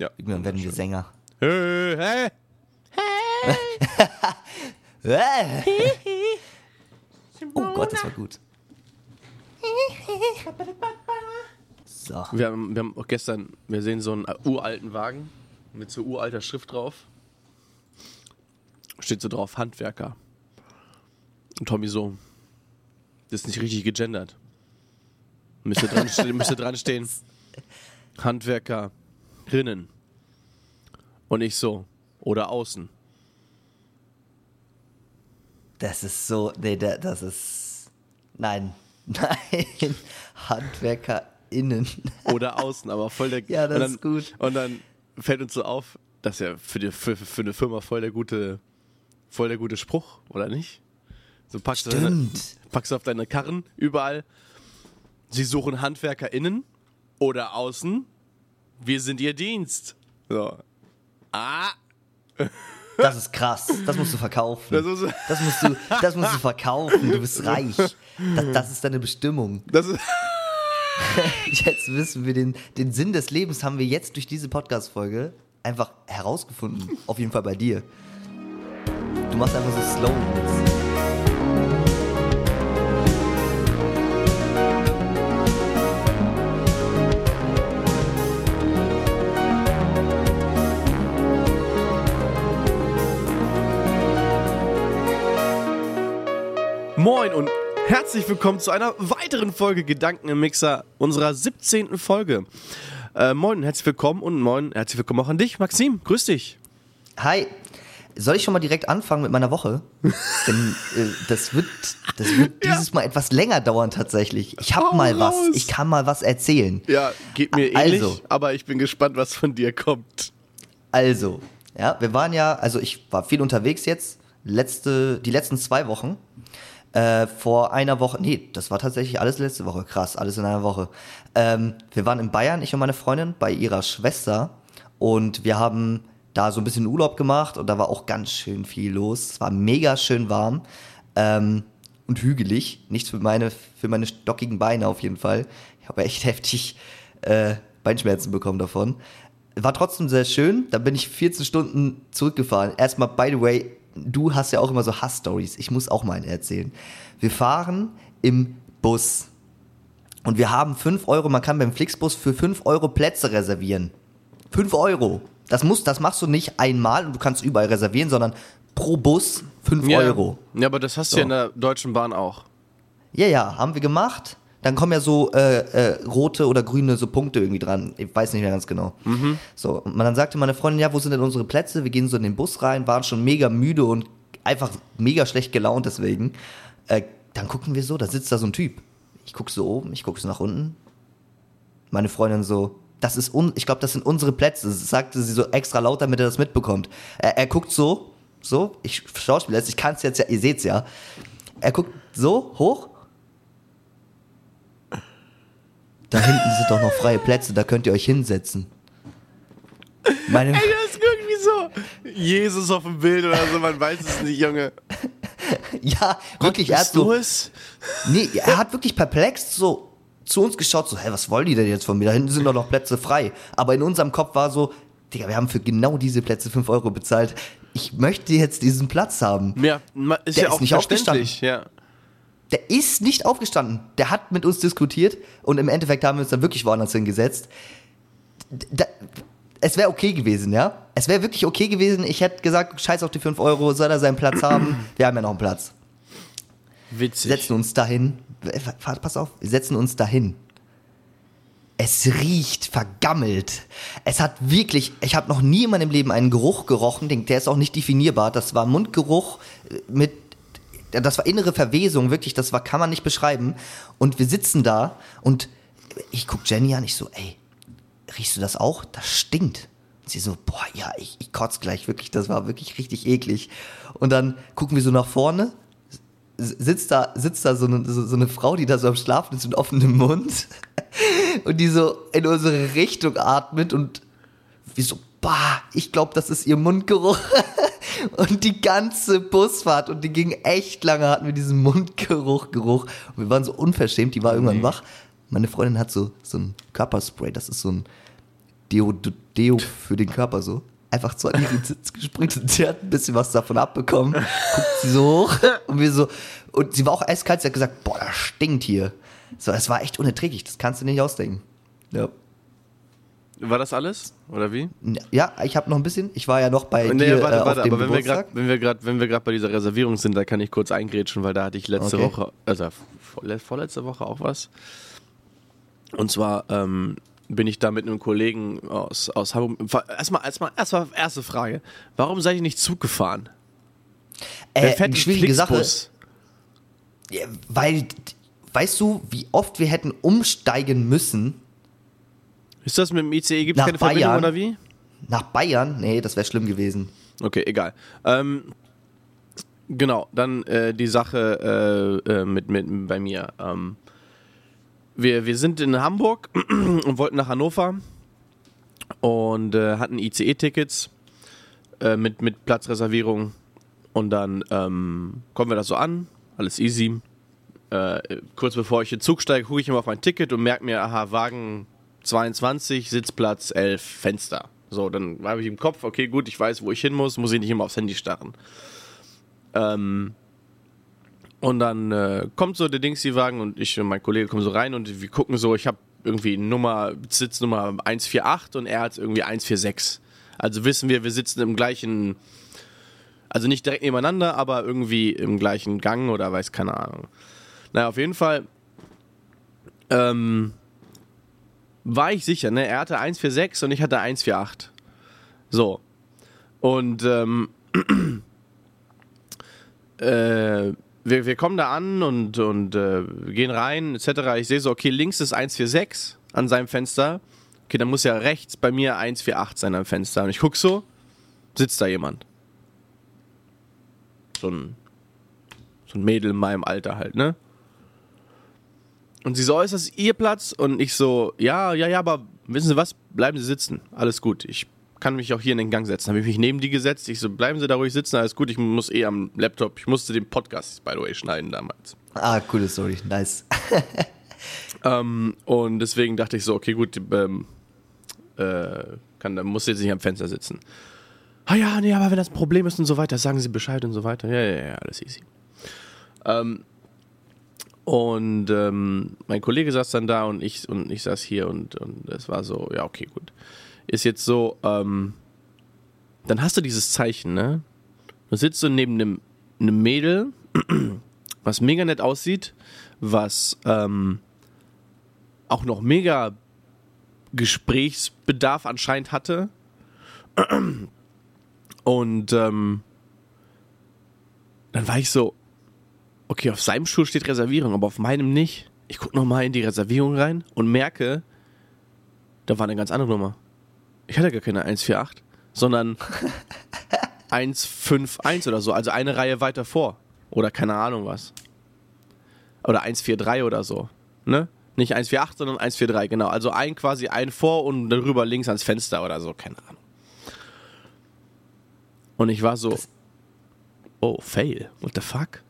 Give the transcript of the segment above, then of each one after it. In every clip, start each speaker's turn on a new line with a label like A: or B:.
A: Ja.
B: Irgendwann werden wir Sänger.
A: Hey, hey.
B: Oh Gott, das war gut. So.
A: Wir haben, wir haben auch gestern, wir sehen so einen uralten Wagen mit so uralter Schrift drauf. Steht so drauf, Handwerker. Und Tommy so, das ist nicht richtig gegendert. Müsste dran, ste- müsste dran stehen, Handwerkerinnen. Und ich so, oder außen.
B: Das ist so, nee, da- das ist, nein, nein, HandwerkerInnen.
A: Oder außen, aber voll der.
B: Ja, das
A: dann,
B: ist gut.
A: Und dann fällt uns so auf, dass ja für, die, für, für eine Firma voll der gute, voll der gute Spruch, oder nicht? So packst du, deine, packst du auf deine Karren überall. Sie suchen HandwerkerInnen oder außen. Wir sind ihr Dienst. So. Ah,
B: Das ist krass, das musst du verkaufen.
A: das ist,
B: Das musst du, das musst du verkaufen, du bist reich. Das, das ist deine Bestimmung.
A: das ist,
B: Jetzt wissen wir den, den Sinn des Lebens haben wir jetzt durch diese Podcast-Folge einfach herausgefunden. Auf jeden Fall bei dir. Du machst einfach so Slogans.
A: Moin und herzlich willkommen zu einer weiteren Folge Gedanken im Mixer, unserer 17. Folge. Äh, moin, herzlich willkommen und moin, herzlich willkommen auch an dich, Maxim. Grüß dich.
B: Hi. Soll ich schon mal direkt anfangen mit meiner Woche? Denn äh, das wird, das wird dieses Mal etwas länger dauern tatsächlich. Ich
A: Hau
B: hab mal was.
A: raus.
B: Ich kann mal was erzählen.
A: Ja, geht mir ähnlich,
B: Also.
A: aber ich bin gespannt, was von dir kommt.
B: Also, ja, wir waren ja, also ich war viel unterwegs jetzt, letzte, die letzten zwei Wochen. Äh, vor einer Woche, nee, das war tatsächlich alles letzte Woche, krass, alles in einer Woche. Ähm, wir waren in Bayern, ich und meine Freundin, bei ihrer Schwester und wir haben da so ein bisschen Urlaub gemacht und da war auch ganz schön viel los. Es war mega schön warm ähm, und hügelig, nichts für meine, für meine stockigen Beine auf jeden Fall. Ich habe echt heftig äh, Beinschmerzen bekommen davon. War trotzdem sehr schön. Da bin ich 14 Stunden zurückgefahren. Erstmal, by the way, du hast ja auch immer so Hass-Stories. Ich muss auch mal eine erzählen. Wir fahren im Bus. Und wir haben 5 Euro, man kann beim Flixbus für 5 Euro Plätze reservieren. 5 Euro. Das, muss, das machst du nicht einmal und du kannst überall reservieren, sondern pro Bus 5 Euro.
A: Ja, aber das hast du
B: So.
A: ja in der Deutschen Bahn auch.
B: Ja, ja, haben wir gemacht. Dann kommen ja so äh, äh, rote oder grüne so Punkte irgendwie dran. Ich weiß nicht mehr ganz genau. So, und dann sagte meine Freundin, ja, wo sind denn unsere Plätze? Wir gehen so in den Bus rein, waren schon mega müde und einfach mega schlecht gelaunt deswegen. Äh, dann gucken wir so, da sitzt da so ein Typ. Ich guck so oben, ich guck so nach unten. Meine Freundin so, das ist un ich glaube, das sind unsere Plätze. Das sagte sie so extra laut, damit er das mitbekommt. Er, er guckt so, so, ich schauspiele jetzt, ich kann es jetzt ja, ihr seht's ja. Er guckt so hoch. Da hinten sind doch noch freie Plätze, da könnt ihr euch hinsetzen. Meine,
A: Ey, das ist irgendwie so. Jesus auf dem Bild oder so, man weiß es nicht, Junge.
B: ja, wirklich, er hat so, nee, er hat wirklich perplex so zu uns geschaut, so, hä, was wollen die denn jetzt von mir? Da hinten sind doch noch Plätze frei. Aber in unserem Kopf war so, Digga, wir haben für genau diese Plätze 5 Euro bezahlt. Ich möchte jetzt diesen Platz haben.
A: Ja, ist
B: Der
A: ja
B: ist
A: auch
B: nicht
A: verständlich. Ja.
B: Der ist nicht aufgestanden. Der hat mit uns diskutiert und im Endeffekt haben wir uns dann wirklich woanders hingesetzt. Da, es wäre okay gewesen, ja? Es wäre wirklich okay gewesen. Ich hätte gesagt, scheiß auf die 5 Euro, soll er seinen Platz haben? Wir haben ja noch einen Platz.
A: Witzig.
B: setzen uns dahin. Warte, Pass auf, wir setzen uns dahin. Es riecht vergammelt. Es hat wirklich, ich habe noch nie in meinem Leben einen Geruch gerochen, der ist auch nicht definierbar. Das war Mundgeruch äh, mit, das war innere Verwesung, wirklich, das war, kann man nicht beschreiben. Und wir sitzen da und ich guck Jenny an, ich so, ey, riechst du das auch? Das stinkt. Und sie so, boah, ja, ich, ich kotz gleich, wirklich, das war wirklich richtig eklig. Und dann gucken wir so nach vorne, sitzt da, sitzt da so eine, so, so eine Frau, die da so am Schlafen ist mit offenem Mund und die so in unsere Richtung atmet und wie so, bah, ich glaube, das ist ihr Mundgeruch. Und die ganze Busfahrt und die ging echt lange, hatten wir diesen Mundgeruch, Geruch. Und wir waren so unverschämt, die war irgendwann
A: Nee.
B: wach. Meine Freundin hat so, so ein Körperspray, das ist so ein Deo, Deo für den Körper so. Einfach so an ihren Sitz gespritzt und sie hat ein bisschen was davon abbekommen. Guckt sie so hoch und wir so. Und sie war auch eiskalt, sie hat gesagt, boah, das stinkt hier. So, es war echt unerträglich, das kannst du nicht ausdenken. Ja.
A: War das alles? Oder wie?
B: Ja, ich habe noch ein bisschen. Ich war ja noch bei
A: Nee,
B: dir
A: warte,
B: äh, auf
A: warte,
B: dem
A: aber wenn wir
B: Geburtstag.
A: wir gerade, wenn wir gerade bei dieser Reservierung sind, da kann ich kurz eingrätschen, weil da hatte ich letzte
B: Okay.
A: Woche, also vorle- vorletzte Woche auch was. Und zwar ähm, bin ich da mit einem Kollegen aus, aus Hamburg. Erstmal, erstmal, erstmal erste Frage. Warum seid ihr nicht Zug gefahren?
B: äh,
A: fährt
B: eine
A: ein
B: schwierige Sache.
A: Flixbus?
B: Ja, weil, weißt du, wie oft wir hätten umsteigen müssen
A: Ist das mit dem ICE? Gibt es keine Verbindung
B: Bayern.
A: oder wie?
B: nach Bayern? Nee, das wäre schlimm gewesen.
A: Okay, egal. Ähm, genau, dann äh, die Sache äh, äh, mit, mit bei mir. Ähm, wir, wir sind in Hamburg und wollten nach Hannover und äh, hatten ICE-Tickets äh, mit, mit Platzreservierung. Und dann ähm, kommen wir da so an, alles easy. Äh, kurz bevor ich in den Zug steige, gucke ich immer auf mein Ticket und merke mir, aha, Wagen 22, Sitzplatz 11, Fenster. So, dann habe ich im Kopf, okay, gut, ich weiß, wo ich hin muss, muss ich nicht immer aufs Handy starren. Ähm, und dann äh, kommt so der Dingsi-Wagen und ich und mein Kollege kommen so rein und wir gucken so, ich habe irgendwie Nummer, Sitznummer 148 und er hat irgendwie 146. Also wissen wir, wir sitzen im gleichen, also nicht direkt nebeneinander, aber irgendwie im gleichen Gang oder weiß keine Ahnung. Naja, auf jeden Fall ähm, war ich sicher, ne? Er hatte 146 und ich hatte 148. So. Und ähm, äh, wir, wir kommen da an und, und äh, gehen rein, etc. Ich sehe so, okay, links ist 146 an seinem Fenster. Okay, dann muss ja rechts bei mir 148 sein am Fenster. Und ich guck so, sitzt da jemand. So ein, so ein Mädel in meinem Alter halt, ne? Und sie so, oh, ist das Ihr Platz? Und ich so, ja, ja, ja, aber wissen Sie was? Bleiben Sie sitzen. Alles gut. Ich kann mich auch hier in den Gang setzen. Habe ich mich neben die gesetzt. Ich so, bleiben Sie da ruhig sitzen. Alles gut. Ich muss eh am Laptop. Ich musste den Podcast, by the way, schneiden damals.
B: Ah, coole Story, nice.
A: Ähm, und deswegen dachte ich so, okay, gut, ähm, äh, kann, dann muss jetzt nicht am Fenster sitzen. Ah ja, nee, aber wenn das ein Problem ist und so weiter, sagen Sie Bescheid und so weiter. Ja, ja, ja, alles easy. Ähm, und ähm, mein Kollege saß dann da und ich und ich saß hier und und es war so, ja, okay, gut. Ist jetzt so, ähm, dann hast du dieses Zeichen, ne? Du sitzt so neben einem, einem Mädel, was mega nett aussieht, was ähm, auch noch mega Gesprächsbedarf anscheinend hatte. Und ähm, dann war ich so, okay, auf seinem Stuhl steht Reservierung, aber auf meinem nicht. Ich gucke nochmal in die Reservierung rein und merke, da war eine ganz andere Nummer. Ich hatte gar keine 148, sondern 151 oder so, also eine Reihe weiter vor. Oder keine Ahnung was. Oder 143 oder so. Ne? Nicht 148, sondern 143, genau. Also ein quasi ein vor und darüber links ans Fenster oder so, keine Ahnung. Und ich war so, oh, fail, what the fuck?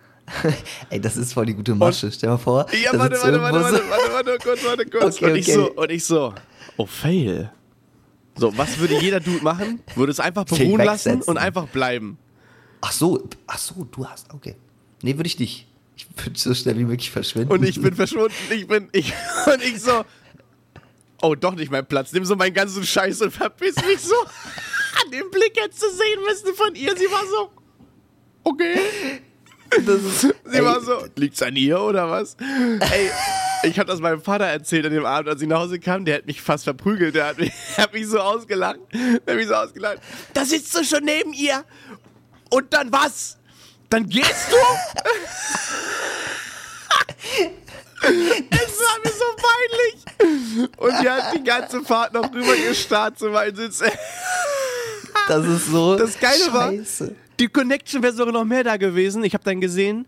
B: Ey, das ist voll die gute Masche. Stell dir mal vor.
A: Ja, warte, warte, warte, warte, warte, warte, kurz, warte, kurz.
B: Okay,
A: und, ich
B: okay.
A: so, und ich so, oh, fail. So, was würde jeder Dude machen? Würde es einfach beruhen lassen und einfach bleiben.
B: Ach so, ach so, du hast, okay. Nee, würde ich nicht. Ich würde so schnell wie möglich verschwinden.
A: Und ich bin verschwunden, ich bin, ich, und ich so, oh, doch nicht mein Platz, nimm so meinen ganzen Scheiß und verpiss mich so. An dem Blick hättest du sehen müssen von ihr, sie war so, okay.
B: Das ist,
A: Sie
B: ey,
A: war so, liegt's an ihr oder was? Ey, ich habe das meinem Vater erzählt an dem Abend, als ich nach Hause kam. Der hat mich fast verprügelt. Der hat mich, hat mich so ausgelacht. Der hat mich so ausgelacht. Da sitzt du schon neben ihr. Und dann was? Dann gehst du? es war mir so peinlich. Und die hat die ganze Fahrt noch rüber gestarrt zu meinem Sitz.
B: das ist so.
A: Das Geile war,
B: Scheiße.
A: Die Connection wäre sogar noch mehr da gewesen. Ich habe dann gesehen,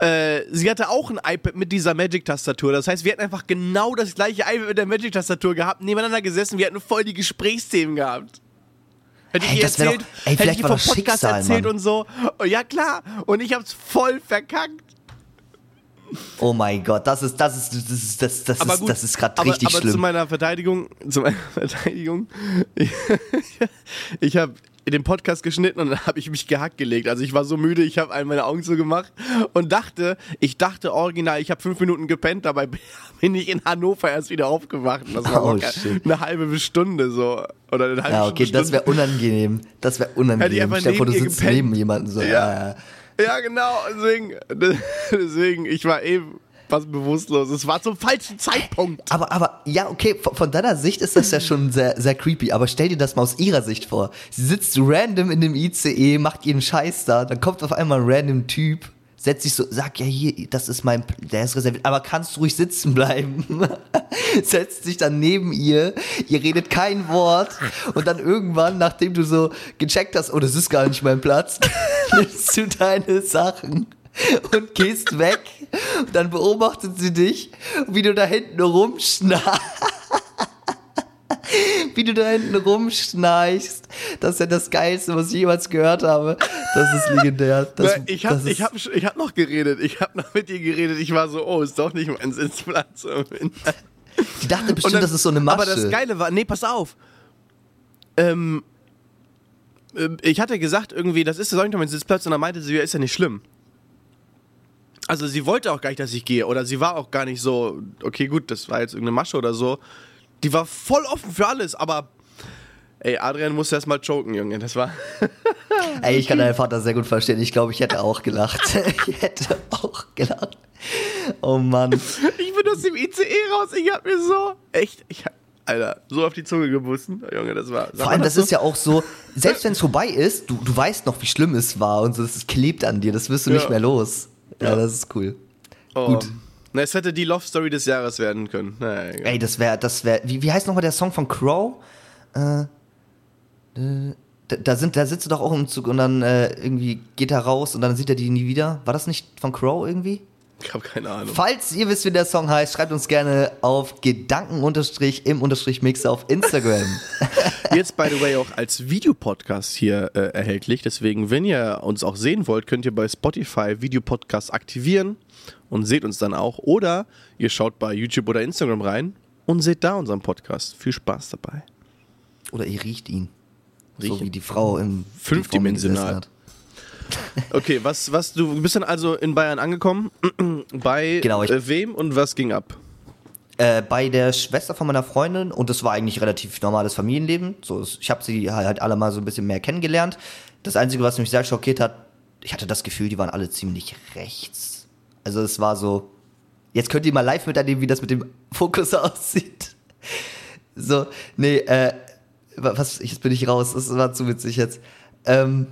A: äh, sie hatte auch ein iPad mit dieser Magic-Tastatur. Das heißt, wir hätten einfach genau das gleiche iPad mit der Magic-Tastatur gehabt, nebeneinander gesessen. Wir hätten voll die Gesprächsthemen gehabt. Hätte ich
B: Ey,
A: ihr erzählt,
B: doch- ey,
A: hätte ich ihr vom Podcast
B: Schicksal,
A: erzählt
B: Mann.
A: und so. Ja, klar. Und ich hab's voll verkackt.
B: Oh mein Gott, das ist, das ist, das ist, das, das
A: Aber
B: ist,
A: gut,
B: das ist gerade richtig
A: aber
B: schlimm.
A: zu meiner Verteidigung, zu meiner Verteidigung, ich, ich habe den Podcast geschnitten und dann habe ich mich gehackt gelegt. Also ich war so müde, ich habe meine Augen zugemacht und dachte, ich dachte original, ich habe fünf Minuten gepennt, dabei bin ich in Hannover erst wieder aufgewacht. Das war
B: Oh,
A: eine halbe Stunde so. Oder eine halbe
B: ja, okay,
A: Stunde.
B: das wäre unangenehm. Das wäre unangenehm. Stell vor, du sitzt
A: gepennt.
B: neben jemandem so.
A: Ja.
B: Ja.
A: Ja, genau, deswegen, deswegen, ich war eben fast bewusstlos. Es war zum falschen Zeitpunkt.
B: Aber, aber, ja, okay, von, von deiner Sicht ist das ja schon sehr, sehr creepy. Aber stell dir das mal aus ihrer Sicht vor. Sie sitzt random in dem ICE, macht ihren Scheiß da, dann kommt auf einmal ein random Typ, setzt sich so, sag ja hier, das ist mein, der ist reserviert, aber kannst du ruhig sitzen bleiben. setzt sich dann neben ihr, ihr redet kein Wort und dann irgendwann, nachdem du so gecheckt hast, oh, das ist gar nicht mein Platz, nimmst du deine Sachen und gehst weg. Und dann beobachtet sie dich, wie du da hinten rumschnarchst. Wie du da hinten rumschnarchst. Das ist ja das Geilste, was ich jemals gehört habe. Das ist legendär. Das,
A: ich habe hab, ich hab noch geredet. Ich habe noch mit ihr geredet. Ich war so, oh, ist doch nicht mein Sitzplatz.
B: die dachte bestimmt,
A: dann-
B: das ist so eine Masche.
A: Aber das Geile war, nee, pass auf. Ähm, ähm, ich hatte gesagt, irgendwie, das ist doch nicht mein Sitzplatz. Und dann meinte sie, ja, ist ja nicht schlimm. Also sie wollte auch gar nicht, dass ich gehe. Oder sie war auch gar nicht so, okay, gut, das war jetzt irgendeine Masche oder so. Die war voll offen für alles, aber... Ey, Adrian musste erst mal choken, Junge. Das war...
B: Ey, ich kann deinen Vater sehr gut verstehen. Ich glaube, ich hätte auch gelacht. ich hätte auch gelacht. Oh Mann.
A: Ich bin aus dem ICE raus. Ich hab mir so... Echt, ich hab... Alter, so auf die Zunge gebussen. Junge, das war...
B: Vor allem, das ist ja auch so, selbst wenn es vorbei ist, du, du weißt noch, wie schlimm es war und so, es klebt an dir, das wirst du
A: Ja.
B: nicht mehr los. Ja, das ist cool.
A: Oh.
B: Gut.
A: Na, es hätte die Love Story des Jahres werden können. Naja, egal.
B: Ey, das wäre, das wäre, wie, wie heißt nochmal der Song von Crow? Äh, äh, da, sind, da sitzt du doch auch im Zug und dann äh, irgendwie geht er raus und dann sieht er die nie wieder. War das nicht von Crow irgendwie?
A: Ich habe keine Ahnung.
B: Falls ihr wisst, wie der Song heißt, schreibt uns gerne auf Gedanken-im-Mix auf Instagram.
A: Jetzt, by the way, auch als Videopodcast hier äh, erhältlich. Deswegen, wenn ihr uns auch sehen wollt, könnt ihr bei Spotify Videopodcast aktivieren und seht uns dann auch. Oder ihr schaut bei YouTube oder Instagram rein und seht da unseren Podcast. Viel Spaß dabei.
B: Oder ihr riecht ihn. So
A: Riechen.
B: wie die Frau im
A: Fünfdimensional.
B: die vor mir gesessen hat.
A: Okay, was, was, du bist dann also in Bayern angekommen. bei
B: Genau, ich-
A: äh, wem und was ging ab?
B: Äh, bei der Schwester von meiner Freundin und das war eigentlich relativ normales Familienleben. So, ich habe sie halt alle mal so ein bisschen mehr kennengelernt. Das Einzige, was mich sehr schockiert hat, ich hatte das Gefühl, die waren alle ziemlich rechts. Also es war so, jetzt könnt ihr mal live miterleben, wie das mit dem Fokus aussieht. So, nee, äh, wa- was, jetzt bin ich raus, das war zu witzig jetzt. Ähm,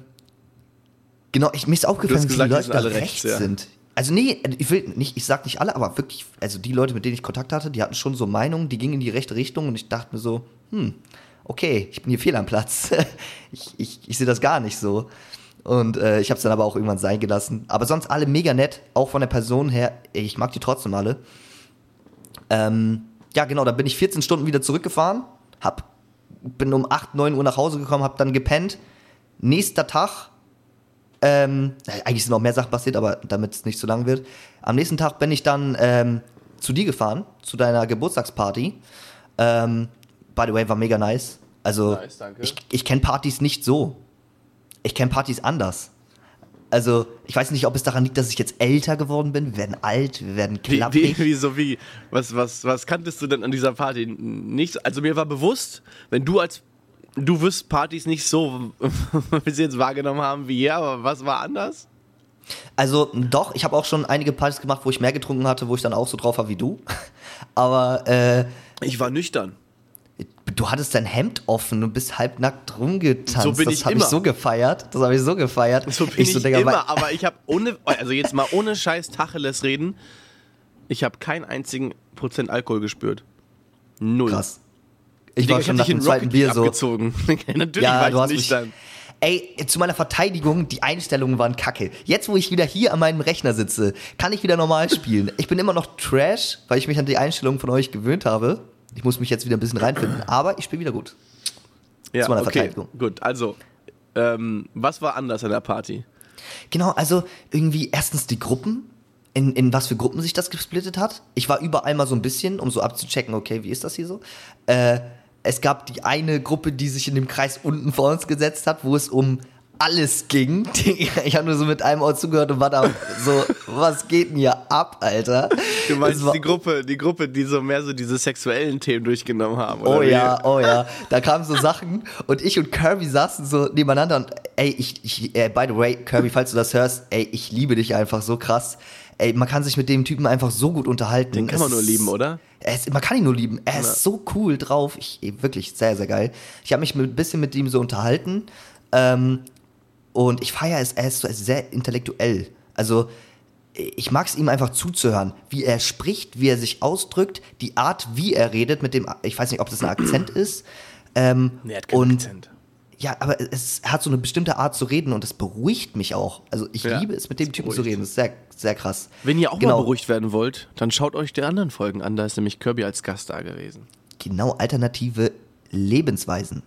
B: genau, ich, mir ist aufgefallen, wie
A: gesagt,
B: viele
A: die
B: Leute da
A: alle
B: rechts
A: rechts, ja.
B: sind. Also nee, ich will nicht, ich sag nicht alle, aber wirklich, also die Leute, mit denen ich Kontakt hatte, die hatten schon so Meinungen, die gingen in die rechte Richtung und ich dachte mir so, hm, okay, ich bin hier fehl am Platz. ich ich, ich sehe das gar nicht so. Und äh, ich habe es dann aber auch irgendwann sein gelassen. Aber sonst alle mega nett, auch von der Person her. Ich mag die trotzdem alle. Ähm, ja, genau, da bin ich 14 Stunden wieder zurückgefahren, hab, bin um 8, 9 Uhr nach Hause gekommen, hab dann gepennt. Nächster Tag, ähm, eigentlich sind noch mehr Sachen passiert, aber damit es nicht zu lang wird. Am nächsten Tag bin ich dann ähm, zu dir gefahren, zu deiner Geburtstagsparty. Ähm, by the way, war mega nice. Also,
A: Nice,
B: ich, ich kenne Partys nicht so. Ich kenne Partys anders. Also, ich weiß nicht, ob es daran liegt, dass ich jetzt älter geworden bin. Wir werden alt, wir werden
A: Wie,
B: klapprig.
A: wie, wie, so wie, was, was, was kanntest du denn an dieser Party nicht? Also mir war bewusst, wenn du als, du wirst Partys nicht so, wie sie jetzt wahrgenommen haben wie hier, aber was war anders?
B: Also doch, ich habe auch schon einige Partys gemacht, wo ich mehr getrunken hatte, wo ich dann auch so drauf war wie du. Aber äh,
A: Ich war nüchtern.
B: du hattest dein Hemd offen und bist halbnackt rumgetanzt.
A: So bin
B: das
A: ich
B: habe ich so gefeiert. Das habe ich so gefeiert.
A: So bin ich,
B: so, Digga,
A: immer, aber ich habe ohne, also jetzt mal ohne Scheiß Tacheles reden, ich habe keinen einzigen Prozent Alkohol gespürt. Null.
B: krass. Ich war schon nach dem zweiten Bier so.
A: abgezogen. Natürlich
B: Ja,
A: war
B: du
A: ich
B: hast mich.
A: nüchtern.
B: Ey, zu meiner Verteidigung, die Einstellungen waren kacke. Jetzt, wo ich wieder hier an meinem Rechner sitze, kann ich wieder normal spielen. Ich bin immer noch Trash, weil ich mich an die Einstellungen von euch gewöhnt habe. Ich muss mich jetzt wieder ein bisschen reinfinden, aber ich spiele wieder gut.
A: Ja,
B: zu meiner
A: okay,
B: Verteidigung.
A: gut. Also, ähm, was war anders an der Party?
B: Genau, also irgendwie erstens die Gruppen. in, in was für Gruppen sich das gesplittet hat. Ich war überall mal so ein bisschen, um so abzuchecken, okay, wie ist das hier so? Äh, es gab die eine Gruppe, die sich in dem Kreis unten vor uns gesetzt hat, wo es um alles ging. Ich habe nur so mit einem Ohr zugehört und war da so, was geht denn hier ab, Alter?
A: Du meinst die Gruppe, die Gruppe, die so mehr so diese sexuellen Themen durchgenommen haben,
B: oder? Oh wie? ja, oh ja. Da kamen so Sachen und ich und Kirby saßen so nebeneinander und ey, ich, ich äh, by the way, Kirby, falls du das hörst, ey, ich liebe dich einfach so krass. Ey, man kann sich mit dem Typen einfach so gut unterhalten.
A: Den kann man nur lieben, oder?
B: Ist, man kann ihn nur lieben. Er ist so cool drauf. Ich, wirklich sehr, sehr geil. Ich habe mich ein bisschen mit ihm so unterhalten. Ähm, und ich feiere es, er ist so sehr intellektuell. Also ich mag es ihm einfach zuzuhören, wie er spricht, wie er sich ausdrückt, die Art, wie er redet, mit dem, ich weiß nicht, ob das ein Akzent ist. Ähm, nee, er hat keinen und, Akzent. Ja, aber es hat so eine bestimmte Art zu reden und es beruhigt mich auch. Also ich ja, liebe es, mit dem Typen zu reden. Das ist sehr, sehr krass.
A: Wenn ihr auch genau. mal beruhigt werden wollt, dann schaut euch die anderen Folgen an. Da ist nämlich Kirby als Gast da gewesen.
B: Genau, alternative Lebensweisen.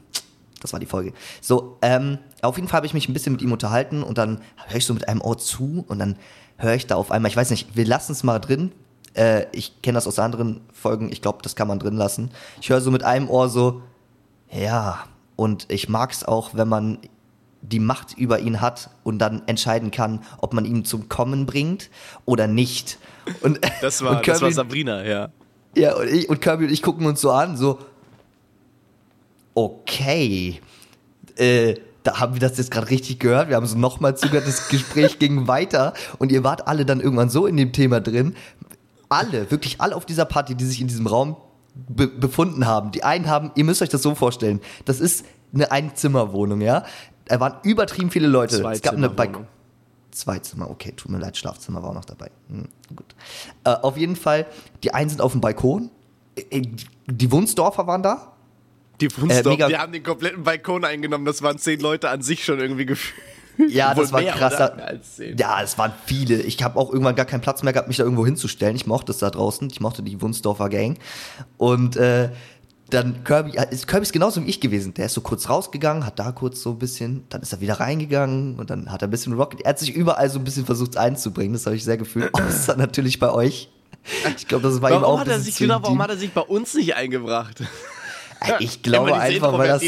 B: Das war die Folge. So, ähm, auf jeden Fall habe ich mich ein bisschen mit ihm unterhalten und dann höre ich so mit einem Ohr zu und dann höre ich da auf einmal, ich weiß nicht, wir lassen es mal drin. Äh, ich kenne das aus anderen Folgen, ich glaube, das kann man drin lassen. Ich höre so mit einem Ohr so, ja, und ich mag es auch, wenn man die Macht über ihn hat und dann entscheiden kann, ob man ihn zum Kommen bringt oder nicht. Und,
A: das, war, und Kirby, das war Sabrina, ja.
B: Ja, und, ich, und Kirby und ich gucken uns so an, so, okay, äh, da haben wir das jetzt gerade richtig gehört. Wir haben so nochmal zugehört, das Gespräch ging weiter und ihr wart alle dann irgendwann so in dem Thema drin. Alle, wirklich alle auf dieser Party, die sich in diesem Raum be befunden haben. Die einen haben, ihr müsst euch das so vorstellen, das ist eine Einzimmerwohnung, ja. Da waren übertrieben viele Leute.
A: Zwei
B: es gab
A: eine
B: Balkon. Zwei Zimmer, okay, tut mir leid, Schlafzimmer war auch noch dabei. Hm, gut. Äh, auf jeden Fall, die einen sind auf dem Balkon. Äh, äh, die Wunsdorfer waren da,
A: die Wunstorf, äh, die haben den kompletten Balkon eingenommen. Das waren zehn Leute an sich schon irgendwie gefühlt.
B: Ja, das war krass. Ja, es waren viele. Ich habe auch irgendwann gar keinen Platz mehr gehabt, mich da irgendwo hinzustellen. Ich mochte es da draußen. Ich mochte die Wunsdorfer Gang. Und äh, dann Kirby, ist, Kirby ist genauso wie ich gewesen. Der ist so kurz rausgegangen, hat da kurz so ein bisschen, dann ist er wieder reingegangen und dann hat er ein bisschen Rocket. Er hat sich überall so ein bisschen versucht einzubringen. Das habe ich sehr gefühlt. Außer natürlich bei euch. Ich glaube, das war
A: warum
B: ihm auch.
A: Hat er sich, genau, warum hat er sich bei uns nicht eingebracht?
B: Ich glaube einfach, weil das.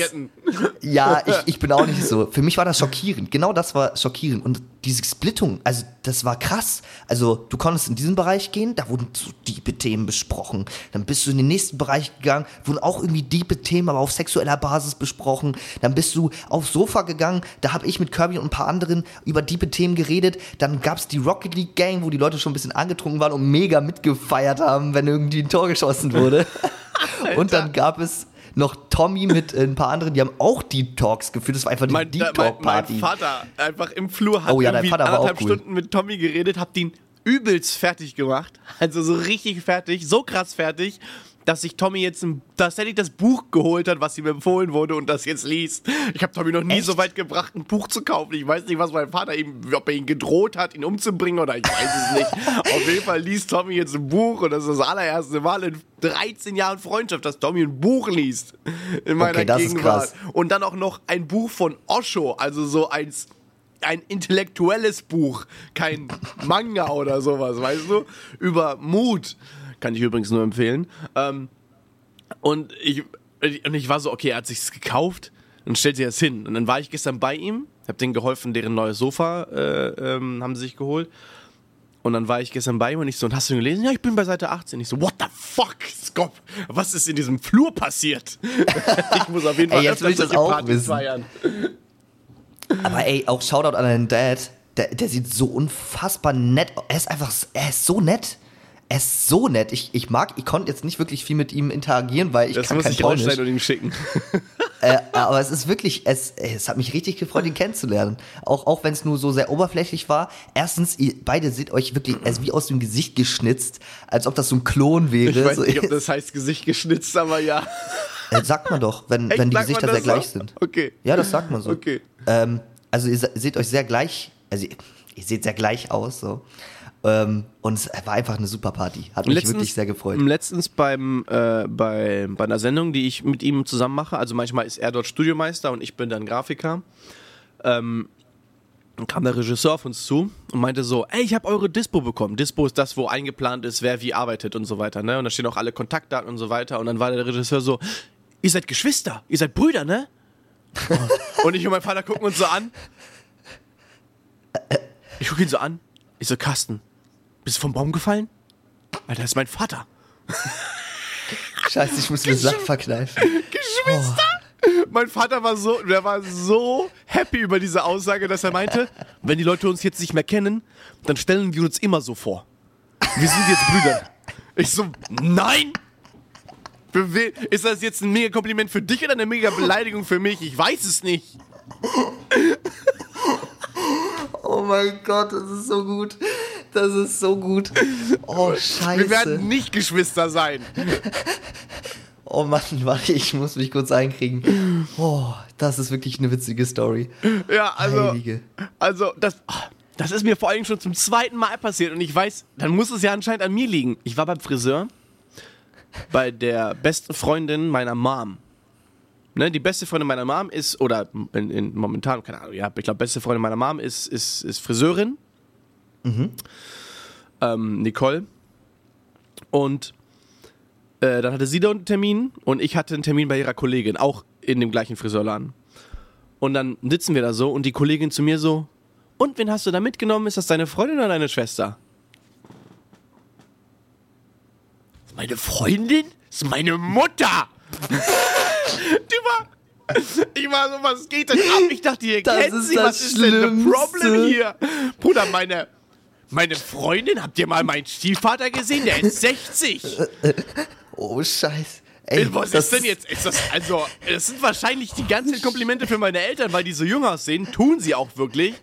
B: Ja, ich, ich bin auch nicht so. Für mich war das schockierend. Genau das war schockierend. Und diese Splittung, also das war krass. Also du konntest in diesen Bereich gehen, da wurden so diepe Themen besprochen. Dann bist du in den nächsten Bereich gegangen, wurden auch irgendwie diepe Themen, aber auf sexueller Basis besprochen. Dann bist du aufs Sofa gegangen, da habe ich mit Kirby und ein paar anderen über diepe Themen geredet. Dann gab es die Rocket League Gang, wo die Leute schon ein bisschen angetrunken waren und mega mitgefeiert haben, wenn irgendwie ein Tor geschossen wurde. und dann gab es noch Tommy mit ein paar anderen, die haben auch Deep Talks geführt. Das war einfach die mein, Deep Talk Party.
A: Mein, mein Vater einfach im Flur hat oh, ja, irgendwie anderthalb cool. Stunden mit Tommy geredet, hab den übelst fertig gemacht. Also so richtig fertig, so krass fertig dass sich Tommy jetzt ein, tatsächlich das Buch geholt hat, was ihm empfohlen wurde und das jetzt liest. Ich habe Tommy noch nie Echt? so weit gebracht, ein Buch zu kaufen. Ich weiß nicht, was mein Vater ihm, ob er ihn gedroht hat, ihn umzubringen oder ich weiß es nicht. Auf jeden Fall liest Tommy jetzt ein Buch und das ist das allererste Mal in 13 Jahren Freundschaft, dass Tommy ein Buch liest in meiner okay, Gegenwart. Und dann auch noch ein Buch von Osho, also so eins ein intellektuelles Buch, kein Manga oder sowas, weißt du? Über Mut. Kann ich übrigens nur empfehlen. Ähm, und, ich, und ich war so, okay, er hat sich's gekauft und stellt sich das hin. Und dann war ich gestern bei ihm, hab denen geholfen, deren neues Sofa äh, ähm, haben sie sich geholt. Und dann war ich gestern bei ihm und ich so, und hast du gelesen? Ja, ich bin bei Seite 18. Ich so, what the fuck, Skop? Was ist in diesem Flur passiert? ich muss auf jeden Fall ey,
B: jetzt will ich das auch wissen. feiern. Aber ey, auch Shoutout an deinen Dad. Der, der sieht so unfassbar nett aus. Er ist einfach, er ist so nett er ist so nett. Ich, ich mag, ich konnte jetzt nicht wirklich viel mit ihm interagieren, weil ich das kann muss kein ich Polnisch.
A: und ihm schicken.
B: äh, aber es ist wirklich, es, es hat mich richtig gefreut, ihn kennenzulernen. Auch, auch wenn es nur so sehr oberflächlich war. Erstens, ihr beide seht euch wirklich, ist wie aus dem Gesicht geschnitzt, als ob das so ein Klon wäre.
A: Ich weiß nicht, ob das heißt Gesicht geschnitzt, aber ja.
B: Äh, sagt man doch, wenn, Echt, wenn die Gesichter sehr gleich so? sind.
A: Okay.
B: Ja, das sagt man so.
A: Okay.
B: Ähm, also ihr seht euch sehr gleich, also ihr, ihr seht sehr gleich aus, so. Ähm, und es war einfach eine super Party. Hat mich letztens, wirklich sehr gefreut.
A: Letztens beim, äh, bei, bei einer Sendung, die ich mit ihm zusammen mache, also manchmal ist er dort Studiomeister und ich bin dann Grafiker. Ähm, kam der Regisseur auf uns zu und meinte so, ey, ich habe eure Dispo bekommen. Dispo ist das, wo eingeplant ist, wer wie arbeitet und so weiter, ne? Und da stehen auch alle Kontaktdaten und so weiter. Und dann war der Regisseur so, ihr seid Geschwister, ihr seid Brüder, ne? und ich und mein Vater gucken uns so an. Ich gucke ihn so an. Ich so, Carsten, bist du vom Baum gefallen? Alter, das ist mein Vater.
B: Scheiße, ich muss mir Sachen verkneifen.
A: Geschwister? Mein Vater war so, der war so happy über diese Aussage, dass er meinte, wenn die Leute uns jetzt nicht mehr kennen, dann stellen wir uns immer so vor. Wir sind jetzt Brüder. Ich so, nein! Für wen- Ist das jetzt ein mega Kompliment für dich oder eine mega Beleidigung für mich? Ich weiß es nicht.
B: Oh mein Gott, das ist so gut. Das ist so gut. Oh, scheiße.
A: Wir werden nicht Geschwister sein.
B: Oh Mann, warte, ich muss mich kurz einkriegen. Oh, das ist wirklich eine witzige Story.
A: Ja, also,
B: Heilige.
A: also das, ah, das ist mir vor allem schon zum zweiten Mal passiert und ich weiß, dann muss es ja anscheinend an mir liegen. Ich war beim Friseur, bei der besten Freundin meiner Mom. Ne, die beste Freundin meiner Mom ist, oder in, in, momentan, keine Ahnung, ja, ich glaube, beste Freundin meiner Mom ist, ist, ist Friseurin. Ähm, Nicole. Und äh, dann hatte sie da einen Termin und ich hatte einen Termin bei ihrer Kollegin, auch in dem gleichen Friseurladen. Und dann sitzen wir da so und die Kollegin zu mir so, und wen hast du da mitgenommen? Ist das deine Freundin oder deine Schwester? Meine Freundin? Das ist meine Mutter! Ich war so, was geht denn ab? Ich dachte, ihr
B: Das
A: kennt sie,
B: das
A: was ist denn das. Problem hier? Bruder, meine. Meine Freundin, habt ihr mal meinen Stiefvater gesehen? Der ist 60.
B: Oh, scheiße. Ey,
A: Was ist denn jetzt? Ist das, also, das sind wahrscheinlich die ganzen Komplimente für meine Eltern, weil die so jung aussehen. Tun sie auch wirklich.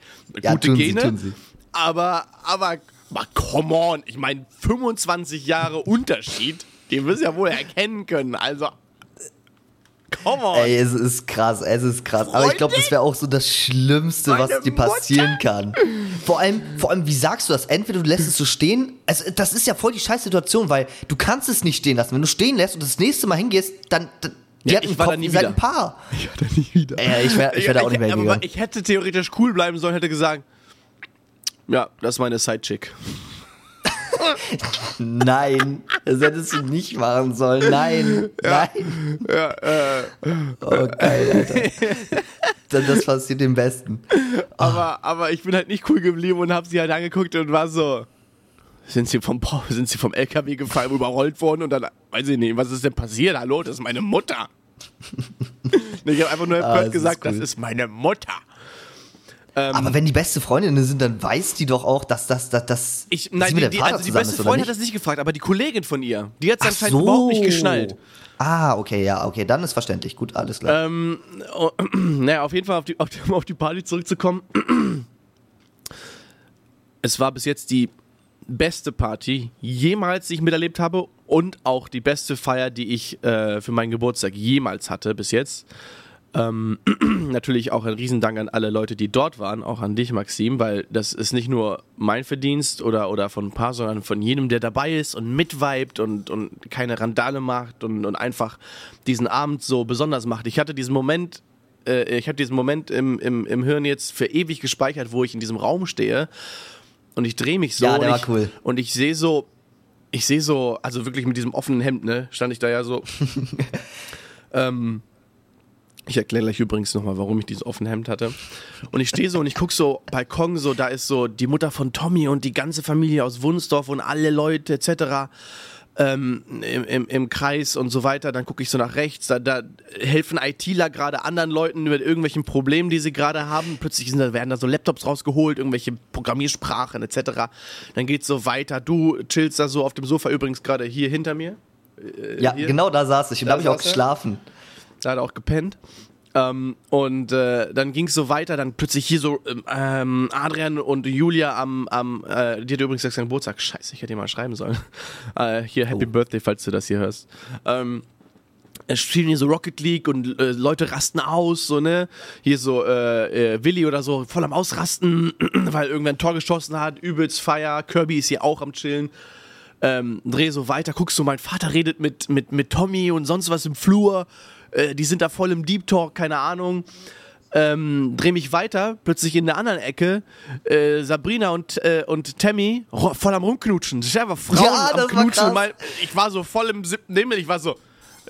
B: Ja,
A: Gute
B: sie,
A: Gene.
B: tun sie.
A: Aber, aber, aber come on. Ich meine, 25 Jahre Unterschied, den wirst du ja wohl erkennen können. Also, come on.
B: Ey, es ist krass, es ist krass. Aber ich glaube, das wäre auch so das Schlimmste, was
A: Meine
B: dir passieren kann. Vor allem, vor allem, wie sagst du das? Entweder du lässt es so stehen, also das ist ja voll die scheiß Situation, weil du kannst es nicht stehen lassen. Wenn du stehen lässt und das nächste Mal hingehst, dann, dann die
A: Ja, ich war
B: Kopf,
A: da nie wieder.
B: ein Paar.
A: Ich war da nie wieder.
B: Ey, ich wäre ich wär da auch nicht mehr
A: aber
B: hingegangen.
A: ich hätte theoretisch cool bleiben sollen, hätte gesagt, ja, das ist meine Sidechick.
B: Nein, das hättest du nicht machen sollen. Nein, nein.
A: Ja, äh,
B: Oh, geil, Alter. Das, passiert dem Besten.
A: aber, aber ich bin halt nicht cool geblieben und habe sie halt angeguckt und war so, sind sie vom, sind sie vom LKW gefallen, überrollt worden und dann, weiß ich nicht, was ist denn passiert? Hallo, das ist meine Mutter. ich habe einfach nur
B: Ah, das ist
A: gesagt,
B: cool.
A: das ist meine Mutter.
B: Aber wenn die beste Freundinnen sind, dann weiß die doch auch, dass das, dass, dass
A: Ich, nein, die, die, also die beste
B: ist,
A: Freundin hat das nicht gefragt, aber die Kollegin von ihr, die hat es anscheinend überhaupt nicht geschnallt.
B: Ah, okay, ja, okay, dann ist verständlich. Gut, alles klar.
A: Ähm, oh, naja, auf jeden Fall auf die, auf, die, um auf die Party zurückzukommen. Es war bis jetzt die beste Party jemals, die ich miterlebt habe und auch die beste Feier, die ich äh, für meinen Geburtstag jemals hatte bis jetzt. Ähm, natürlich auch ein Riesendank an alle Leute, die dort waren, auch an dich, Maxim, weil das ist nicht nur mein Verdienst oder, oder von ein paar, sondern von jedem, der dabei ist und mitvibet und, und keine Randale macht und, und einfach diesen Abend so besonders macht. Ich hatte diesen Moment, äh, ich habe diesen Moment im, im, im Hirn jetzt für ewig gespeichert, wo ich in diesem Raum stehe und ich drehe mich so
B: Ja,
A: und
B: war
A: ich,
B: cool.
A: und ich sehe so, ich sehe so, also wirklich mit diesem offenen Hemd, ne, stand ich da ja so. ähm, ich erkläre gleich übrigens nochmal, warum ich dieses offene Hemd hatte. Und ich stehe so und ich gucke so, Balkon, so, da ist so die Mutter von Tommy und die ganze Familie aus Wunsdorf und alle Leute etc. Ähm, im, im, im Kreis und so weiter. Dann gucke ich so nach rechts, da, da helfen ITler gerade anderen Leuten mit irgendwelchen Problemen, die sie gerade haben. Plötzlich sind, da- werden da so Laptops rausgeholt, irgendwelche Programmiersprachen etc. Dann geht's so weiter. Du chillst da so auf dem Sofa übrigens gerade hier hinter mir.
B: ja,
A: hier?
B: genau da saß ich und da
A: Da
B: habe ich auch
A: saß er? Da hat er auch gepennt. Ähm, und äh, dann ging es so weiter, dann plötzlich hier so ähm, ähm, Adrian und Julia am, am äh, die hat übrigens gesagt, Geburtstag. Scheiße, ich hätte dir mal schreiben sollen. äh, hier, Happy
B: Oh.
A: Birthday, falls du das hier hörst. Ähm, es spielen hier so Rocket League und äh, Leute rasten aus, so, ne? Hier so, äh, äh, Willi oder so, voll am Ausrasten, weil irgendwer ein Tor geschossen hat, übelst Feier, Kirby ist hier auch am Chillen. Ähm, dreh so weiter, guckst du, mein Vater redet mit, mit, mit Tommy und sonst was im Flur. Äh, die sind da voll im Deep Talk, keine Ahnung. ähm, dreh mich weiter, plötzlich in der anderen Ecke, äh, Sabrina und, äh, und Tammy voll am rumknutschen. Das ist einfach Frauen
B: Ja,
A: am
B: war
A: Knutschen. mein, ich war so voll im siebten Himmel, ich war so.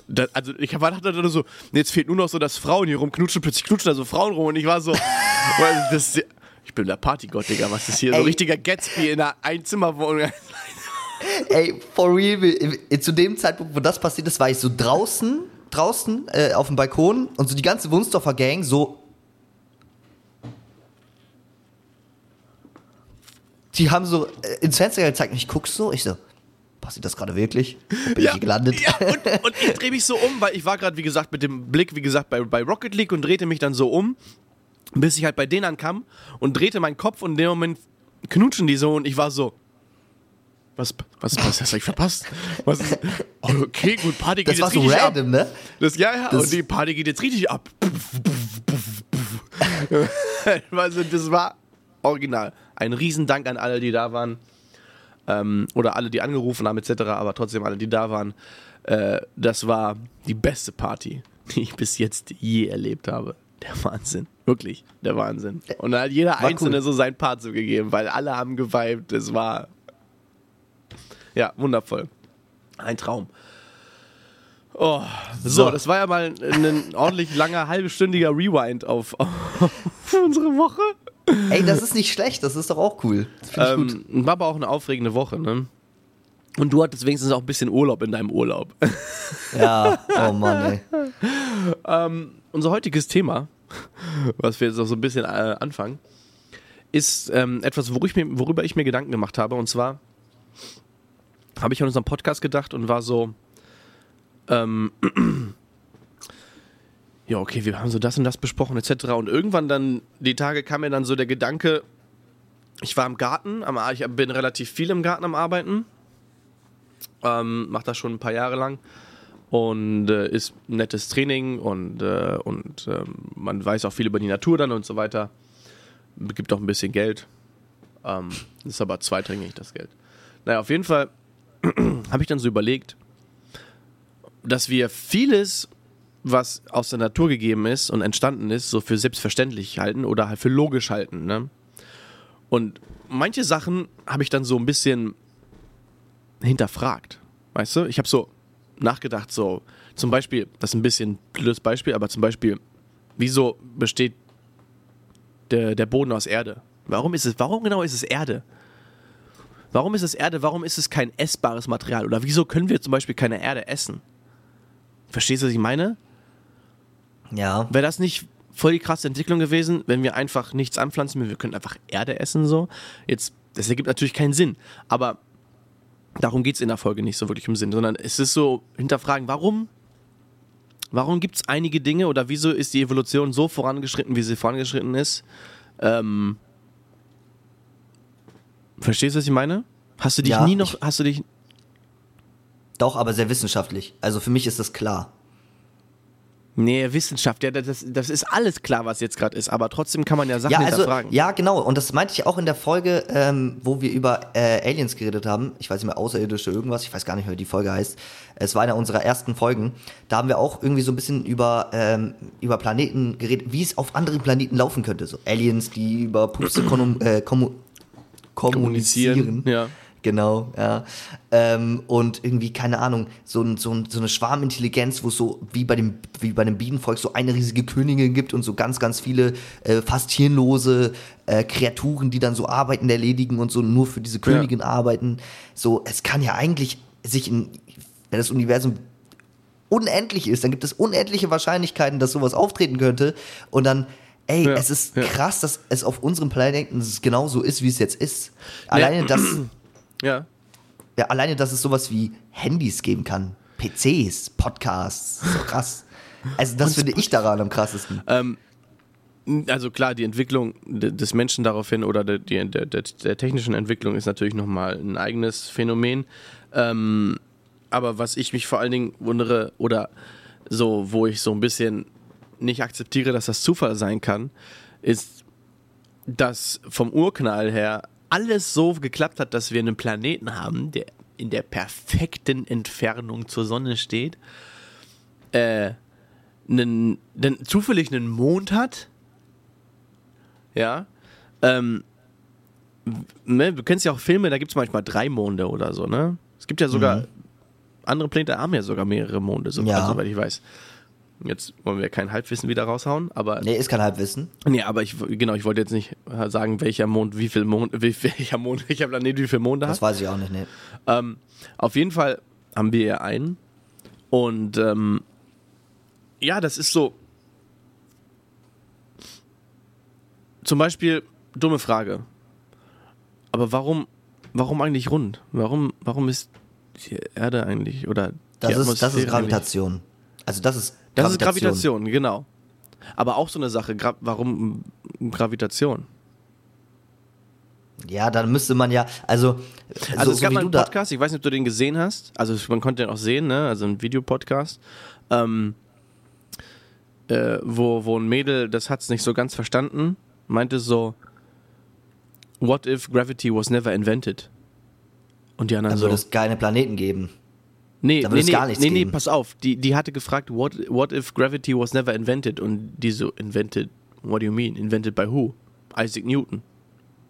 A: Da, also ich war dachte dann so, jetzt fehlt nur noch so, dass Frauen hier rumknutschen, plötzlich knutschen da so Frauen rum und ich war so, das, ich bin der Partygott, Digga, was ist hier? So
B: Ey.
A: richtiger Gatsby in einer Einzimmerwohnung.
B: Ey, for real, zu dem Zeitpunkt, wo das passiert ist, war ich so draußen, draußen äh, auf dem Balkon und so die ganze Wunsdorfer Gang so. Die haben so äh, ins Fenster gezeigt und ich guck so, ich so, passiert das gerade wirklich? Wo bin ich hier gelandet?
A: Ja, und, und ich drehe mich so um, weil ich war gerade, wie gesagt, mit dem Blick, wie gesagt, bei, bei Rocket League und drehte mich dann so um, bis ich halt bei denen ankam und drehte meinen Kopf und in dem Moment knutschen die so und ich war so. Was, was, was hast du verpasst? Was ist, oh, okay, gut, Party geht
B: Das war
A: jetzt
B: so
A: richtig ab.
B: random, ne?
A: Das, ja, ja,
B: Das-
A: und die Party geht jetzt richtig ab. also, das war original. Ein Riesendank an alle, die da waren. Ähm, oder alle, die angerufen haben, etc., aber trotzdem alle, die da waren. Äh, das war die beste Party, die ich bis jetzt je erlebt habe. Der Wahnsinn. Wirklich, der Wahnsinn. Und da hat jeder
B: War
A: Einzelne
B: cool.
A: so sein Part zugegeben, weil alle haben geweibt. Es war. Ja, wundervoll. Ein Traum. Oh, so,
B: So.
A: das war ja mal ein ordentlich langer, halbstündiger Rewind auf, auf unsere Woche.
B: Ey, das ist nicht schlecht, das ist doch auch cool.
A: Ähm, war aber auch eine aufregende Woche, ne? Und du hattest wenigstens auch ein bisschen Urlaub in deinem Urlaub.
B: Ja, oh Mann, ey.
A: Unser heutiges Thema, was wir jetzt auch so ein bisschen äh, anfangen, ist ähm, etwas, worüber ich, mir, worüber ich mir Gedanken gemacht habe. Und zwar habe ich an unserem Podcast gedacht und war so, ähm, ja, okay, wir haben so das und das besprochen, etc. Und irgendwann dann, die Tage kam mir dann so der Gedanke, ich war im Garten, ich bin relativ viel im Garten am Arbeiten, ähm, mache das schon ein paar Jahre lang und äh, ist nettes Training und, äh, und ähm, man weiß auch viel über die Natur dann und so weiter. Gibt auch ein bisschen Geld. Ähm, ist aber zweitrangig das Geld. Naja, auf jeden Fall habe ich dann so überlegt, dass wir vieles, was aus der Natur gegeben ist und entstanden ist, so für selbstverständlich halten oder halt für logisch halten. Ne? Und manche Sachen habe ich dann so ein bisschen hinterfragt. Weißt du? Ich habe so nachgedacht, so zum Beispiel, das ist ein bisschen ein blödes Beispiel, aber zum Beispiel, wieso besteht der, der Boden aus Erde? Warum ist es, warum genau ist es Erde? Warum ist es Erde? Warum ist es kein essbares Material? Oder wieso können wir zum Beispiel keine Erde essen? Verstehst du, was ich meine?
B: Ja.
A: Wäre das nicht voll die krasse Entwicklung gewesen, wenn wir einfach nichts anpflanzen, wir könnten einfach Erde essen so? Jetzt, das ergibt natürlich keinen Sinn, aber darum geht es in der Folge nicht so wirklich im Sinn, sondern es ist so hinterfragen, warum? Warum gibt es einige Dinge oder wieso ist die Evolution so vorangeschritten, wie sie vorangeschritten ist? Ähm, verstehst du, was ich meine? Hast du dich
B: Ja,
A: nie noch,
B: ich-
A: hast du dich,
B: Doch, aber sehr wissenschaftlich. Also für mich ist das klar.
A: nee, Wissenschaft, ja, das, das ist alles klar, was jetzt gerade ist, aber trotzdem kann man ja Sachen
B: Ja, also,
A: hinterfragen.
B: ja, genau. Und das meinte ich auch in der Folge, ähm, wo wir über äh, Aliens geredet haben. Ich weiß nicht mehr, Außerirdische irgendwas. Ich weiß gar nicht mehr, wie die Folge heißt. Es war eine unserer ersten Folgen. Da haben wir auch irgendwie so ein bisschen über, ähm, über Planeten geredet, wie es auf anderen Planeten laufen könnte. So Aliens, die über konum, äh, kommunizieren.
A: ja.
B: Genau, ja. Ähm, und irgendwie, keine Ahnung, so, ein, so, ein, so eine Schwarmintelligenz, wo es so wie bei dem, wie bei dem Bienenvolk so eine riesige Königin gibt und so ganz, ganz viele äh, fast hirnlose äh, Kreaturen, die dann so Arbeiten erledigen und so nur für diese Königin arbeiten. So, es kann ja eigentlich sich in, wenn das Universum unendlich ist, dann gibt es unendliche Wahrscheinlichkeiten, dass sowas auftreten könnte. Und dann, ey,
A: Ja,
B: es ist
A: ja.
B: krass, dass es auf unserem Planeten genauso ist, wie es jetzt ist. Alleine das.
A: Ja.
B: Ja, alleine, dass es sowas wie Handys geben kann. PCs, Podcasts, so krass. Also das finde ich daran am krassesten.
A: Ähm, also klar, die Entwicklung de- des Menschen daraufhin oder der, der, der, der technischen Entwicklung ist natürlich nochmal ein eigenes Phänomen. Ähm, aber was ich mich vor allen Dingen wundere oder so, wo ich so ein bisschen nicht akzeptiere, dass das Zufall sein kann, ist, dass vom Urknall her alles so geklappt hat, dass wir einen Planeten haben, der in der perfekten Entfernung zur Sonne steht, äh, einen, einen, zufällig einen Mond hat ja, ähm, ne, du kennst ja auch Filme, da gibt es manchmal drei Monde oder so, ne? Es gibt ja sogar, andere Planete haben ja sogar mehrere Monde, so,
B: Ja.
A: also, soweit ich weiß. Jetzt wollen wir kein Halbwissen wieder raushauen, aber
B: Nee, ist kein Halbwissen.
A: Nee, aber ich genau, ich wollte jetzt nicht äh, sagen, welcher Mond, wie viel Mond, wie, welcher Mond, welcher Planet wie viel Monde
B: Das
A: hat.
B: weiß ich auch nicht, nee.
A: Ähm, auf jeden Fall haben wir ja einen. Und ähm, ja, das ist so. Zum Beispiel, dumme Frage. Aber warum, warum eigentlich rund? Warum, warum ist die Erde eigentlich oder
B: Das ist, das ist
A: Atmosphäre eigentlich-
B: Gravitation. Also das ist
A: Das ist Gravitation, genau. Aber auch so eine Sache, Gra warum mm, Gravitation?
B: Ja, dann müsste man ja, also,
A: Also
B: so,
A: es gab mal einen Podcast, ich weiß nicht, ob du den gesehen hast. Also man konnte den auch sehen, ne? Also ein Videopodcast, ähm, äh, wo, wo ein Mädel, das hat's nicht so ganz verstanden, meinte so, What if gravity was never invented? Und die anderen
B: dann
A: so,
B: würde es keine Planeten geben.
A: Nee,
B: da
A: nee, nee,
B: gar nichts
A: nee, nee,
B: geben.
A: pass auf. Die, die hatte gefragt, what, what if gravity was never invented? Und die so, invented, what do you mean? Invented by who? Isaac Newton.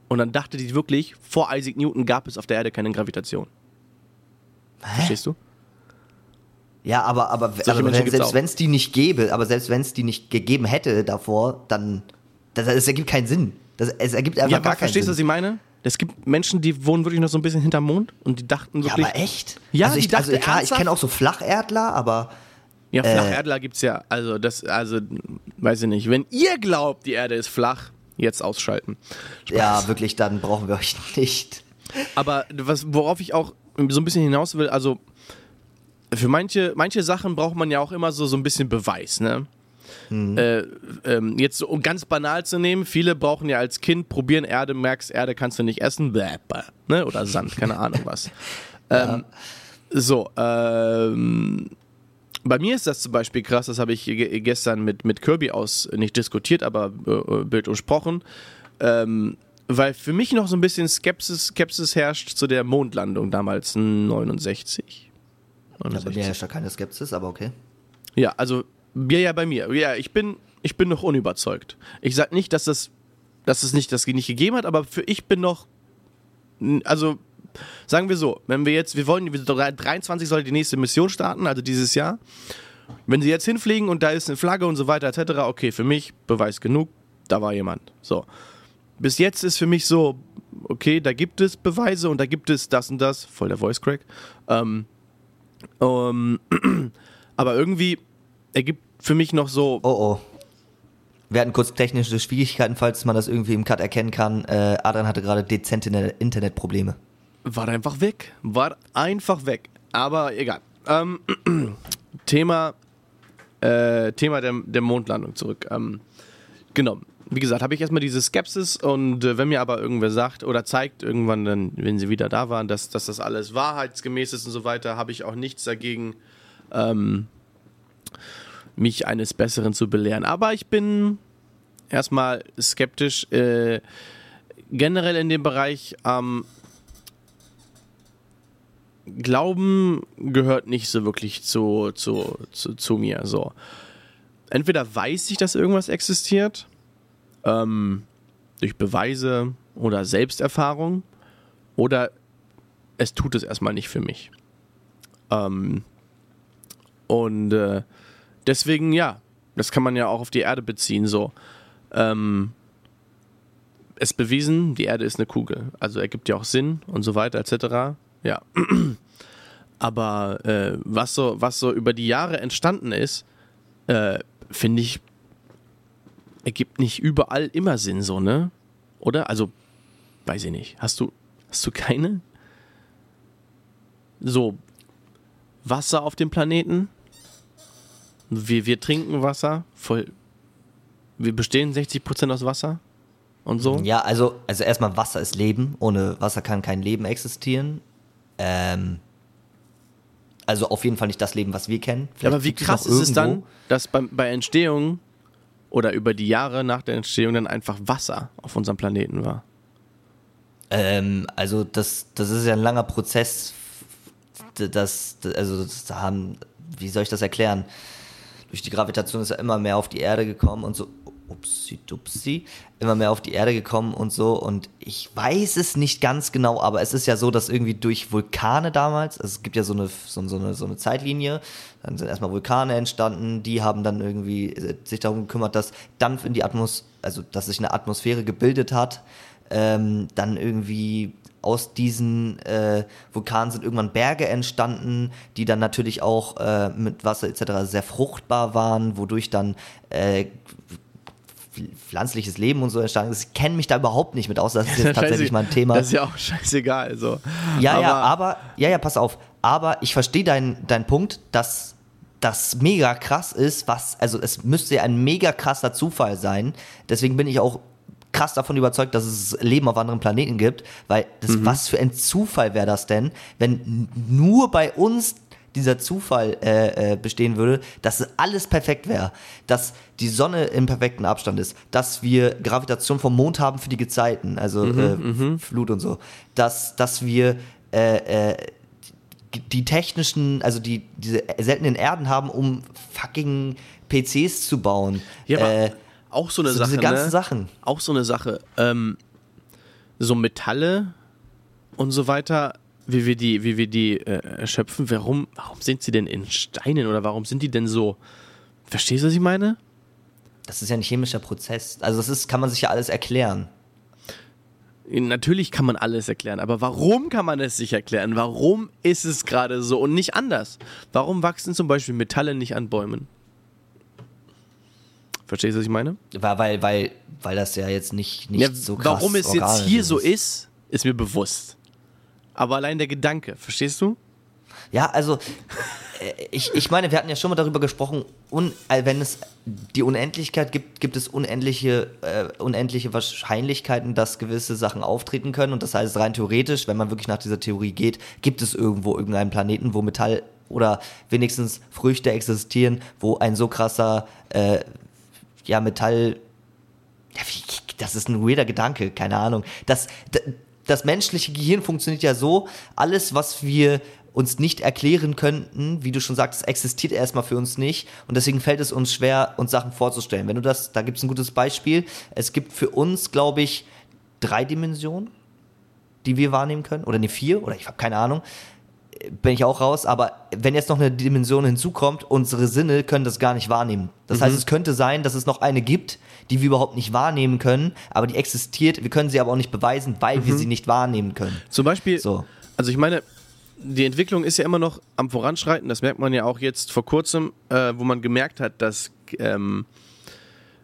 A: Und dann dachte die wirklich, vor Isaac Newton gab es auf der Erde keine Gravitation. Verstehst du?
B: Ja, aber, aber
A: Solche
B: also, selbst wenn es die nicht gäbe, aber selbst wenn es die nicht gegeben hätte davor, dann, das, das ergibt keinen Sinn. Das, es ergibt einfach
A: Ja,
B: gar
A: aber
B: keinen
A: verstehst du, was
B: Sinn.
A: ich meine? Es gibt Menschen, die wohnen wirklich noch so ein bisschen hinterm Mond und die dachten
B: Ja,
A: wirklich.
B: aber echt?
A: Ja,
B: also ich, also
A: dachte
B: klar, ich kenne auch so Flacherdler, aber
A: Ja,
B: Äh.
A: Flacherdler gibt's ja. Also, das, also, weiß ich nicht. Wenn ihr glaubt, die Erde ist flach, jetzt ausschalten.
B: ja, wirklich, dann brauchen wir euch nicht.
A: Aber was, worauf ich auch so ein bisschen hinaus will, also, für manche, manche Sachen braucht man ja auch immer so, so ein bisschen Beweis, ne? Äh, ähm, jetzt so, um ganz banal zu nehmen, viele brauchen ja als Kind probieren Erde, merkst Erde kannst du nicht essen, bäh, bäh, ne? oder Sand, keine Ahnung was. Ähm, so, ähm, bei mir ist das zum Beispiel krass, das habe ich ge- gestern mit, mit Kirby aus nicht diskutiert, aber äh, Bild umsprochen, ähm, weil für mich noch so ein bisschen Skepsis, Skepsis herrscht zu der Mondlandung damals 69.
B: Also
A: 69.
B: mir herrscht da keine Skepsis, aber okay.
A: Ja, also ja, ja, bei mir. Ja, ich bin, ich bin noch unüberzeugt. Ich sag nicht, dass das, dass es nicht das nicht gegeben hat, aber für ich bin noch, also sagen wir so, wenn wir jetzt, wir wollen, wir, 23 soll die nächste Mission starten, also dieses Jahr. Wenn sie jetzt hinfliegen und da ist eine Flagge und so weiter etc., okay, für mich Beweis genug, da war jemand. So. Bis jetzt ist für mich so, okay, da gibt es Beweise und da gibt es das und das, voll der Voice Crack. Ähm, ähm, aber irgendwie ergibt für mich noch so,
B: Oh oh. Wir hatten kurz technische Schwierigkeiten, falls man das irgendwie im Cut erkennen kann. Äh, Adrian hatte gerade dezente Ne- Internetprobleme.
A: war einfach weg. War einfach weg. Aber egal. Ähm, Thema, äh, Thema der, der Mondlandung zurück. Ähm, genau. Wie gesagt, habe ich erstmal diese Skepsis und äh, wenn mir aber irgendwer sagt oder zeigt irgendwann, dann, wenn sie wieder da waren, dass, dass das alles wahrheitsgemäß ist und so weiter, habe ich auch nichts dagegen, ähm, mich eines Besseren zu belehren. Aber ich bin erstmal skeptisch. Äh, generell in dem Bereich, ähm, Glauben gehört nicht so wirklich zu, zu, zu, zu mir. So. Entweder weiß ich, dass irgendwas existiert, ähm, durch Beweise oder Selbsterfahrung, oder es tut es erstmal nicht für mich. Ähm, und äh, deswegen, ja, das kann man ja auch auf die Erde beziehen. So. Ähm, es bewiesen, die Erde ist eine Kugel. Also ergibt ja auch Sinn und so weiter, etc. Ja. Aber äh, was, so, was so über die Jahre entstanden ist, äh, finde ich, ergibt nicht überall immer Sinn, so, ne? Oder? Also, weiß ich nicht. Hast du, hast du keine? So, Wasser auf dem Planeten? Wir, wir trinken Wasser, voll. Wir bestehen 60% aus Wasser und so.
B: Ja, also, also erstmal Wasser ist Leben. Ohne Wasser kann kein Leben existieren. Ähm, also auf jeden Fall nicht das Leben, was wir kennen. Vielleicht
A: aber wie krass ist es dann, dass bei, bei Entstehung oder über die Jahre nach der Entstehung dann einfach Wasser auf unserem Planeten war?
B: Ähm, also das, das ist ja ein langer Prozess. Das, das also das haben, wie soll ich das erklären? Durch die Gravitation ist er immer mehr auf die Erde gekommen und so upsi dupsi, immer mehr auf die Erde gekommen und so. Und ich weiß es nicht ganz genau, aber es ist ja so, dass irgendwie durch Vulkane damals, also es gibt ja so eine, so, so eine, so eine Zeitlinie, dann sind erstmal Vulkane entstanden, die haben dann irgendwie äh, sich darum gekümmert, dass Dampf in die Atmosphäre, also dass sich eine Atmosphäre gebildet hat. Ähm, dann irgendwie aus diesen äh, Vulkanen sind irgendwann Berge entstanden, die dann natürlich auch äh, mit Wasser etc. sehr fruchtbar waren, wodurch dann äh, pflanzliches Leben und so entstanden ist. Ich kenne mich da überhaupt nicht mit aus. Das ist jetzt tatsächlich mein Thema.
A: Das ist ja auch scheißegal. So.
B: Ja, aber ja, aber, ja, ja, pass auf. Aber ich verstehe deinen dein Punkt, dass das mega krass ist, was, also es müsste ja ein mega krasser Zufall sein. Deswegen bin ich auch krass davon überzeugt, dass es Leben auf anderen Planeten gibt, weil das, mhm. was für ein Zufall wäre das denn, wenn nur bei uns dieser Zufall äh, äh, bestehen würde, dass alles perfekt wäre, dass die Sonne im perfekten Abstand ist, dass wir Gravitation vom Mond haben für die Gezeiten, also mhm, äh, mhm. Flut und so, dass, dass wir äh, äh, die technischen, also die diese seltenen Erden haben, um fucking PCs zu bauen.
A: Ja, äh, auch so eine so Sache.
B: Diese ganzen
A: ne?
B: Sachen.
A: Auch so eine Sache. Ähm, so Metalle und so weiter wie wir die, wie wir die äh, erschöpfen. Warum, warum sind sie denn in Steinen oder warum sind die denn so? Verstehst du, was ich meine?
B: Das ist ja ein chemischer Prozess. Also das ist, kann man sich ja alles erklären.
A: Natürlich kann man alles erklären, aber warum kann man es sich erklären? Warum ist es gerade so und nicht anders? Warum wachsen zum Beispiel Metalle nicht an Bäumen? Verstehst du, was ich meine?
B: Weil, weil, weil, weil das ja jetzt nicht, nicht ja, so krass
A: Warum es jetzt hier ist. so ist, ist mir bewusst aber allein der Gedanke, verstehst du?
B: Ja, also äh, ich, ich meine, wir hatten ja schon mal darüber gesprochen, un, äh, wenn es die Unendlichkeit gibt, gibt es unendliche, äh, unendliche Wahrscheinlichkeiten, dass gewisse Sachen auftreten können. Und das heißt, rein theoretisch, wenn man wirklich nach dieser Theorie geht, gibt es irgendwo irgendeinen Planeten, wo Metall oder wenigstens Früchte existieren, wo ein so krasser äh, ja, Metall. Das ist ein weirder Gedanke, keine Ahnung. Das, das menschliche Gehirn funktioniert ja so, alles, was wir uns nicht erklären könnten, wie du schon sagst, existiert erstmal für uns nicht und deswegen fällt es uns schwer, uns Sachen vorzustellen. Wenn du das, da gibt es ein gutes Beispiel. Es gibt für uns, glaube ich, drei Dimensionen, die wir wahrnehmen können oder eine vier oder ich habe keine Ahnung. Bin ich auch raus, aber wenn jetzt noch eine Dimension hinzukommt, unsere Sinne können das gar nicht wahrnehmen. Das mhm. heißt, es könnte sein, dass es noch eine gibt, die wir überhaupt nicht wahrnehmen können, aber die existiert. Wir können sie aber auch nicht beweisen, weil mhm. wir sie nicht wahrnehmen können.
A: Zum Beispiel, so. also ich meine, die Entwicklung ist ja immer noch am Voranschreiten. Das merkt man ja auch jetzt vor kurzem, äh, wo man gemerkt hat, dass ähm,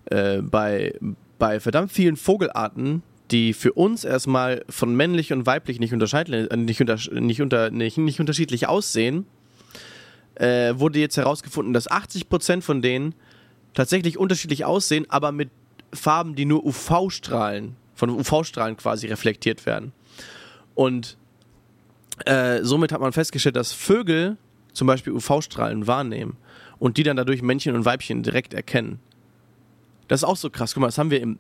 A: äh, bei, bei verdammt vielen Vogelarten, die für uns erstmal von männlich und weiblich nicht, äh, nicht, unter, nicht, unter, nicht, nicht unterschiedlich aussehen, äh, wurde jetzt herausgefunden, dass 80% von denen tatsächlich unterschiedlich aussehen, aber mit Farben, die nur UV-Strahlen, von UV-Strahlen quasi reflektiert werden. Und äh, somit hat man festgestellt, dass Vögel zum Beispiel UV-Strahlen wahrnehmen und die dann dadurch Männchen und Weibchen direkt erkennen. Das ist auch so krass. Guck mal, das haben wir im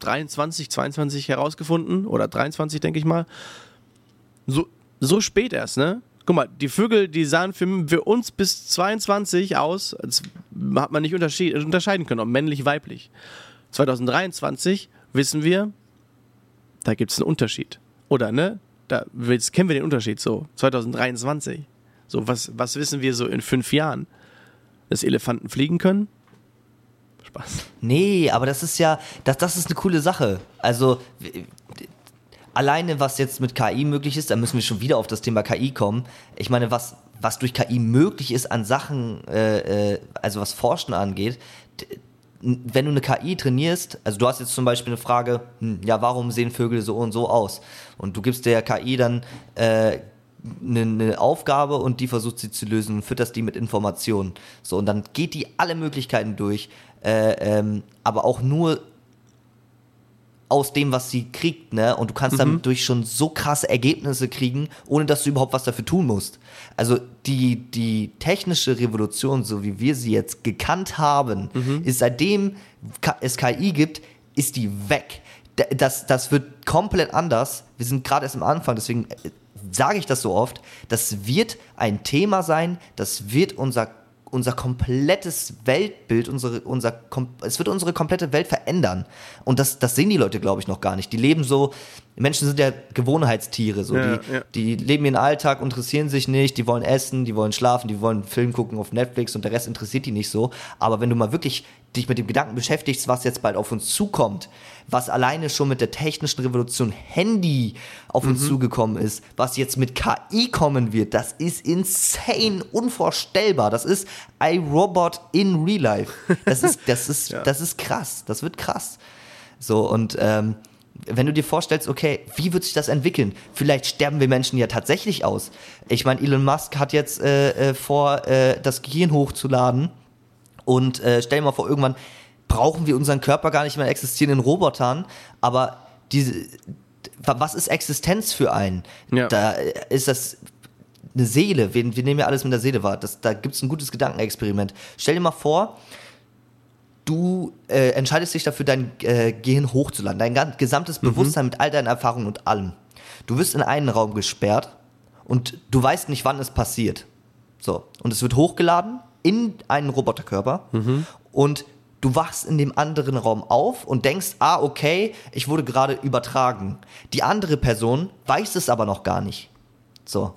A: 2023, 22 herausgefunden oder 23, denke ich mal. So, so spät erst, ne? guck mal, die Vögel, die sahen für, für uns bis 22 aus, hat man nicht unterscheiden können, ob männlich, weiblich. 2023 wissen wir, da gibt es einen Unterschied. Oder, ne? Da kennen wir den Unterschied so. 2023. So, was, was wissen wir so in fünf Jahren? Dass Elefanten fliegen können? Spaß.
B: Nee, aber das ist ja, das, das ist eine coole Sache. Also, alleine was jetzt mit KI möglich ist, da müssen wir schon wieder auf das Thema KI kommen. Ich meine, was, was durch KI möglich ist an Sachen, äh, äh, also was Forschen angeht, wenn du eine KI trainierst, also du hast jetzt zum Beispiel eine Frage, hm, ja, warum sehen Vögel so und so aus? Und du gibst der KI dann äh, eine, eine Aufgabe und die versucht sie zu lösen und fütterst die mit Informationen. So, und dann geht die alle Möglichkeiten durch, äh, ähm, aber auch nur aus dem, was sie kriegt, ne? Und du kannst mhm. durch schon so krasse Ergebnisse kriegen, ohne dass du überhaupt was dafür tun musst. Also die, die technische Revolution, so wie wir sie jetzt gekannt haben, mhm. ist seitdem es KI gibt, ist die weg. Das, das wird komplett anders. Wir sind gerade erst am Anfang, deswegen äh, sage ich das so oft. Das wird ein Thema sein, das wird unser unser komplettes Weltbild, unsere, unser, es wird unsere komplette Welt verändern. Und das, das sehen die Leute, glaube ich, noch gar nicht. Die leben so, Menschen sind ja Gewohnheitstiere, so.
A: Ja,
B: die,
A: ja.
B: die leben ihren Alltag, interessieren sich nicht, die wollen essen, die wollen schlafen, die wollen einen Film gucken auf Netflix und der Rest interessiert die nicht so. Aber wenn du mal wirklich dich mit dem Gedanken beschäftigst, was jetzt bald auf uns zukommt, was alleine schon mit der technischen Revolution Handy auf uns zugekommen ist, was jetzt mit KI kommen wird, das ist insane, unvorstellbar. Das ist iRobot in Real Life. Das ist, das ist,
A: Ja.
B: das ist krass. Das wird krass. So, und ähm, wenn du dir vorstellst, okay, wie wird sich das entwickeln? Vielleicht sterben wir Menschen ja tatsächlich aus. Ich meine, Elon Musk hat jetzt äh, äh, vor, äh, das Gehirn hochzuladen und äh, stell dir mal vor, irgendwann brauchen wir unseren Körper gar nicht mehr existieren in Robotern, aber diese, wa- was ist Existenz für einen?
A: Ja.
B: Da ist das eine Seele. Wir, wir nehmen ja alles mit der Seele wahr. Das, da gibt es ein gutes Gedankenexperiment. Stell dir mal vor, du äh, entscheidest dich dafür, dein äh, Gehirn hochzuladen, dein gesamtes Bewusstsein mit all deinen Erfahrungen und allem. Du wirst in einen Raum gesperrt und du weißt nicht, wann es passiert. So, und es wird hochgeladen in einen Roboterkörper und du wachst in dem anderen Raum auf und denkst, ah, okay, ich wurde gerade übertragen. Die andere Person weiß es aber noch gar nicht. So.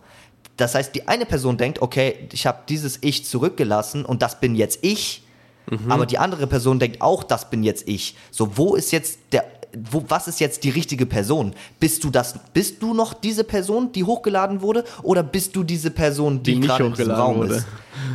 B: Das heißt, die eine Person denkt, okay, ich habe dieses Ich zurückgelassen und das bin jetzt ich. Aber die andere Person denkt auch, das bin jetzt ich. So, wo ist jetzt der, wo, was ist jetzt die richtige Person? Bist du das, bist du noch diese Person, die hochgeladen wurde, oder bist du diese Person, die,
A: Die
B: gerade in diesem Raum
A: wurde.
B: ist?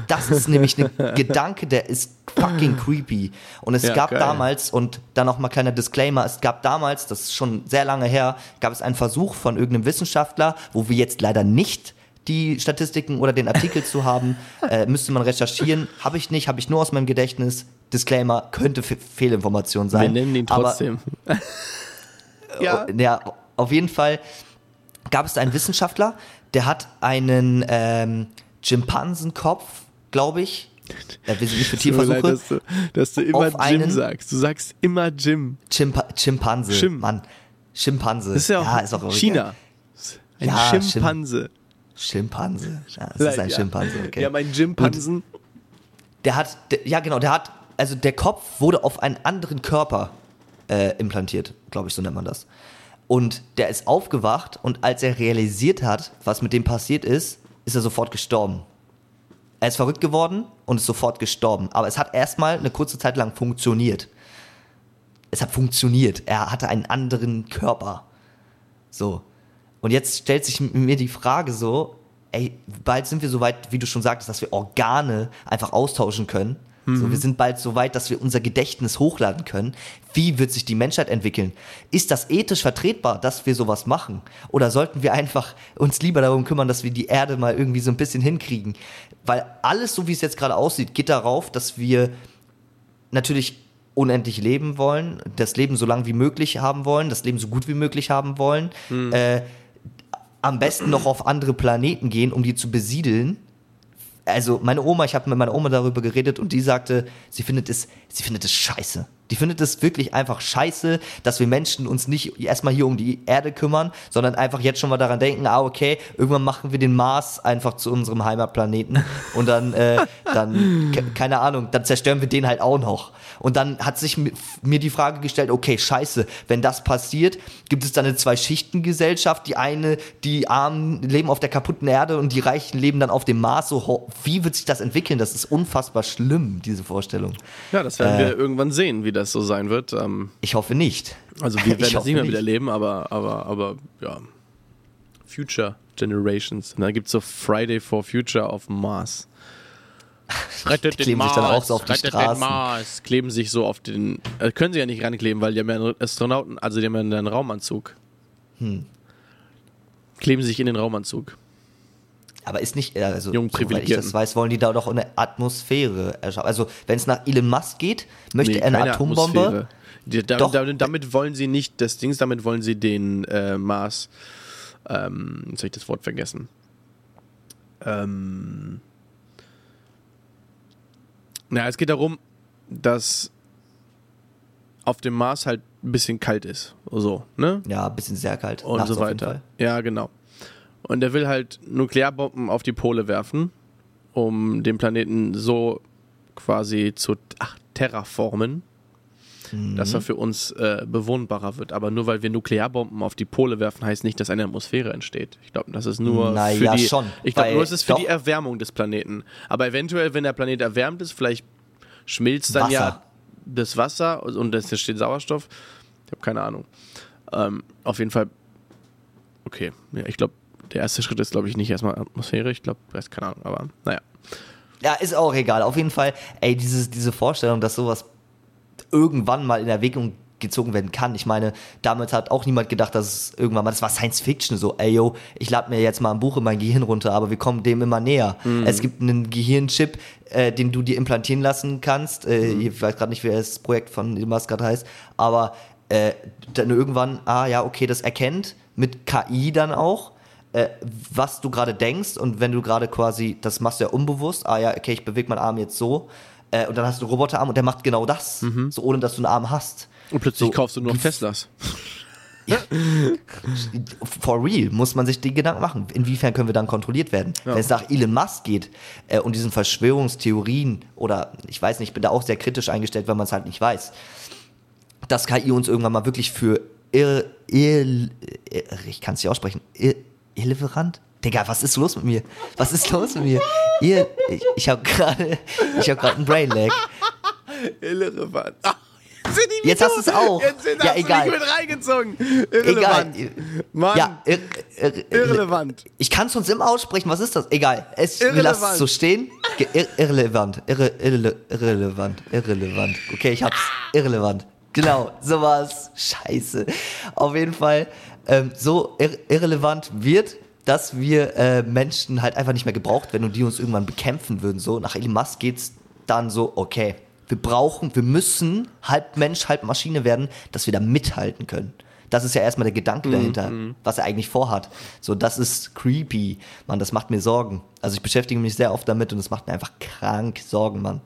B: Das ist nämlich ein Gedanke, der ist fucking creepy. Und es
A: Ja,
B: gab
A: geil.
B: damals, und dann noch mal kleiner Disclaimer, es gab damals, das ist schon sehr lange her, gab es einen Versuch von irgendeinem Wissenschaftler, wo wir jetzt leider nicht die Statistiken oder den Artikel zu haben, äh, müsste man recherchieren. Habe ich nicht, habe ich nur aus meinem Gedächtnis. Disclaimer, könnte Fe Fehlinformation
A: Wir
B: sein.
A: nennen ihn
B: Aber
A: trotzdem. ja.
B: Oh, ja, auf jeden Fall gab es einen Wissenschaftler, der hat einen ähm, Schimpansenkopf, glaube ich. Äh, wir sind nicht für
A: mir leid,
B: Tierversuche.
A: dass du, dass du immer
B: auf
A: Jim
B: einen-
A: sagst. Du sagst immer Jim.
B: Chimpa Chimpanse.
A: Schim.
B: Mann. Schimpanse.
A: Das ist ja auch,
B: ist auch
A: China. Ein
B: Ja,
A: Schimpanse.
B: Schimpanse. Ja, es ist ein
A: ja.
B: Schimpanse, okay.
A: Ja, mein Jimpansen.
B: Der hat, der, ja genau, der hat, also der Kopf wurde auf einen anderen Körper äh, implantiert, glaube ich, so nennt man das. Und der ist aufgewacht und als er realisiert hat, was mit dem passiert ist, ist er sofort gestorben. Er ist verrückt geworden und ist sofort gestorben. Aber es hat erstmal eine kurze Zeit lang funktioniert. Es hat funktioniert. Er hatte einen anderen Körper. So. Und jetzt stellt sich mir die Frage so, ey, bald sind wir so weit, wie du schon sagtest, dass wir Organe einfach austauschen können. So, wir sind bald so weit, dass wir unser Gedächtnis hochladen können. Wie wird sich die Menschheit entwickeln? Ist das ethisch vertretbar, dass wir sowas machen? Oder sollten wir einfach uns lieber darum kümmern, dass wir die Erde mal irgendwie so ein bisschen hinkriegen? Weil alles, so wie es jetzt gerade aussieht, geht darauf, dass wir natürlich unendlich leben wollen, das Leben so lang wie möglich haben wollen, das Leben so gut wie möglich haben wollen, äh, am besten noch auf andere Planeten gehen, um die zu besiedeln. Also meine Oma, ich habe mit meiner Oma darüber geredet und die sagte, sie findet es, sie findet es scheiße. Die findet es wirklich einfach scheiße, dass wir Menschen uns nicht erstmal hier um die Erde kümmern, sondern einfach jetzt schon mal daran denken, ah okay, irgendwann machen wir den Mars einfach zu unserem Heimatplaneten und dann, äh, dann ke- keine Ahnung, dann zerstören wir den halt auch noch. Und dann hat sich mi- mir die Frage gestellt, okay, scheiße, wenn das passiert, gibt es dann eine Zwei-Schichten-Gesellschaft. Die eine, die Armen leben auf der kaputten Erde und die Reichen leben dann auf dem Mars. So, wie wird sich das entwickeln? Das ist unfassbar schlimm, diese Vorstellung.
A: Ja, das werden
B: Äh.
A: wir irgendwann sehen, wie das so sein wird. Ähm,
B: Ich hoffe nicht.
A: also wir werden das nicht mehr miterleben, aber, aber, aber ja. Future Generations. Und dann gibt es so Friday for Future auf Mars. Rettet
B: Die kleben sich dann auch so auf die
A: rettet
B: Straßen.
A: den Mars. Kleben sich so auf den. Äh, können sie ja nicht rankleben, weil die haben ja einen Astronauten, also die haben ja einen Raumanzug.
B: Hm.
A: Kleben sich in den Raumanzug.
B: Aber ist nicht, äh, also,
A: Jungen
B: soweit ich das weiß, wollen die da doch eine Atmosphäre erschaffen. Also, wenn es nach Elon Musk geht, möchte
A: Nee,
B: er eine Atombombe.
A: Atmosphäre. Die, da, damit, damit wollen sie nicht das Dings, damit wollen sie den äh, Mars. Ähm, jetzt habe ich das Wort vergessen. Ähm, na, es geht darum, dass auf dem Mars halt ein bisschen kalt ist. So, ne?
B: Ja, ein bisschen sehr kalt.
A: Und
B: Nachts
A: so weiter. Ja, genau. Und er will halt Nuklearbomben auf die Pole werfen. um den Planeten so quasi zu ach, terraformen, dass er für uns äh, bewohnbarer wird. Aber nur weil wir Nuklearbomben auf die Pole werfen, heißt nicht, dass eine Atmosphäre entsteht. Ich glaube, das ist nur
B: Na
A: für
B: ja,
A: die.
B: schon,
A: ich glaube, nur es ist für
B: doch.
A: die Erwärmung des Planeten. Aber eventuell, wenn der Planet erwärmt ist, vielleicht schmilzt dann ja
B: Wasser.
A: das Wasser und es entsteht Sauerstoff. Ich habe keine Ahnung. Ähm, auf jeden Fall. Okay, ja, ich glaube, der erste Schritt ist, glaube ich, nicht erstmal Atmosphäre. Ich glaube, das keine Ahnung. Aber naja.
B: Ja, ist auch egal. Auf jeden Fall, ey, dieses, diese Vorstellung, dass sowas irgendwann mal in Erwägung gezogen werden kann. Ich meine, damals hat auch niemand gedacht, dass es irgendwann mal, das war Science Fiction, so, ey yo, ich lade mir jetzt mal ein Buch in mein Gehirn runter, aber wir kommen dem immer näher. Es gibt einen Gehirnchip, äh, den du dir implantieren lassen kannst. Äh, Ich weiß gerade nicht, wie das Projekt von Elon Musk gerade heißt, aber äh, dann irgendwann, ah ja, okay, das erkennt, mit KI dann auch, äh, was du gerade denkst und wenn du gerade quasi, das machst du ja unbewusst, ah ja, okay, ich bewege meinen Arm jetzt so äh, und dann hast du einen Roboterarm und der macht genau das, so ohne dass du einen Arm hast.
A: Und plötzlich
B: So,
A: kaufst du nur noch Teslas.
B: For real muss man sich die Gedanken machen. Inwiefern können wir dann kontrolliert werden? Wenn es nach Elon Musk geht äh, und diesen Verschwörungstheorien oder ich weiß nicht, ich bin da auch sehr kritisch eingestellt, weil man es halt nicht weiß, dass KI uns irgendwann mal wirklich für irre, irre, irre ich kann es nicht aussprechen, irre, irrelevant? Digga, was ist los mit mir? Was ist los mit mir? Ihr, ich, ich habe gerade, ich habe gerade einen Brain Lag.
A: Irrelevant. Ah,
B: Jetzt hast du's auch.
A: Jetzt sind,
B: Ja, egal.
A: du mich mit reingezogen.
B: Egal.
A: Irrelevant. Mann.
B: Ja, ir, ir,
A: Irrelevant.
B: Ich kann es uns immer aussprechen. Was ist das? Egal. Es, wir lassen es so stehen. Irrelevant. Irre irre irrelevant. Irrelevant. Okay, ich hab's. Irrelevant. Genau, sowas. Scheiße. Auf jeden Fall ähm, so ir irrelevant wird, dass wir äh, Menschen halt einfach nicht mehr gebraucht werden und die uns irgendwann bekämpfen würden. So nach Elon Musk geht's dann so, okay, wir brauchen, wir müssen halb Mensch, halb Maschine werden, dass wir da mithalten können. Das ist ja erstmal der Gedanke dahinter, was er eigentlich vorhat. So, das ist creepy, Mann, das macht mir Sorgen. Also ich beschäftige mich sehr oft damit und es macht mir einfach krank Sorgen, Mann.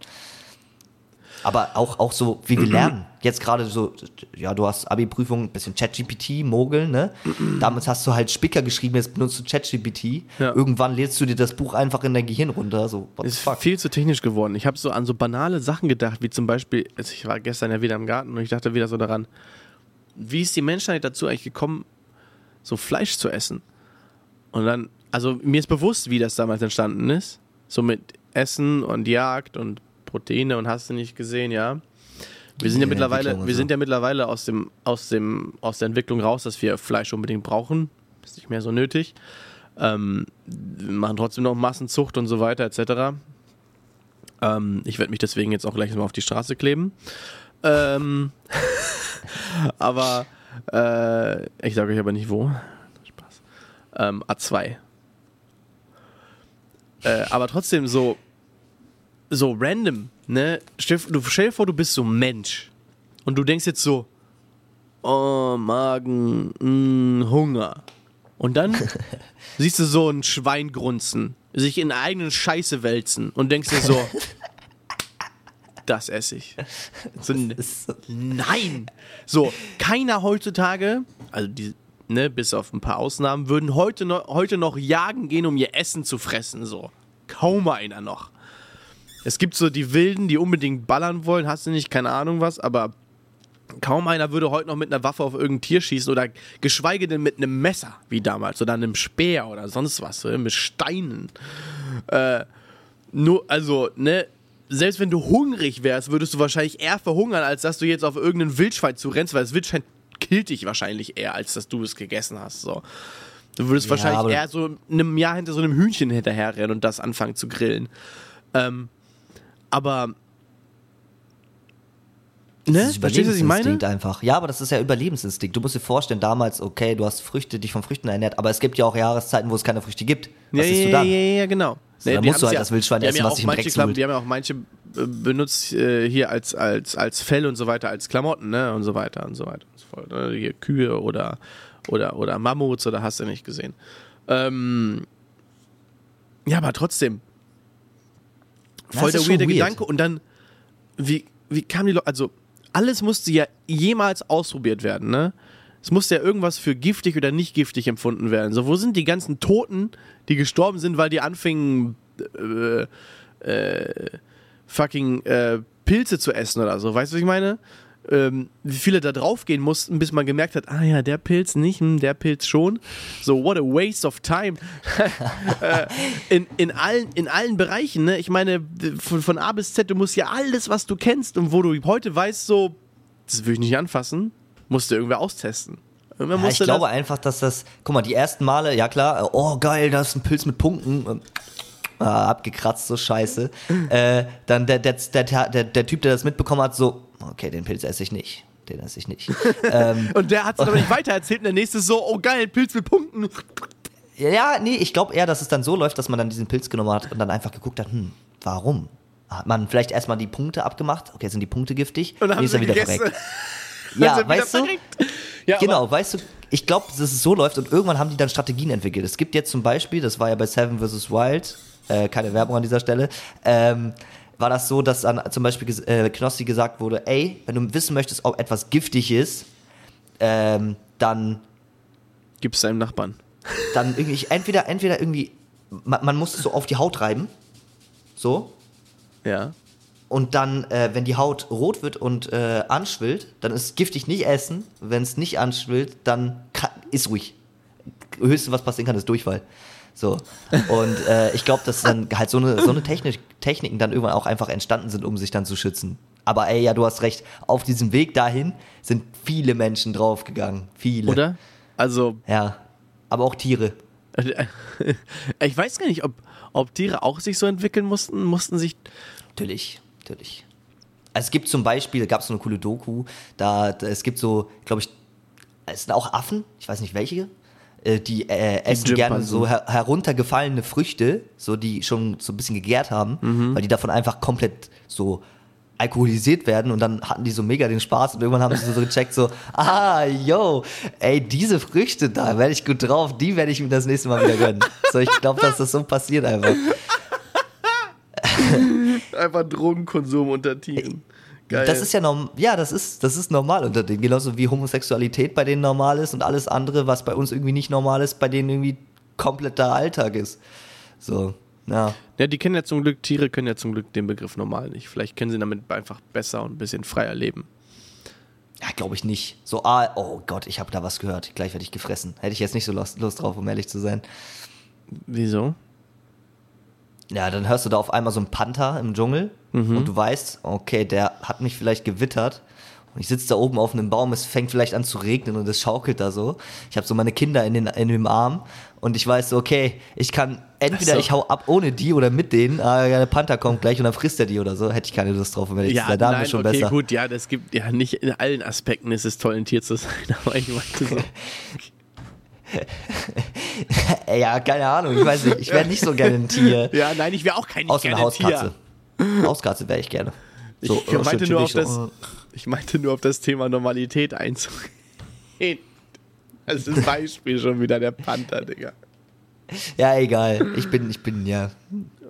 B: Aber auch, auch so, wie wir lernen. Jetzt gerade so, ja, du hast Abi-Prüfung, ein bisschen ChatGPT, Mogeln, ne? Damals hast du halt Spicker geschrieben, jetzt benutzt du ChatGPT.
A: Ja.
B: Irgendwann lädst du dir das Buch einfach in dein Gehirn runter. So, what
A: Ist
B: fuck?
A: viel zu technisch geworden. Ich habe so an so banale Sachen gedacht, wie zum Beispiel, also ich war gestern ja wieder im Garten und ich dachte wieder so daran, wie ist die Menschheit dazu eigentlich gekommen, so Fleisch zu essen? Und dann, also mir ist bewusst, wie das damals entstanden ist. So mit Essen und Jagd und Proteine und hast du nicht gesehen, ja. Wir sind ja
B: Die
A: mittlerweile, wir sind ja mittlerweile aus dem, aus dem, aus der Entwicklung raus, dass wir Fleisch unbedingt brauchen. Ist nicht mehr so nötig. Ähm, wir machen trotzdem noch Massenzucht und so weiter, etc. Ähm, ich werde mich deswegen jetzt auch gleich mal auf die Straße kleben. Ähm, aber äh, ich sage euch aber nicht wo. Spaß. Ähm, A2. Äh, aber trotzdem so so random, ne? Stell, du stell dir vor, du bist so ein Mensch und du denkst jetzt so, oh, Magen, mh, Hunger. Und dann siehst du so ein Schwein grunzen, sich in eigenen Scheiße wälzen und denkst dir so, das esse ich. So, nein! So, keiner heutzutage, also die, ne, bis auf ein paar Ausnahmen, würden heute noch, heute noch jagen gehen, um ihr Essen zu fressen. So. Kaum einer noch. Es gibt so die Wilden, die unbedingt ballern wollen, hast du nicht, keine Ahnung was, aber kaum einer würde heute noch mit einer Waffe auf irgendein Tier schießen oder geschweige denn mit einem Messer, wie damals, oder einem Speer oder sonst was, so, mit Steinen. Äh, nur, also, ne, selbst wenn du hungrig wärst, würdest du wahrscheinlich eher verhungern, als dass du jetzt auf irgendein Wildschwein zurennst, weil das Wildschwein killt dich wahrscheinlich eher, als dass du es gegessen hast. So. Du würdest
B: Ja,
A: wahrscheinlich eher so einem Jahr hinter so einem Hühnchen hinterherrennen und das anfangen zu grillen. Ähm, aber. Ne? Verstehst du, was ich meine?
B: Überlebensinstinkt einfach. Ja, aber das ist ja Überlebensinstinkt. Du musst dir vorstellen, damals, okay, du hast Früchte, dich von Früchten ernährt, aber es gibt ja auch Jahreszeiten, wo es keine Früchte gibt. Was
A: ja,
B: isst du
A: ja,
B: dann?
A: ja, ja, genau.
B: So, dann
A: die
B: musst du halt das Wildschwein essen,
A: ja
B: was sich im
A: manche
B: suhlt.
A: Die haben ja auch manche äh, benutzt äh, hier als, als, als Fell und so weiter, als Klamotten, ne? Und so weiter und so weiter und so fort. ne? Hier Kühe oder, oder, oder Mammuts oder hast du nicht gesehen. Ähm, ja, aber trotzdem. Voll der weirde
B: weird.
A: Gedanke. Und dann, wie, wie kamen die Leute, also alles musste ja jemals ausprobiert werden, ne? Es musste ja irgendwas für giftig oder nicht giftig empfunden werden. So, wo sind die ganzen Toten, die gestorben sind, weil die anfingen, äh, äh, fucking äh, Pilze zu essen oder so. Weißt du, was ich meine? Ähm, wie viele da draufgehen mussten, bis man gemerkt hat, ah ja, der Pilz nicht, hm, der Pilz schon. So, what a waste of time. äh, in, in, allen, in allen Bereichen, ne? Ich meine, von, von A bis Z, du musst ja alles, was du kennst und wo du heute weißt, so, das will ich nicht anfassen, musst du irgendwer austesten. Irgendwer
B: Ja, ich glaube einfach, dass das, guck mal, die ersten Male, ja klar, oh geil, da ist ein Pilz mit Punkten. Ah, abgekratzt, so scheiße. äh, dann der, der, der, der, der Typ, der das mitbekommen hat, so, okay, den Pilz esse ich nicht. Den esse ich nicht. ähm,
A: Und der hat es aber nicht weitererzählt und der nächste so, oh geil, Pilz mit Punkten.
B: ja, nee, ich glaube eher, dass es dann so läuft, dass man dann diesen Pilz genommen hat und dann einfach geguckt hat, hm, warum? Hat man vielleicht erstmal die Punkte abgemacht? Okay, sind die Punkte giftig?
A: Und dann haben
B: ist er wieder
A: gegessen.
B: verreckt. Ja, weißt du?
A: Ja,
B: genau, weißt du, ich glaube, dass es so läuft und irgendwann haben die dann Strategien entwickelt. Es gibt jetzt zum Beispiel, das war ja bei Seven vs. Wild, äh, keine Werbung an dieser Stelle, ähm, war das so, dass dann zum Beispiel äh, Knossi gesagt wurde, ey, wenn du wissen möchtest, ob etwas giftig ist, ähm, dann
A: Gib's deinem Nachbarn.
B: dann irgendwie, entweder, entweder irgendwie, man, man muss es so auf die Haut reiben, so,
A: Ja.
B: und dann, äh, wenn die Haut rot wird und äh, anschwillt, dann ist giftig nicht essen. Wenn es nicht anschwillt, dann kann, ist ruhig. Höchste, was passieren kann, ist Durchfall. So. Und äh, ich glaube, dass dann halt so eine, so eine Technik, Techniken dann irgendwann auch einfach entstanden sind, um sich dann zu schützen. Aber ey, ja, du hast recht. Auf diesem Weg dahin sind viele Menschen draufgegangen. Viele.
A: Oder? Also,
B: Ja. Aber auch Tiere.
A: ich weiß gar nicht, ob, ob Tiere auch sich so entwickeln mussten, mussten sich.
B: Natürlich, natürlich. Also es gibt zum Beispiel, da gab es so eine coole Doku, da, da es gibt so, glaube ich, es sind auch Affen, ich weiß nicht welche, äh, die äh, essen gerne so her heruntergefallene Früchte, so die schon so ein bisschen gegärt haben,
A: Mhm.
B: weil die davon einfach komplett so alkoholisiert werden und dann hatten die so mega den Spaß und irgendwann haben sie so gecheckt so, ah, yo, ey, diese Früchte da, werde ich gut drauf, die werde ich mir das nächste Mal wieder gönnen. So, ich glaube, dass das so passiert einfach.
A: Einfach Drogenkonsum unter Tieren. Geil.
B: Das ist ja norm ja, das ist, das ist normal unter denen. Genauso wie Homosexualität bei denen normal ist und alles andere, was bei uns irgendwie nicht normal ist, bei denen irgendwie kompletter Alltag ist. So, ja.
A: ja, die kennen ja zum Glück, Tiere können ja zum Glück den Begriff normal nicht. Vielleicht können sie damit einfach besser und ein bisschen freier leben.
B: Ja, glaube ich nicht. So, ah, oh Gott, ich habe da was gehört. Gleich werde ich gefressen. Hätte ich jetzt nicht so Lust, Lust drauf, um ehrlich zu sein.
A: Wieso?
B: Ja, dann hörst du da auf einmal so einen Panther im Dschungel und du weißt, okay, der hat mich vielleicht gewittert. Und ich sitze da oben auf einem Baum, es fängt vielleicht an zu regnen und es schaukelt da so. Ich habe so meine Kinder in, den, in dem Arm und ich weiß okay, ich kann entweder
A: so.
B: ich hau ab ohne die oder mit denen, ah, ja, der Panther kommt gleich und dann frisst er die oder so. Hätte ich keine Lust drauf, ehrlich zu sein. Da wir schon
A: okay,
B: besser.
A: gut, ja, das gibt ja nicht in allen Aspekten ist es toll, ein Tier zu sein, aber ich meinte so.
B: Ja, keine Ahnung, ich weiß nicht, ich wäre nicht so gerne ein Tier.
A: Ja, nein, ich wäre auch kein
B: Außer eine
A: gerne
B: Hauskatze.
A: Tier.
B: Hauskatze wäre ich gerne. So,
A: Ich,
B: äh,
A: meinte nur auf das,
B: so,
A: ich meinte nur auf das Thema Normalität einzugehen. Das ist Beispiel schon wieder der Panther, Digga.
B: Ja, egal. Ich bin, ich bin, ja,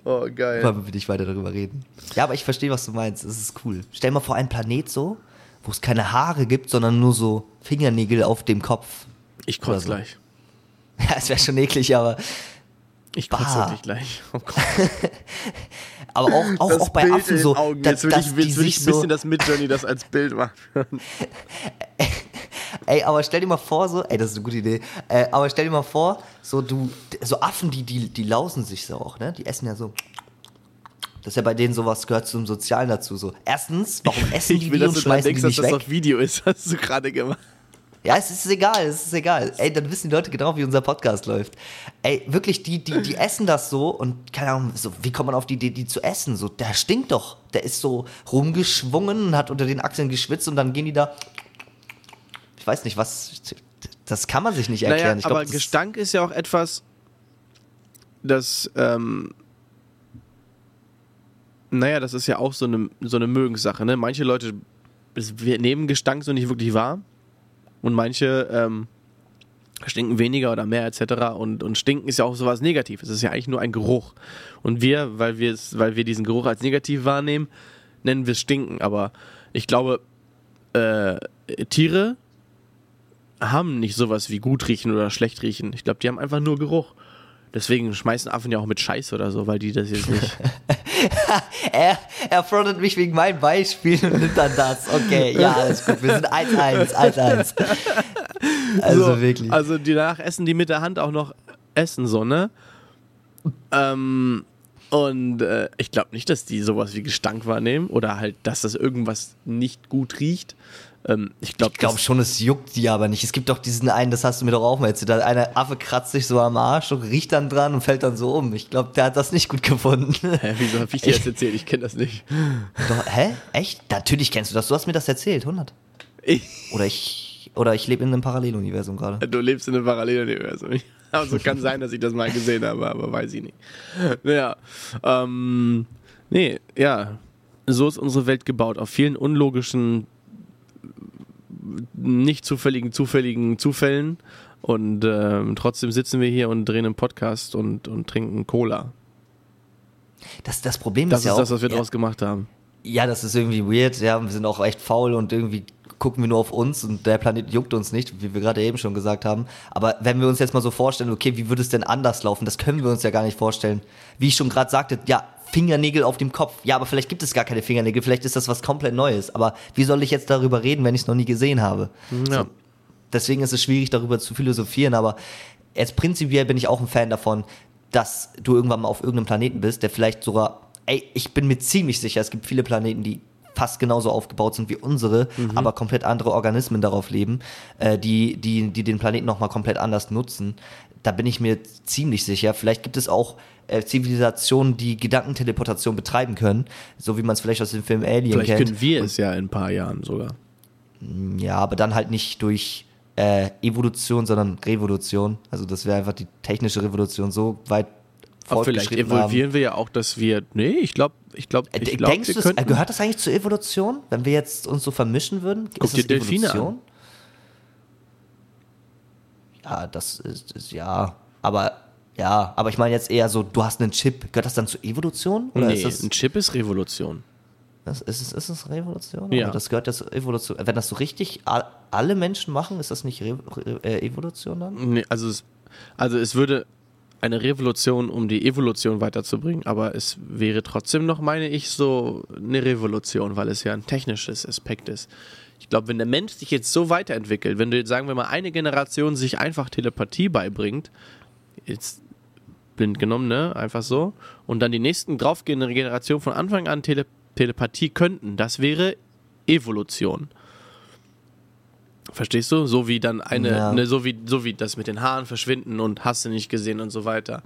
A: Oh, geil.
B: wollen wir nicht weiter darüber reden. Ja, aber ich verstehe, was du meinst. Es ist cool. Stell mal vor, einen Planet so, wo es keine Haare gibt, sondern nur so Fingernägel auf dem Kopf.
A: Ich kotze
B: so.
A: gleich.
B: Ja, es wäre schon eklig, aber,
A: Ich kotze wirklich gleich. Oh Gott.
B: aber auch, auch,
A: Das
B: auch bei
A: Bild
B: Affen so,
A: Augen.
B: dass,
A: Jetzt will
B: dass
A: ich,
B: die
A: will ich ein
B: so,
A: bisschen das Midjourney das als Bild machen.
B: ey, aber stell dir mal vor, so, ey, das ist eine gute Idee, äh, aber stell dir mal vor, so du, so Affen, die, die, die lausen sich so auch, ne, die essen ja so, das ist ja bei denen sowas, gehört zum Sozialen dazu, so. Erstens, warum essen die
A: Ich will,
B: die
A: dass
B: und
A: du
B: schmeißen die
A: denkst, dass
B: nicht
A: das
B: weg?
A: auf Video ist, hast du gerade gemacht.
B: Ja, es ist egal, es ist egal. Ey, dann wissen die Leute genau, wie unser Podcast läuft. Ey, wirklich, die, die, die essen das so und keine Ahnung, so, wie kommt man auf die Idee, die zu essen? So, der stinkt doch. Der ist so rumgeschwungen und hat unter den Achseln geschwitzt und dann gehen die da. Ich weiß nicht, was. Das kann man sich nicht erklären.
A: Naja,
B: glaub,
A: aber Gestank ist ja auch etwas, das, ähm, naja, das ist ja auch so eine, so eine Mögenssache. Ne? Manche Leute nehmen Gestank so nicht wirklich wahr und manche ähm, stinken weniger oder mehr etc. Und, und stinken ist ja auch sowas Negatives. Es ist ja eigentlich nur ein Geruch. Und wir, weil weil wir diesen Geruch als negativ wahrnehmen, nennen wir es stinken. Aber ich glaube, äh, Tiere haben nicht sowas wie gut riechen oder schlecht riechen. Ich glaube, die haben einfach nur Geruch. Deswegen schmeißen Affen ja auch mit Scheiß oder so, weil die das jetzt nicht.
B: er, er frontet mich wegen meinem Beispiel und nimmt dann das. Okay, ja, alles gut. Wir sind 1-1, 1-1. Also
A: so,
B: wirklich.
A: Also die danach essen die mit der Hand auch noch Essen, so, ne? Ähm, und äh, ich glaube nicht, dass die sowas wie Gestank wahrnehmen oder halt, dass das irgendwas nicht gut riecht. Ähm, ich glaube
B: glaub schon, es juckt die aber nicht. Es gibt doch diesen einen, das hast du mir doch auch mal erzählt, da eine Affe kratzt sich so am Arsch und riecht dann dran und fällt dann so um. Ich glaube, der hat das nicht gut gefunden.
A: Hä, wieso hab ich dir das erzählt? Ich kenne das nicht.
B: Doch, hä? Echt? Natürlich kennst du das. Du hast mir das erzählt, 100.
A: Ich,
B: Oder ich, oder ich lebe in einem Paralleluniversum gerade.
A: du lebst in einem Paralleluniversum. Also kann sein, dass ich das mal gesehen habe, aber weiß ich nicht. Naja, ähm, nee, ja, so ist unsere Welt gebaut. Auf vielen unlogischen, nicht zufälligen, zufälligen Zufällen. Und ähm, trotzdem sitzen wir hier und drehen einen Podcast und, und trinken Cola.
B: Das, das Problem
A: Das
B: ist
A: ist
B: ja auch.
A: das, was wir
B: ja,
A: draus gemacht haben.
B: ja, das ist irgendwie weird. Ja, wir sind auch echt faul und irgendwie gucken wir nur auf uns und der Planet juckt uns nicht, wie wir gerade eben schon gesagt haben. Aber wenn wir uns jetzt mal so vorstellen, okay, wie würde es denn anders laufen? Das können wir uns ja gar nicht vorstellen. Wie ich schon gerade sagte, ja, Fingernägel auf dem Kopf. Ja, aber vielleicht gibt es gar keine Fingernägel, vielleicht ist das was komplett Neues. Aber wie soll ich jetzt darüber reden, wenn ich es noch nie gesehen habe?
A: Ja.
B: So, deswegen ist es schwierig, darüber zu philosophieren, aber jetzt prinzipiell bin ich auch ein Fan davon, dass du irgendwann mal auf irgendeinem Planeten bist, der vielleicht sogar, ey, ich bin mir ziemlich sicher, es gibt viele Planeten, die fast genauso aufgebaut sind wie unsere, aber komplett andere Organismen darauf leben, äh, die, die, die den Planeten nochmal komplett anders nutzen. Da bin ich mir ziemlich sicher. Vielleicht gibt es auch äh, Zivilisationen, die Gedankenteleportation betreiben können, so wie man es vielleicht aus dem Film Alien
A: Vielleicht
B: kennt.
A: können wir es ja in ein paar Jahren sogar.
B: Ja, aber dann halt nicht durch äh, Evolution, sondern Revolution. Also das wäre einfach die technische Revolution so weit
A: Aber vielleicht
B: fortgeschritten haben.
A: evolvieren wir ja auch, dass wir. Nee, ich glaube, ich glaube,
B: Äh,
A: ich glaube,
B: Denkst du, gehört das eigentlich zur Evolution, wenn wir jetzt uns so vermischen würden?
A: Guck dir
B: das
A: Delfine
B: Evolution? Ja, das ist, ist ja, aber ja, aber ich meine jetzt eher so, du hast einen Chip, gehört das dann zur Evolution oder
A: nee,
B: ist das
A: ein Chip ist Revolution.
B: ist, ist, es- ist es Revolution?
A: Ja.
B: Oder das gehört ja zur Evolution. Wenn das so richtig alle Menschen machen, ist das nicht Re Re äh, Evolution dann?
A: Nee, also, es, also es würde eine Revolution, um die Evolution weiterzubringen, aber es wäre trotzdem noch, meine ich, so eine Revolution, weil es ja ein technisches Aspekt ist. Ich glaube, wenn der Mensch sich jetzt so weiterentwickelt, wenn du jetzt, sagen wir mal, eine Generation sich einfach Telepathie beibringt, jetzt blind genommen, ne, einfach so, und dann die nächsten draufgehenden Generationen von Anfang an Tele Telepathie könnten, das wäre Evolution. Verstehst du? So wie dann eine,
B: Ja.
A: ne, so wie, so wie das mit den Haaren verschwinden und hast du nicht gesehen und so weiter.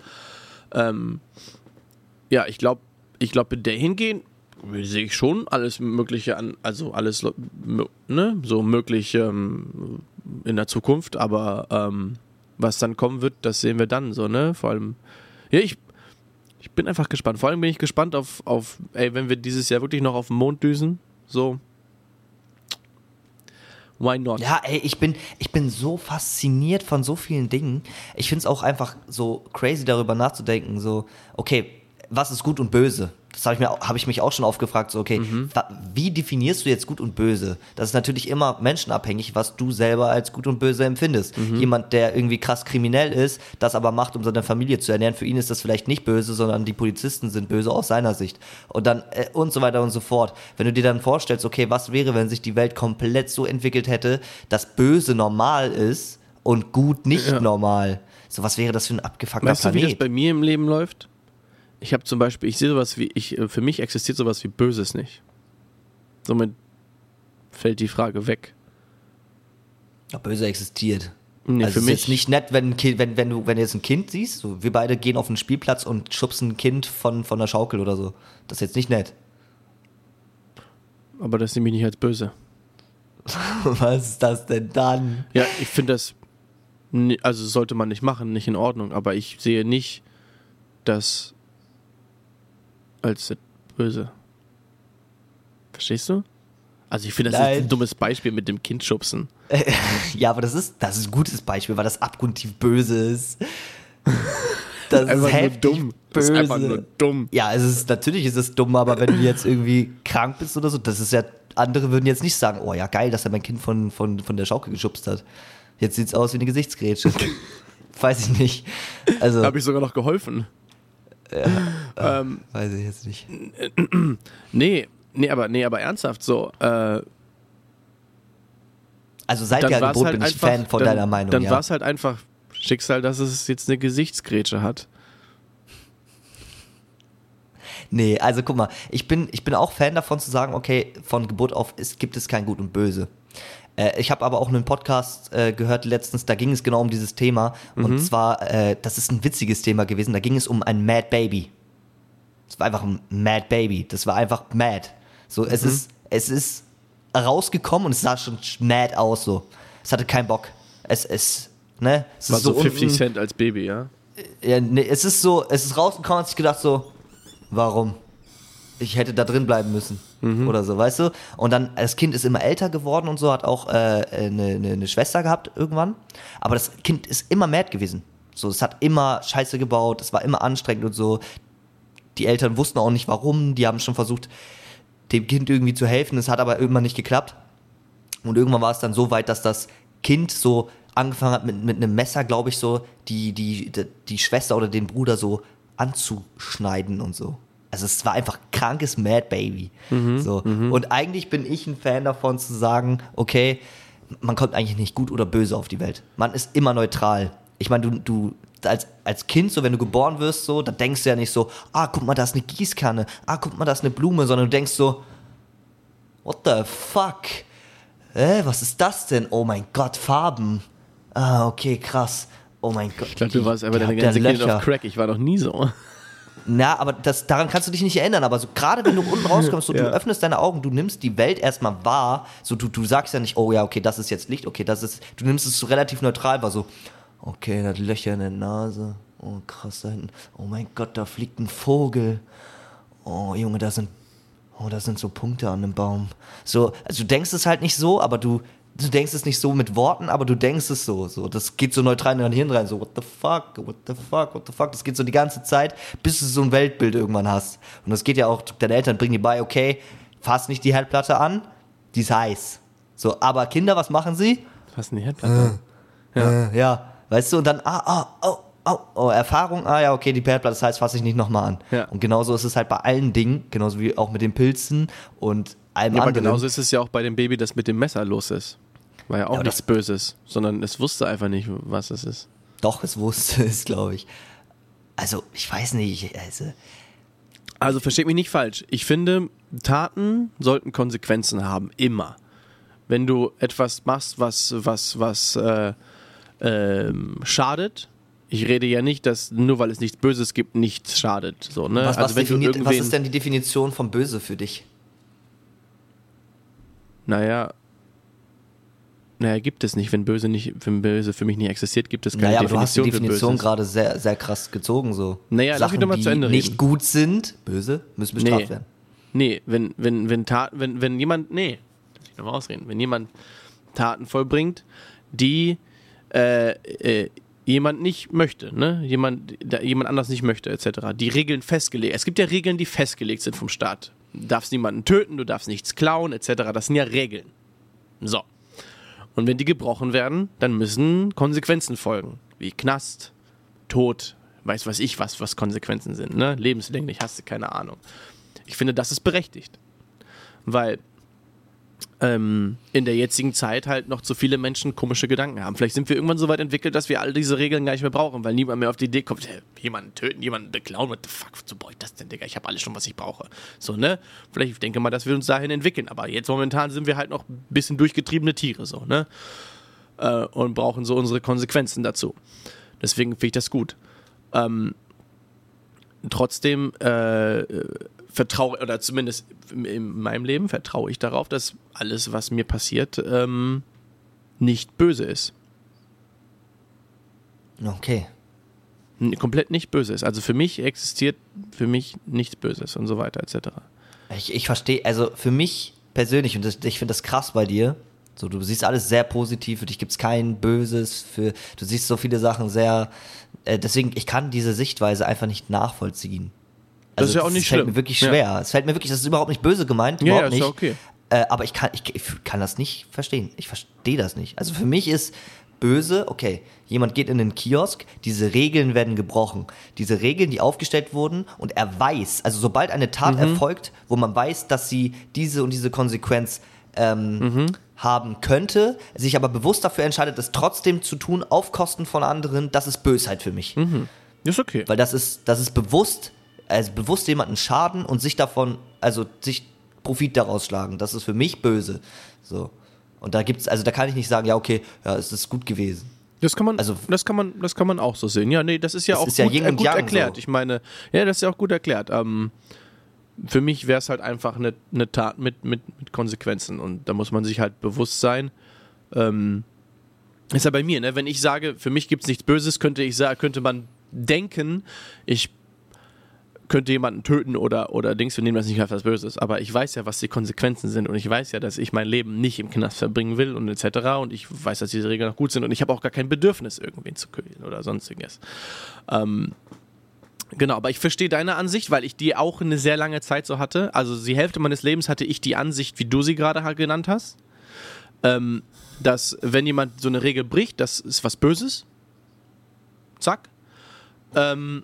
A: Ähm, ja, ich glaube, ich glaube, der hingehen sehe ich schon alles Mögliche an, also alles, ne, so möglich ähm, in der Zukunft, aber ähm, was dann kommen wird, das sehen wir dann so, ne? Vor allem, ja, ich, ich bin einfach gespannt. Vor allem bin ich gespannt auf, auf, ey, wenn wir dieses Jahr wirklich noch auf den Mond düsen, so. Why not?
B: Ja, ey, ich bin, ich bin so fasziniert von so vielen Dingen. Ich finde es auch einfach so crazy, darüber nachzudenken. So, okay, was ist gut und böse? Das habe ich, mir, hab ich mich auch schon oft gefragt. So, okay, wa- wie definierst du jetzt gut und böse? Das ist natürlich immer menschenabhängig, was du selber als gut und böse empfindest. Jemand, der irgendwie krass kriminell ist, das aber macht, um seine Familie zu ernähren, für ihn ist das vielleicht nicht böse, sondern die Polizisten sind böse aus seiner Sicht. Und dann äh, und so weiter und so fort. Wenn du dir dann vorstellst, okay, was wäre, wenn sich die Welt komplett so entwickelt hätte, dass böse normal ist und gut nicht
A: Ja.
B: normal. So, was wäre das für ein abgefuckter
A: Weißt du, wie das
B: Planet?
A: bei mir im Leben läuft? Ich habe zum Beispiel, ich sehe sowas wie, ich, äh, für mich existiert sowas wie Böses nicht. Somit fällt die Frage weg.
B: Böse existiert.
A: Nee,
B: also
A: für
B: es ist
A: mich
B: jetzt nicht nett, wenn, wenn, wenn, du, wenn du jetzt ein Kind siehst, so, wir beide gehen auf den Spielplatz und schubsen ein Kind von, von der Schaukel oder so. Das ist jetzt nicht nett.
A: aber das nehme ich nicht als böse.
B: Was ist das denn dann?
A: Ja, ich finde das, also sollte man nicht machen, nicht in Ordnung, aber ich sehe nicht das als böse. Verstehst du? Also ich finde das
B: Nein.
A: jetzt ein dummes Beispiel mit dem Kind schubsen.
B: Ja, aber das ist, das ist ein gutes Beispiel, weil das abgrundtief böse ist. Das
A: Einfach
B: ist
A: nur
B: heftig
A: dumm. Das
B: böse.
A: ist einfach nur dumm.
B: Ja, es ist, natürlich ist es dumm, aber wenn du jetzt irgendwie krank bist oder so, das ist ja, andere würden jetzt nicht sagen, oh ja, geil, dass er mein Kind von, von, von der Schaukel geschubst hat. Jetzt sieht's aus wie eine Gesichtsgrätsche. weiß ich nicht. Also,
A: Habe ich sogar noch geholfen. ähm,
B: weiß ich jetzt nicht.
A: nee, nee, aber, nee, aber ernsthaft so. Äh,
B: Also seit der Geburt
A: halt
B: bin ich
A: einfach,
B: Fan von
A: dann,
B: deiner Meinung.
A: Dann
B: ja.
A: war es halt einfach Schicksal, dass es jetzt eine Gesichtsgrätsche hat.
B: Nee, also guck mal, ich bin, ich bin auch Fan davon zu sagen, okay, von Geburt auf ist, gibt es kein Gut und Böse. Äh, ich habe aber auch einen Podcast äh, gehört letztens, da ging es genau um dieses Thema. Und zwar, äh, das ist ein witziges Thema gewesen, da ging es um ein Mad Baby. Es war einfach ein Mad Baby. Das war einfach mad. So, es ist, es ist rausgekommen und es sah schon mad aus, so. Es hatte keinen Bock. Es ist, ne? Es
A: War
B: ist
A: so 50
B: unten-
A: Cent als Baby, ja?
B: ja, nee, es ist so, es ist rausgekommen und sich gedacht so, warum? Ich hätte da drin bleiben müssen. Oder so, weißt du? Und dann, das Kind ist immer älter geworden und so, hat auch äh, eine, eine, eine Schwester gehabt irgendwann. Aber das Kind ist immer mad gewesen. So, es hat immer Scheiße gebaut, es war immer anstrengend und so. Die Eltern wussten auch nicht warum, die haben schon versucht, dem Kind irgendwie zu helfen, es hat aber irgendwann nicht geklappt. Und irgendwann war es dann so weit, dass das Kind so angefangen hat, mit, mit einem Messer, glaube ich, so die, die, die, die Schwester oder den Bruder so anzuschneiden und so. Also es war einfach krankes Mad Baby. so. Und eigentlich bin ich ein Fan davon zu sagen, okay, man kommt eigentlich nicht gut oder böse auf die Welt. Man ist immer neutral. Ich meine, du, du als, als Kind, so wenn du geboren wirst, so, da denkst du ja nicht so, ah, guck mal, da ist eine Gießkanne, ah, guck mal, da ist eine Blume, sondern du denkst so, what the fuck? Äh, was ist das denn? Oh mein Gott, Farben. Ah, okay, krass. Oh mein Gott.
A: Ich glaube, du warst einfach deine ganze
B: Löcher.
A: auf Crack. Ich war noch nie so.
B: Na, aber das, daran kannst du dich nicht erinnern. Aber so gerade wenn du unten rauskommst, so,
A: Ja.
B: du öffnest deine Augen, du nimmst die Welt erstmal wahr. So, du, du sagst ja nicht, oh ja, okay, das ist jetzt Licht, okay, das ist. Du nimmst es so relativ neutral, war so, okay, das Löcher in der Nase. Oh, krass, da hinten. Oh mein Gott, da fliegt ein Vogel. Oh, Junge, da sind. Oh, da sind so Punkte an dem Baum. So, also du denkst es halt nicht so, aber du, du denkst es nicht so mit Worten, aber du denkst es so. so. Das geht so neutral in dein Hirn rein, so, what the fuck, what the fuck, what the fuck. Das geht so die ganze Zeit, bis du so ein Weltbild irgendwann hast. Und das geht ja auch, deine Eltern bringen dir bei, okay, fass nicht die Herdplatte an, die ist heiß. So, aber Kinder, was machen sie?
A: Was denn die Herdplatte?
B: Ja. ja. Weißt du, und dann, ah, ah, oh, oh, oh, Erfahrung, ah ja, okay, die Herdplatte, das heißt, fasse ich nicht nochmal an.
A: Ja.
B: Und genauso ist es halt bei allen Dingen, genauso wie auch mit den Pilzen und allem
A: Ja, aber
B: anderen.
A: genauso ist es ja auch bei dem Baby, das mit dem Messer los ist. War ja auch
B: Ja,
A: nichts Böses, sondern es wusste einfach nicht, was es ist.
B: Doch, es wusste es, glaube ich. Also, ich weiß nicht, also,
A: Also versteht mich nicht falsch. Ich finde, Taten sollten Konsequenzen haben, immer. Wenn du etwas machst, was, was, was äh, ähm, schadet, ich rede ja nicht, dass nur weil es nichts Böses gibt, nichts schadet. So, ne?
B: was, was,
A: also
B: was
A: irgendwen,
B: ist denn die Definition von böse für dich?
A: naja, naja, gibt es nicht. Wenn böse nicht, wenn böse für mich nicht existiert, gibt es keine
B: Naja, aber du hast die
A: Definition,
B: Definition gerade sehr, sehr krass gezogen, so.
A: Naja, lass mich
B: Sachen,
A: doch mal
B: die
A: zu Ende
B: nicht
A: reden.
B: gut sind, böse, müssen bestraft
A: Nee.
B: werden.
A: Nee, wenn, wenn, wenn Taten, wenn, wenn jemand, nee, lass mich nochmal ausreden, wenn jemand Taten vollbringt, die äh, äh, jemand nicht möchte, ne? Jemand, da, jemand anders nicht möchte, etc. Die Regeln festgelegt. Es gibt ja Regeln, die festgelegt sind vom Staat. Du darfst niemanden töten, du darfst nichts klauen, etc. Das sind ja Regeln. So. Und wenn die gebrochen werden, dann müssen Konsequenzen folgen. Wie Knast, Tod, weiß was ich was, was Konsequenzen sind, ne? Lebenslänglich, hast du keine Ahnung. Ich finde, das ist berechtigt. Weil ähm, in der jetzigen Zeit halt noch zu viele Menschen komische Gedanken haben. Vielleicht sind wir irgendwann so weit entwickelt, dass wir all diese Regeln gar nicht mehr brauchen, weil niemand mehr auf die Idee kommt, hey, jemanden töten, jemanden beklauen, what the fuck, wozu brauche das denn, Digga? Ich habe alles schon, was ich brauche. So, ne? Vielleicht, ich denke mal, dass wir uns dahin entwickeln, aber jetzt momentan sind wir halt noch ein bisschen durchgetriebene Tiere, so, ne? Äh, und brauchen so unsere Konsequenzen dazu. Deswegen finde ich das gut. Ähm, trotzdem äh, vertraue, oder zumindest in- in meinem Leben vertraue ich darauf, dass alles, was mir passiert, ähm, nicht böse ist.
B: Okay.
A: Komplett nicht böse ist. Also für mich existiert für mich nichts Böses und so weiter etc.
B: Ich, ich verstehe, also für mich persönlich, und das, ich finde das krass bei dir, so du siehst alles sehr positiv, für dich gibt es kein Böses, für, du siehst so viele Sachen sehr, äh, deswegen, ich kann diese Sichtweise einfach nicht nachvollziehen.
A: Das ist ja auch nicht
B: es fällt
A: schlimm.
B: mir wirklich
A: Ja.
B: schwer. Es fällt mir wirklich, das ist überhaupt nicht böse gemeint,
A: Ja, ja,
B: überhaupt
A: ist ja
B: nicht.
A: okay.
B: Äh, aber ich kann, ich, ich kann das nicht verstehen. Ich verstehe das nicht. Also für mich ist böse, okay, jemand geht in den Kiosk, diese Regeln werden gebrochen. Diese Regeln, die aufgestellt wurden und er weiß, also sobald eine Tat
A: Mhm.
B: erfolgt, wo man weiß, dass sie diese und diese Konsequenz ähm,
A: Mhm.
B: haben könnte, sich aber bewusst dafür entscheidet, es trotzdem zu tun, auf Kosten von anderen, das ist Bösheit für mich.
A: Ist okay.
B: Weil das ist, das ist bewusst, also bewusst jemanden schaden und sich davon, also sich Profit daraus schlagen. Das ist für mich böse. So. Und da gibt's, also da kann ich nicht sagen, ja, okay, ja, es ist gut gewesen.
A: Das kann man,
B: Also-
A: das kann man, das kann man auch so sehen. Ja, nee, das ist ja
B: Das
A: auch
B: ist ja
A: gut,
B: und
A: gut
B: Yang
A: erklärt.
B: so.
A: Ich meine, ja, das ist ja auch gut erklärt. Ähm, für mich wäre es halt einfach eine, eine Tat mit, mit, mit Konsequenzen und da muss man sich halt bewusst sein. Ähm, ist ja bei mir, ne? Wenn ich sage, für mich gibt es nichts Böses, könnte ich sagen, könnte man denken, ich könnte jemanden töten oder, oder Dings, wir nehmen das nicht als was Böses. Aber ich weiß ja, was die Konsequenzen sind und ich weiß ja, dass ich mein Leben nicht im Knast verbringen will und etc. Und ich weiß, dass diese Regeln auch gut sind und ich habe auch gar kein Bedürfnis, irgendwen zu killen oder sonstiges. Ähm, genau, aber ich verstehe deine Ansicht, weil ich die auch eine sehr lange Zeit so hatte. Also die Hälfte meines Lebens hatte ich die Ansicht, wie du sie gerade genannt hast. Ähm, dass wenn jemand so eine Regel bricht, das ist was Böses. Zack. Ähm,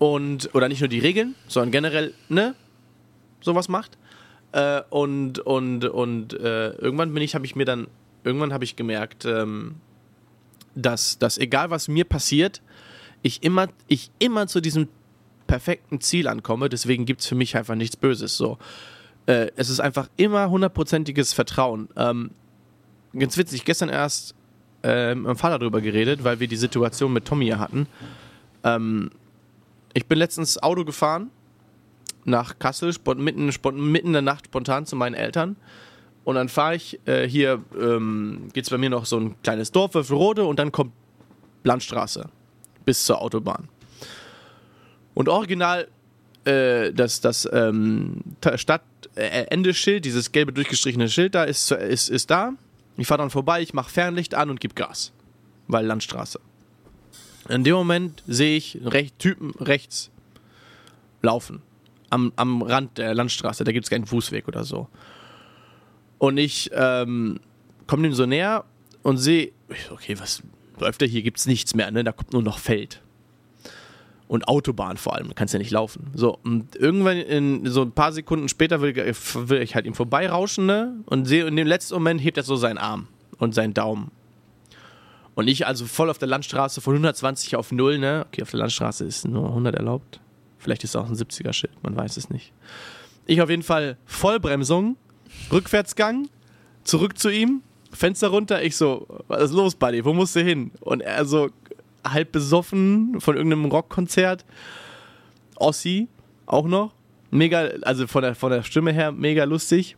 A: und, oder nicht nur die Regeln, sondern generell, ne, sowas macht. Äh, und und, und äh, irgendwann bin ich, habe ich mir dann, irgendwann habe ich gemerkt, ähm, dass, dass egal was mir passiert, ich immer, ich immer zu diesem perfekten Ziel ankomme, deswegen gibt es für mich einfach nichts Böses. So. Äh, es ist einfach immer hundertprozentiges Vertrauen. Ähm, ganz witzig, gestern erst äh, mit meinem Vater darüber geredet, weil wir die Situation mit Tommy hatten. Ähm, ich bin letztens Auto gefahren nach Kassel, mitten, mitten in der Nacht spontan zu meinen Eltern. Und dann fahre ich äh, hier, ähm, geht es bei mir noch so ein kleines Dorf, Wölferode, und dann kommt Landstraße bis zur Autobahn. Und original äh, das, das ähm, Stadtendeschild, dieses gelbe durchgestrichene Schild da, ist, ist, ist da. Ich fahre dann vorbei, ich mache Fernlicht an und gebe Gas. Weil Landstraße. In dem Moment sehe ich einen Typen rechts laufen. Am, am Rand der Landstraße. Da gibt es keinen Fußweg oder so. Und ich ähm, komme dem so näher und sehe, okay, was läuft da hier? Gibt es nichts mehr, ne? Da kommt nur noch Feld. Und Autobahn vor allem, du kannst ja nicht laufen. So, und irgendwann in so ein paar Sekunden später will, will ich halt ihm vorbeirauschen, ne? Und sehe, in dem letzten Moment hebt er so seinen Arm und seinen Daumen. Und ich also voll auf der Landstraße von 120 auf 0, ne? Okay, auf der Landstraße ist nur 100 erlaubt. Vielleicht ist es auch ein 70er-Schild, man weiß es nicht. Ich auf jeden Fall Vollbremsung, Rückwärtsgang, zurück zu ihm, Fenster runter. Ich so, was ist los, Buddy? Wo musst du hin? Und er so halb besoffen von irgendeinem Rockkonzert. Ossi auch noch. Mega, also von der, von der Stimme her mega lustig.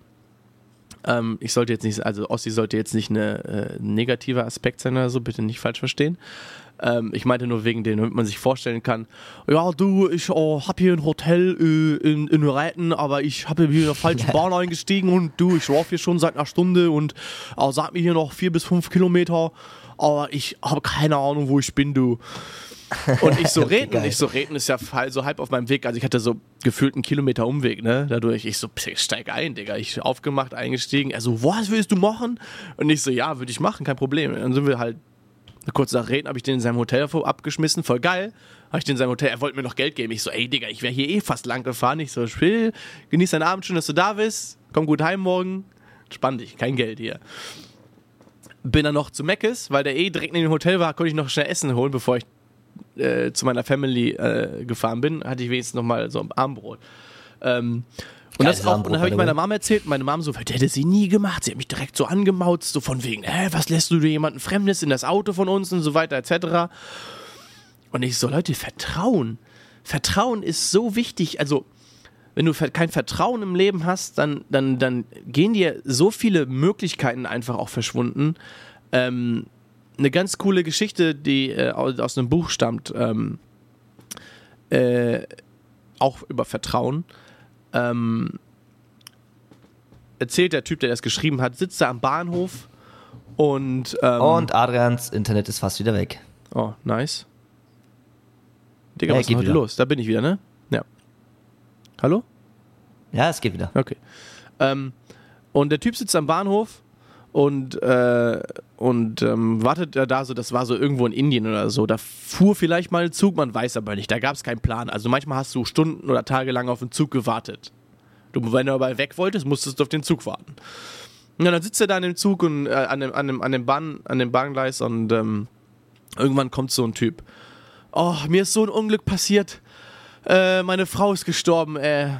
A: Ähm, ich sollte jetzt nicht, also Ossi sollte jetzt nicht eine äh, negativer Aspekt sein oder so, bitte nicht falsch verstehen. Ähm, ich meinte nur wegen dem, damit man sich vorstellen kann, ja du, ich oh, hab hier ein Hotel äh, in, in Reiten, aber ich habe hier in der falschen Bahn eingestiegen und du, ich schlafe hier schon seit einer Stunde und äh, sag mir hier noch vier bis fünf Kilometer, aber ich habe keine Ahnung, wo ich bin, du. Und ich so reden,
B: geil.
A: ich so reden ist ja halt so halb auf meinem Weg. Also ich hatte so gefühlt einen Kilometer Umweg, ne? Dadurch, ich so, steig ein, Digga. Ich aufgemacht, eingestiegen. Er so, was willst du machen? Und ich so, ja, würde ich machen, kein Problem. Dann sind wir halt kurz nach Reden, habe ich den in seinem Hotel abgeschmissen, voll geil. Habe ich den in seinem Hotel, er wollte mir noch Geld geben. Ich so, ey Digga, ich wäre hier eh fast lang gefahren. Ich so, spiel, genieß deinen Abend, schön, dass du da bist. Komm gut heim morgen. Spann dich, kein Geld hier. Bin dann noch zu Meckes, weil der eh direkt in dem Hotel war, konnte ich noch schnell Essen holen, bevor ich äh, zu meiner Family äh, gefahren bin, hatte ich wenigstens noch mal so ein Armbrot. Ähm, und
B: Geiles
A: das auch,
B: Armbrot,
A: und dann habe ich meiner. Mom erzählt, meine Mom so, das hätte sie nie gemacht. Sie hat mich direkt so angemauzt, so von wegen, hä, was lässt du dir jemanden Fremdes in das Auto von uns und so weiter, etc. Und ich so, Leute, Vertrauen. Vertrauen ist so wichtig. Also, wenn du kein Vertrauen im Leben hast, dann, dann, dann gehen dir so viele Möglichkeiten einfach auch verschwunden. Ähm, eine ganz coole Geschichte, die äh, aus, einem Buch stammt, ähm, äh, auch über Vertrauen. Ähm, erzählt der Typ, der das geschrieben hat, sitzt da am Bahnhof und. Ähm,
B: Und Adrians Internet ist fast wieder weg.
A: Oh, nice. Digga,
B: Ja,
A: was ist heute
B: wieder.
A: los? Da bin ich wieder, ne? Hallo?
B: Ja, es geht wieder.
A: Okay. Ähm, Und der Typ sitzt am Bahnhof und, äh, und ähm, wartet da, da so, das war so irgendwo in Indien oder so. Da fuhr vielleicht mal ein Zug, man weiß aber nicht. Da gab es keinen Plan. Also manchmal hast du Stunden oder Tage lang auf den Zug gewartet. Du, wenn du aber weg wolltest, musstest du auf den Zug warten. Ja, dann sitzt er da in dem Zug und äh, an, dem, an, dem, an, dem Bahn, an dem Bahngleis und ähm, irgendwann kommt so ein Typ. Oh, mir ist so ein Unglück passiert. Äh, meine Frau ist gestorben, äh.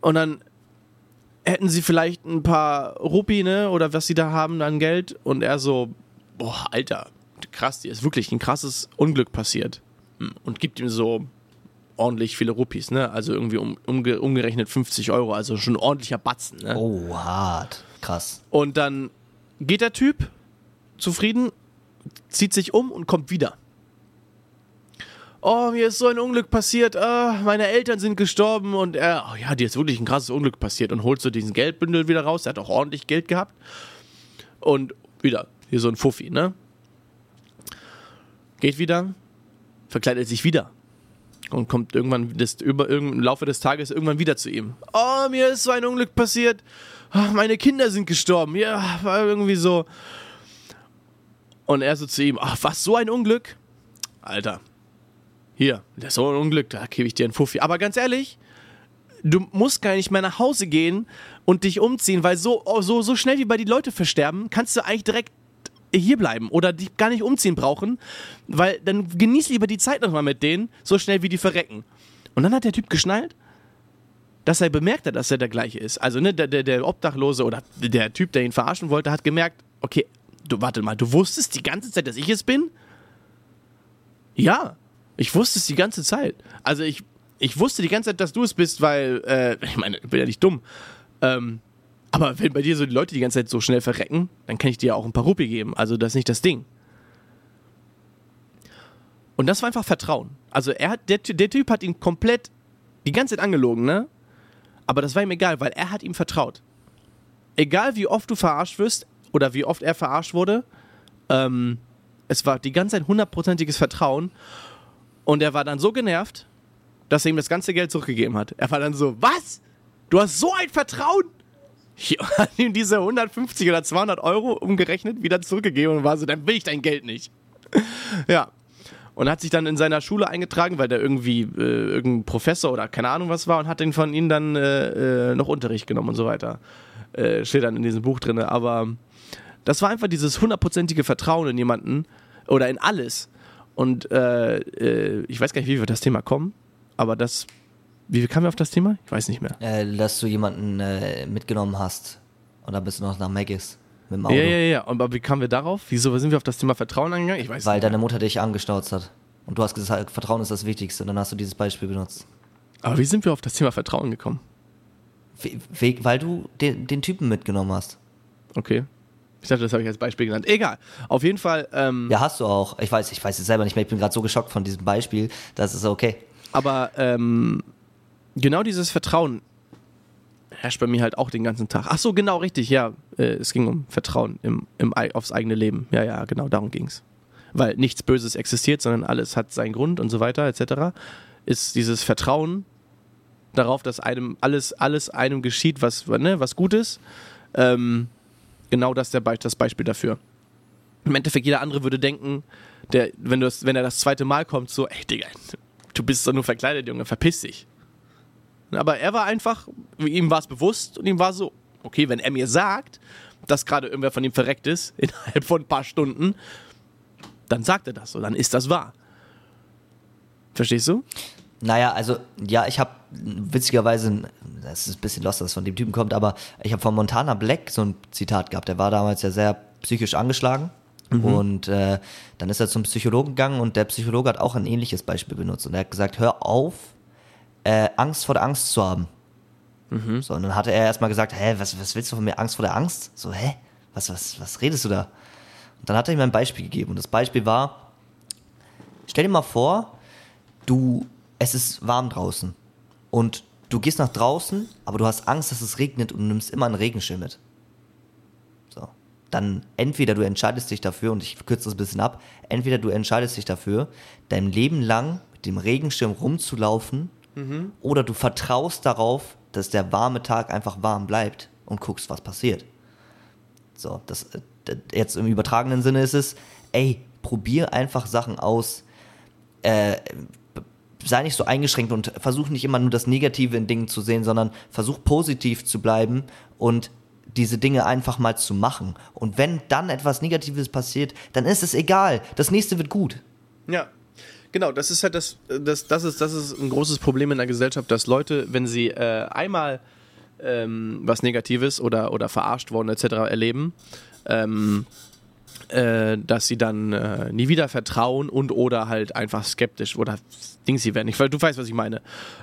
A: Und dann hätten sie vielleicht ein paar Rupi, ne, oder was sie da haben an Geld. Und er so, boah, Alter, krass, dir ist wirklich ein krasses Unglück passiert. Hm, und gibt ihm so ordentlich viele Ruppis, ne? Also irgendwie um, umge umgerechnet 50 Euro, also schon ein ordentlicher Batzen, ne?
B: Oh, hart. Krass.
A: Und dann geht der Typ zufrieden, zieht sich um und kommt wieder. Oh, mir ist so ein Unglück passiert. Ah, meine Eltern sind gestorben und er, oh ja, dir ist wirklich ein krasses Unglück passiert und holt so diesen Geldbündel wieder raus. Er hat auch ordentlich Geld gehabt. Und wieder, hier so ein Fuffi, ne? Geht wieder, verkleidet sich wieder und kommt irgendwann das, über, im Laufe des Tages irgendwann wieder zu ihm. Oh, mir ist so ein Unglück passiert. Oh, meine Kinder sind gestorben. Ja, war irgendwie so. Und er so zu ihm, ach, was, so ein Unglück? Alter, hier, das ist so ein Unglück, da gebe ich dir einen Fuffi. Aber ganz ehrlich, du musst gar nicht mehr nach Hause gehen und dich umziehen, weil so, so, so schnell wie bei die Leute versterben, kannst du eigentlich direkt hier bleiben oder dich gar nicht umziehen brauchen, weil dann genieß lieber die Zeit nochmal mit denen, so schnell wie die verrecken. Und dann hat der Typ geschnallt, dass er bemerkt hat, dass er der gleiche ist. Also ne, der, der, der Obdachlose oder der Typ, der ihn verarschen wollte, hat gemerkt, okay, du warte mal, du wusstest die ganze Zeit, dass ich es bin? Ja, ich wusste es die ganze Zeit. Also ich, ich wusste die ganze Zeit, dass du es bist, weil, äh, ich meine, ich bin ja nicht dumm. Ähm, aber wenn bei dir so die Leute die ganze Zeit so schnell verrecken, dann kann ich dir auch ein paar Rupi geben. Also das ist nicht das Ding. Und das war einfach Vertrauen. Also er hat, der, der Typ hat ihn komplett die ganze Zeit angelogen, ne? Aber das war ihm egal, weil er hat ihm vertraut. Egal wie oft du verarscht wirst oder wie oft er verarscht wurde, ähm, es war die ganze Zeit hundertprozentiges Vertrauen. Und er war dann so genervt, dass er ihm das ganze Geld zurückgegeben hat. Er war dann so, was? Du hast so ein Vertrauen? Ich hat ihm diese 150 oder 200 Euro umgerechnet, wieder zurückgegeben und war so, dann will ich dein Geld nicht. ja. Und hat sich dann in seiner Schule eingetragen, weil der irgendwie äh, irgendein Professor oder keine Ahnung was war und hat den von ihnen dann äh, äh, noch Unterricht genommen und so weiter. Äh, steht dann in diesem Buch drin. Aber das war einfach dieses hundertprozentige Vertrauen in jemanden oder in alles. Und äh, äh, ich weiß gar nicht, wie wir auf das Thema kommen, aber das wie kamen wir auf das Thema? Ich weiß nicht mehr.
B: Äh, dass du jemanden äh, mitgenommen hast. Und dann bist du noch nach Maggis mit dem Auto.
A: Ja, ja, ja. Aber wie kamen wir darauf? Wieso sind wir auf das Thema Vertrauen angegangen? Ich weiß
B: Weil
A: nicht.
B: deine Mutter dich angestauzt hat. Und du hast gesagt, Vertrauen ist das Wichtigste. Und dann hast du dieses Beispiel benutzt.
A: Aber wie sind wir auf das Thema Vertrauen gekommen?
B: We weil du den, den, Typen mitgenommen hast.
A: Okay. Ich dachte, das habe ich als Beispiel genannt. Egal. Auf jeden Fall. Ähm,
B: ja, hast du auch. Ich weiß, ich weiß es selber nicht mehr. Ich bin gerade so geschockt von diesem Beispiel. Das ist okay.
A: Aber ähm, genau dieses Vertrauen herrscht bei mir halt auch den ganzen Tag. Ach so, genau, richtig, ja. Äh, es ging um Vertrauen im, im, aufs eigene Leben. Ja, ja, genau, darum ging es. Weil nichts Böses existiert, sondern alles hat seinen Grund und so weiter, etc. Ist dieses Vertrauen darauf, dass einem alles, alles einem geschieht, was, ne, was gut ist. Ähm, genau das der Be das Beispiel dafür. Im Endeffekt, jeder andere würde denken, der, wenn, das, wenn er das zweite Mal kommt, so, ey, Digga, du bist doch nur verkleidet, Junge, verpiss dich. Aber er war einfach, ihm war es bewusst und ihm war so, okay, wenn er mir sagt, dass gerade irgendwer von ihm verreckt ist, innerhalb von ein paar Stunden, dann sagt er das so, dann ist das wahr. Verstehst du?
B: Naja, also, ja, ich habe witzigerweise, das ist ein bisschen lost, dass es von dem Typen kommt, aber ich habe von Montana Black so ein Zitat gehabt. Der war damals ja sehr psychisch angeschlagen. Mhm. Und äh, dann ist er zum Psychologen gegangen und der Psychologe hat auch ein ähnliches Beispiel benutzt. Und er hat gesagt, hör auf, äh, Angst vor der Angst zu haben. Mhm. So, und dann hatte er erstmal gesagt, hä, was, was willst du von mir? Angst vor der Angst? So, hä? Was, was, was redest du da? Und dann hat er ihm ein Beispiel gegeben. Und das Beispiel war, stell dir mal vor, du, es ist warm draußen. Und du gehst nach draußen, aber du hast Angst, dass es regnet und du nimmst immer einen Regenschirm mit. So. Dann entweder du entscheidest dich dafür, und ich kürze das ein bisschen ab, entweder du entscheidest dich dafür, dein Leben lang mit dem Regenschirm rumzulaufen Mhm. Oder du vertraust darauf, dass der warme Tag einfach warm bleibt und guckst, was passiert. So, das, äh, jetzt im übertragenen Sinne ist es, ey, probier einfach Sachen aus, äh, sei nicht so eingeschränkt und versuch nicht immer nur das Negative in Dingen zu sehen, sondern versuch positiv zu bleiben und diese Dinge einfach mal zu machen. Und wenn dann etwas Negatives passiert, dann ist es egal. Das nächste wird gut.
A: Ja. Genau, das ist halt das, das, das ist, das ist ein großes Problem in der Gesellschaft, dass Leute, wenn sie äh, einmal ähm, was Negatives oder, oder verarscht worden etc. erleben, ähm, äh, dass sie dann äh, nie wieder vertrauen und oder halt einfach skeptisch oder Dings sie werden. Ich, du weißt, was ich meine.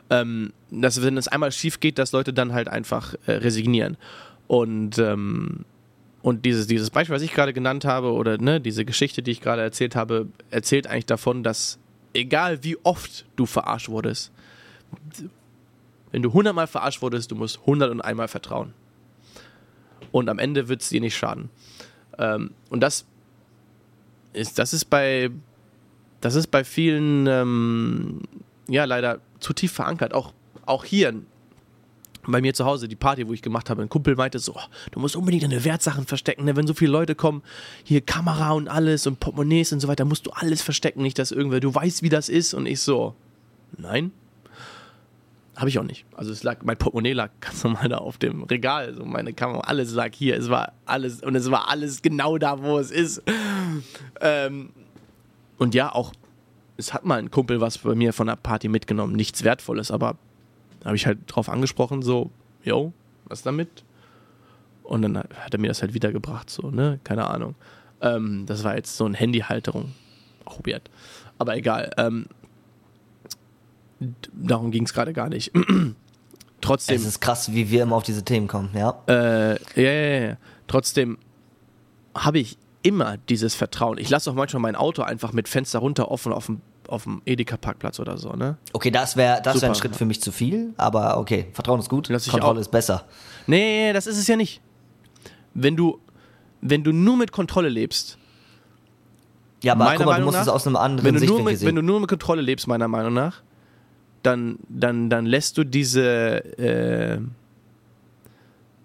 A: Ähm, dass wenn es einmal schief geht, dass Leute dann halt einfach äh, resignieren. Und, ähm, und dieses, dieses Beispiel, was ich gerade genannt habe, oder ne, diese Geschichte, die ich gerade erzählt habe, erzählt eigentlich davon, dass egal wie oft du verarscht wurdest, wenn du hundertmal verarscht wurdest, du musst hundert und einmal vertrauen. Und am Ende wird es dir nicht schaden. Ähm, und das ist, das ist bei, das ist bei vielen, ähm, ja, leider zu tief verankert. Auch, auch hier bei mir zu Hause, die Party, wo ich gemacht habe, ein Kumpel meinte so, oh, du musst unbedingt deine Wertsachen verstecken, ne? wenn so viele Leute kommen, hier Kamera und alles und Portemonnaies und so weiter, musst du alles verstecken, nicht dass irgendwer, du weißt, wie das ist und ich so, nein, habe ich auch nicht. Also es lag, mein Portemonnaie lag ganz normal da auf dem Regal, so meine Kamera, alles lag hier, es war alles und es war alles genau da, wo es ist. Ähm, und ja, auch, es hat mal ein Kumpel was bei mir von der Party mitgenommen, nichts Wertvolles, aber habe ich halt drauf angesprochen, so, yo, was damit? Und dann hat er mir das halt wiedergebracht, so, ne, keine Ahnung. Ähm, das war jetzt so eine Handyhalterung, weird. Aber egal. Ähm, darum ging es gerade gar nicht. Trotzdem.
B: Es ist krass, wie wir immer auf diese Themen kommen, ja.
A: Äh, ja, ja, ja. Trotzdem habe ich immer dieses Vertrauen. Ich lasse auch manchmal mein Auto einfach mit Fenster runter offen auf dem, auf dem Edeka-Parkplatz oder so, ne?
B: Okay, das wäre das wär ein Schritt für mich zu viel, aber okay, Vertrauen ist gut, Kontrolle ist besser.
A: Nee, das ist es ja nicht. Wenn du, wenn du nur mit Kontrolle lebst.
B: Ja, aber guck mal, du musst nach, es aus einem anderen
A: wenn du, nur mit, wenn du nur mit Kontrolle lebst, meiner Meinung nach, dann, dann, dann lässt du diese, äh,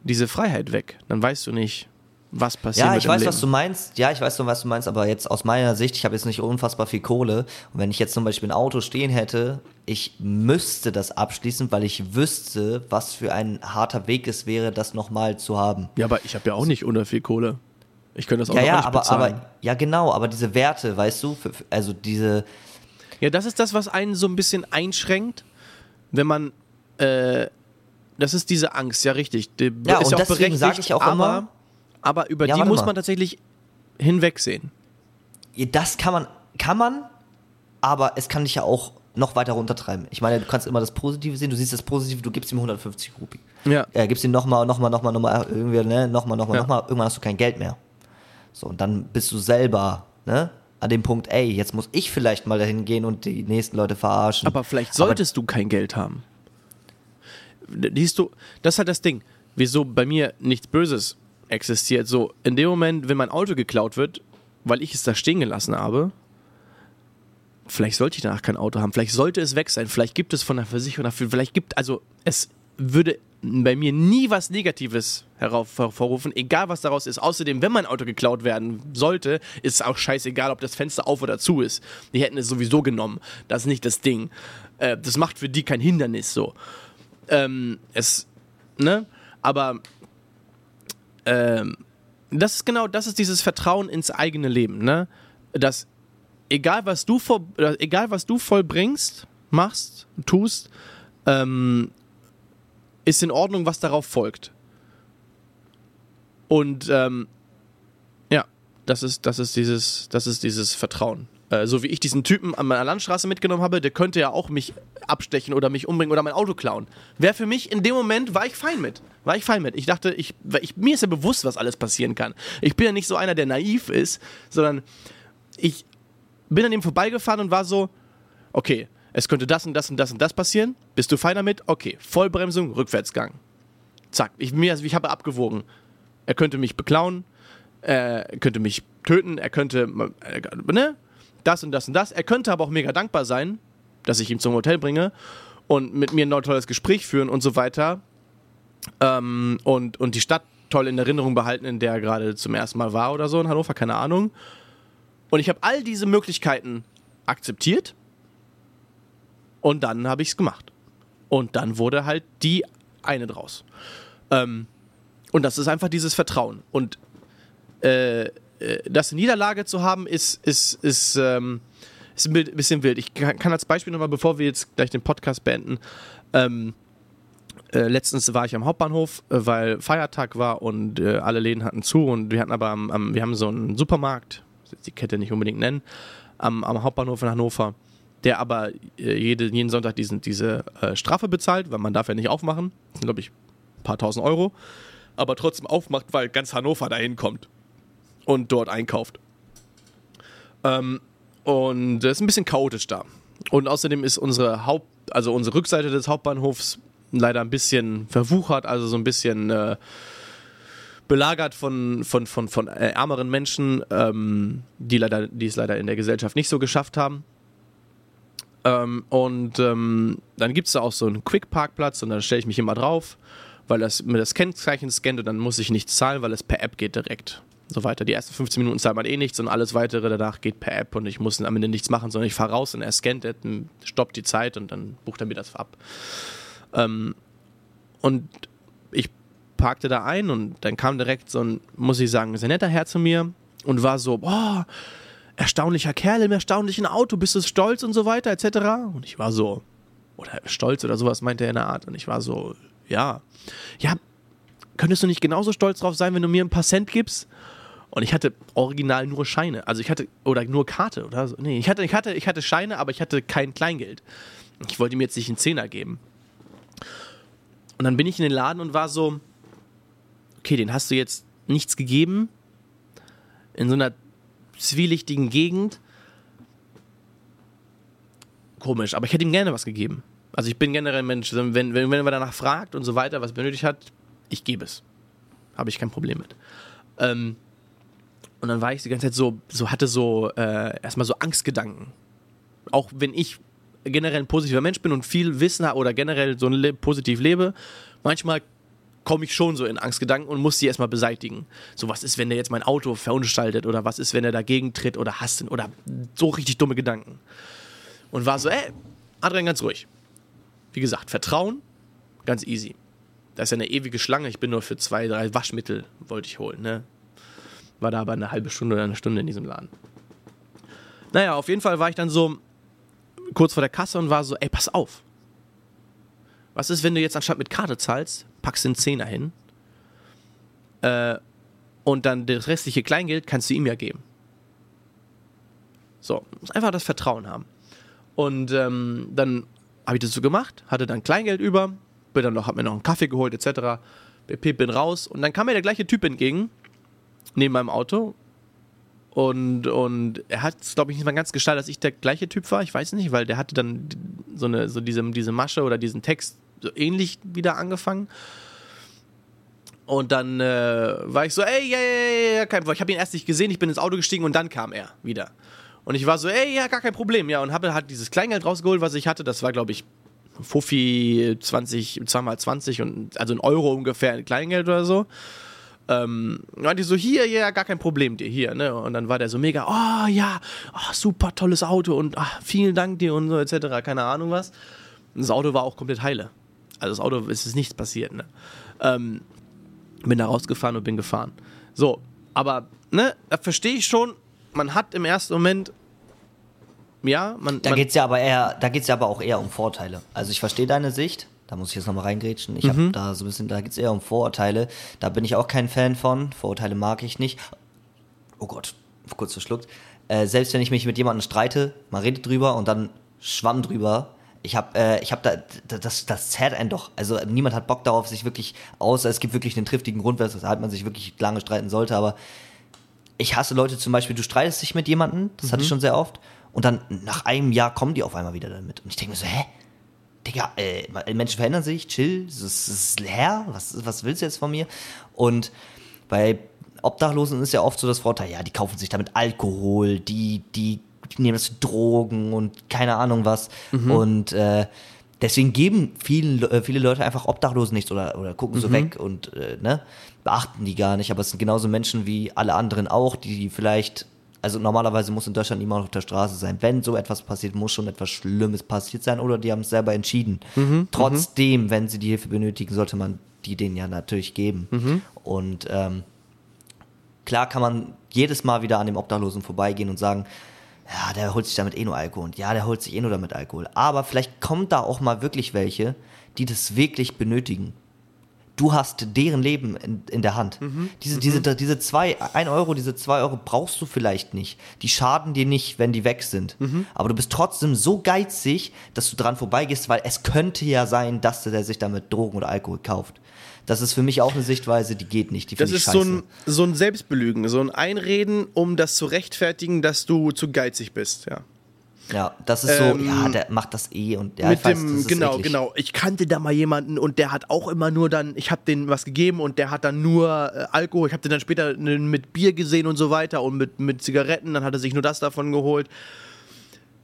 A: diese Freiheit weg. Dann weißt du nicht, was passiert.
B: Ja, ich weiß, Leben. was du meinst. Ja, ich weiß, was du meinst, aber jetzt aus meiner Sicht, ich habe jetzt nicht unfassbar viel Kohle. Und wenn ich jetzt zum Beispiel ein Auto stehen hätte, ich müsste das abschließen, weil ich wüsste, was für ein harter Weg es wäre, das nochmal zu haben.
A: Ja, aber ich habe ja auch nicht unter viel Kohle. Ich könnte das auch
B: ja, ja,
A: nicht
B: aber,
A: bezahlen.
B: aber ja genau, aber diese Werte, weißt du, also diese
A: ja, das ist das, was einen so ein bisschen einschränkt, wenn man. Äh, das ist diese Angst, ja, richtig. Die
B: ja, ist und ja auch deswegen sage ich auch
A: aber,
B: immer.
A: Aber über ja, die muss man tatsächlich hinwegsehen.
B: Das kann man, kann man, aber es kann dich ja auch noch weiter runtertreiben. Ich meine, du kannst immer das Positive sehen, du siehst das Positive, du gibst ihm 150 Rupi.
A: Ja.
B: Äh, gibst ihm nochmal, nochmal, nochmal, nochmal, irgendwie, ne, nochmal, nochmal, ja. nochmal, irgendwann hast du kein Geld mehr. So, und dann bist du selber, ne, an dem Punkt, ey, jetzt muss ich vielleicht mal dahin gehen und die nächsten Leute verarschen.
A: Aber vielleicht solltest Aber du kein Geld haben. Siehst du, das ist halt das Ding. Wieso bei mir nichts Böses existiert. So, in dem Moment, wenn mein Auto geklaut wird, weil ich es da stehen gelassen habe, vielleicht sollte ich danach kein Auto haben. Vielleicht sollte es weg sein. Vielleicht gibt es von der Versicherung dafür. Vielleicht gibt, also es würde bei mir nie was Negatives hervorrufen, egal was daraus ist. Außerdem, wenn mein Auto geklaut werden sollte, ist es auch scheißegal, ob das Fenster auf oder zu ist. Die hätten es sowieso genommen. Das ist nicht das Ding. Äh, das macht für die kein Hindernis so. Ähm, es, ne? Aber ähm, das ist genau, das ist dieses Vertrauen ins eigene Leben, ne? Dass egal was du vor, egal was du vollbringst, machst, tust, ähm, ist in Ordnung, was darauf folgt. Und ähm, ja, das ist, das ist dieses, das ist dieses Vertrauen. Äh, so wie ich diesen Typen an meiner Landstraße mitgenommen habe, der könnte ja auch mich abstechen oder mich umbringen oder mein Auto klauen. Wäre für mich in dem Moment, war ich fein mit. War ich fein mit. Ich dachte, ich, ich, mir ist ja bewusst, was alles passieren kann. Ich bin ja nicht so einer, der naiv ist, sondern ich bin an ihm vorbeigefahren und war so, okay, es könnte das und das und das und das passieren. Bist du fein damit? Okay. Vollbremsung, Rückwärtsgang. Zack. Ich, also ich habe abgewogen. Er könnte mich beklauen, er könnte mich töten, er könnte, äh, ne? Das und das und das. Er könnte aber auch mega dankbar sein, dass ich ihn zum Hotel bringe und mit mir ein tolles Gespräch führen und so weiter. ähm, und, und die Stadt toll in Erinnerung behalten, in der er gerade zum ersten Mal war oder so in Hannover, keine Ahnung. Und ich habe all diese Möglichkeiten akzeptiert und dann habe ich es gemacht. Und dann wurde halt die eine draus. Ähm, und das ist einfach dieses Vertrauen. Und äh, äh das Niederlage zu haben, ist, ist, ist, ähm, ist ein bisschen wild. Ich kann als Beispiel nochmal, bevor wir jetzt gleich den Podcast beenden, ähm, äh, letztens war ich am Hauptbahnhof, äh, weil Feiertag war und äh, alle Läden hatten zu und wir hatten aber am, am, wir haben so einen Supermarkt, die Kette nicht unbedingt nennen, am, am Hauptbahnhof in Hannover, der aber äh, jede, jeden Sonntag diesen, diese äh, Strafe bezahlt, weil man darf ja nicht aufmachen. Das sind, glaube ich, ein paar tausend Euro. Aber trotzdem aufmacht, weil ganz Hannover dahin kommt und dort einkauft. Ähm, und es ist ein bisschen chaotisch da. Und außerdem ist unsere Haupt, also unsere Rückseite des Hauptbahnhofs leider ein bisschen verwuchert, also so ein bisschen äh, belagert von, von, von, von äh, ärmeren Menschen, ähm, die, leider, die es leider in der Gesellschaft nicht so geschafft haben. Ähm, und ähm, dann gibt es da auch so einen Quick-Parkplatz und dann stelle ich mich immer drauf, weil das mir das Kennzeichen scannt und dann muss ich nichts zahlen, weil es per App geht direkt. So weiter. Die ersten 15 Minuten zahlt man eh nichts und alles weitere danach geht per App und ich muss am Ende nichts machen, sondern ich fahre raus und er scannt, stoppt die Zeit und dann bucht er mir das ab. Ähm, und ich parkte da ein und dann kam direkt so ein, muss ich sagen, sehr netter Herr zu mir und war so, boah, erstaunlicher Kerl im erstaunlichen Auto, bist du stolz und so weiter, etc. Und ich war so, oder stolz oder sowas meinte er in der Art. Und ich war so, ja, ja, könntest du nicht genauso stolz drauf sein, wenn du mir ein paar Cent gibst? Und ich hatte original nur Scheine. Also ich hatte, oder nur Karte oder so. Nee, ich hatte, ich hatte, ich hatte Scheine, aber ich hatte kein Kleingeld. Ich wollte ihm jetzt nicht einen Zehner geben. Und dann bin ich in den Laden und war so, okay, den hast du jetzt nichts gegeben. In so einer zwielichtigen Gegend. Komisch, aber ich hätte ihm gerne was gegeben. Also ich bin generell ein Mensch, wenn, wenn, wenn man danach fragt und so weiter, was benötigt hat, ich gebe es. Habe ich kein Problem mit. Ähm, und dann war ich die ganze Zeit so, so hatte so äh, erstmal so Angstgedanken. Auch wenn ich generell ein positiver Mensch bin und viel Wissen habe oder generell so le positiv lebe, manchmal komme ich schon so in Angstgedanken und muss sie erstmal beseitigen. So, was ist, wenn der jetzt mein Auto verunstaltet oder was ist, wenn er dagegen tritt oder hasst oder so richtig dumme Gedanken. Und war so, ey, Adrian, ganz ruhig. Wie gesagt, Vertrauen, ganz easy. Da ist ja eine ewige Schlange, ich bin nur für zwei, drei Waschmittel, wollte ich holen, ne? War da aber eine halbe Stunde oder eine Stunde in diesem Laden. Naja, auf jeden Fall war ich dann so kurz vor der Kasse und war so, ey, pass auf. Was ist, wenn du jetzt anstatt mit Karte zahlst, packst den Zehner hin äh, und dann das restliche Kleingeld kannst du ihm ja geben. So, muss einfach das Vertrauen haben. Und ähm, dann habe ich das so gemacht, hatte dann Kleingeld über, bin dann noch, hab mir noch einen Kaffee geholt etc. Bin raus und dann kam mir der gleiche Typ entgegen neben meinem Auto und, und er hat es, glaube ich, nicht mal ganz gestaltet, dass ich der gleiche Typ war. Ich weiß nicht, weil der hatte dann so, eine, so diese, diese Masche oder diesen Text so ähnlich wieder angefangen. Und dann äh, war ich so, ey, ja, ja, ja, kein Problem. Ich habe ihn erst nicht gesehen, ich bin ins Auto gestiegen und dann kam er wieder. Und ich war so, ey, ja, gar kein Problem. Ja, und habe halt dieses Kleingeld rausgeholt, was ich hatte. Das war, glaube ich, Fuffi 20, 2 mal 20 und also ein Euro ungefähr Kleingeld oder so. Ähm, meinte so, hier, ja, gar kein Problem dir, hier, ne? Und dann war der so mega, oh ja, oh, super tolles Auto und ach, vielen Dank dir und so, etc., keine Ahnung was. Und das Auto war auch komplett heile. Also das Auto ist es nichts passiert, ne? Ähm, bin da rausgefahren und bin gefahren. So, aber, ne, da verstehe ich schon, man hat im ersten Moment ja, man.
B: Da geht es ja aber eher, da geht's ja aber auch eher um Vorteile. Also ich verstehe deine Sicht, da muss ich jetzt nochmal reingrätschen. Ich mhm. habe da so ein bisschen, da geht es eher um Vorurteile. Da bin ich auch kein Fan von. Vorurteile mag ich nicht. Oh Gott, kurz verschluckt. Äh, selbst wenn ich mich mit jemandem streite, man redet drüber und dann schwamm drüber. Ich habe, äh, ich habe da, das, das zerrt einen doch. Also niemand hat Bock darauf, sich wirklich, außer es gibt wirklich einen triftigen Grund, weshalb man sich wirklich lange streiten sollte. Aber ich hasse Leute zum Beispiel, du streitest dich mit jemandem, das mhm. hatte ich mhm. schon sehr oft, und dann nach einem Jahr kommen die auf einmal wieder damit. Und ich denke mir so, hä? Digga, äh, Menschen verändern sich, chill, das ist, leer, was, was willst du jetzt von mir? Und bei Obdachlosen ist ja oft so das Vorteil, ja, die kaufen sich damit Alkohol, die, die nehmen das Drogen und keine Ahnung was. Mhm. Und äh, deswegen geben vielen, äh, viele Leute einfach Obdachlosen nichts oder, oder gucken so weg und äh, ne, beachten die gar nicht. Aber es sind genauso Menschen wie alle anderen auch, die vielleicht, also normalerweise muss in Deutschland niemand auf der Straße sein. Wenn so etwas passiert, muss schon etwas Schlimmes passiert sein oder die haben es selber entschieden. Trotzdem, wenn sie die Hilfe benötigen, sollte man die denen ja natürlich geben. Und ähm, klar kann man jedes Mal wieder an dem Obdachlosen vorbeigehen und sagen, ja, der holt sich damit eh nur Alkohol und ja, der holt sich eh nur damit Alkohol. Aber vielleicht kommt da auch mal wirklich welche, die das wirklich benötigen. Du hast deren Leben in, in der Hand. Diese, diese, diese zwei, ein Euro, diese zwei Euro brauchst du vielleicht nicht. Die schaden dir nicht, wenn die weg sind. Aber du bist trotzdem so geizig, dass du dran vorbeigehst, weil es könnte ja sein, dass der sich damit Drogen oder Alkohol kauft. Das ist für mich auch eine Sichtweise, die geht nicht. Die
A: Das ist so ein, so ein Selbstbelügen, so ein Einreden, um das zu rechtfertigen, dass du zu geizig bist, ja.
B: ja, das ist
A: Ähm,
B: so, ja, der macht das eh und ja,
A: mit
B: weiß,
A: dem, genau,
B: eklig.
A: genau. Ich kannte da mal jemanden und der hat auch immer nur dann, ich habe denen was gegeben und der hat dann nur äh, Alkohol. Ich habe den dann später mit Bier gesehen und so weiter und mit, mit Zigaretten. Dann hat er sich nur das davon geholt.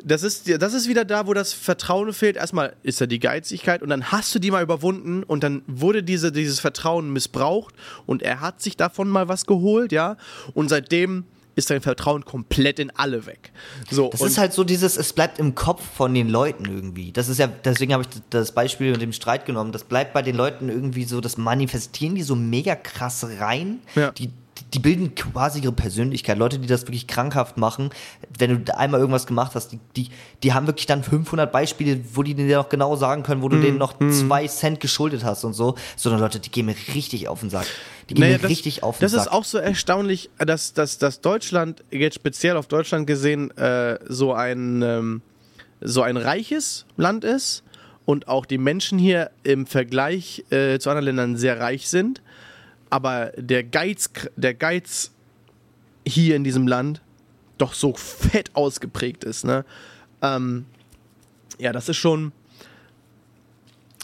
A: Das ist, das ist wieder da, wo das Vertrauen fehlt. Erstmal ist da die Geizigkeit und dann hast du die mal überwunden und dann wurde diese, dieses Vertrauen missbraucht und er hat sich davon mal was geholt, ja. Und seitdem ist dein Vertrauen komplett in alle weg. So,
B: Das ist halt so dieses, es bleibt im Kopf von den Leuten irgendwie. Das ist ja, deswegen habe ich das Beispiel mit dem Streit genommen. Das bleibt bei den Leuten irgendwie so, das manifestieren die so mega krass rein.
A: Ja.
B: Die, die bilden quasi ihre Persönlichkeit. Leute, die das wirklich krankhaft machen, wenn du einmal irgendwas gemacht hast, die, die, die haben wirklich dann 500 Beispiele, wo die dir noch genau sagen können, wo du
A: Mhm.
B: denen noch zwei Cent geschuldet hast und so. Sondern Leute, die gehen mir richtig auf den Sack. Die gehen
A: Naja,
B: mir
A: das,
B: richtig auf den
A: Das
B: Sack.
A: ist auch so erstaunlich, dass, dass, dass Deutschland, jetzt speziell auf Deutschland gesehen, äh, so, ein, ähm, so ein reiches Land ist und auch die Menschen hier im Vergleich äh, zu anderen Ländern sehr reich sind. Aber der Geiz, der Geiz hier in diesem Land doch so fett ausgeprägt ist. Ne? Ähm, ja, das ist schon.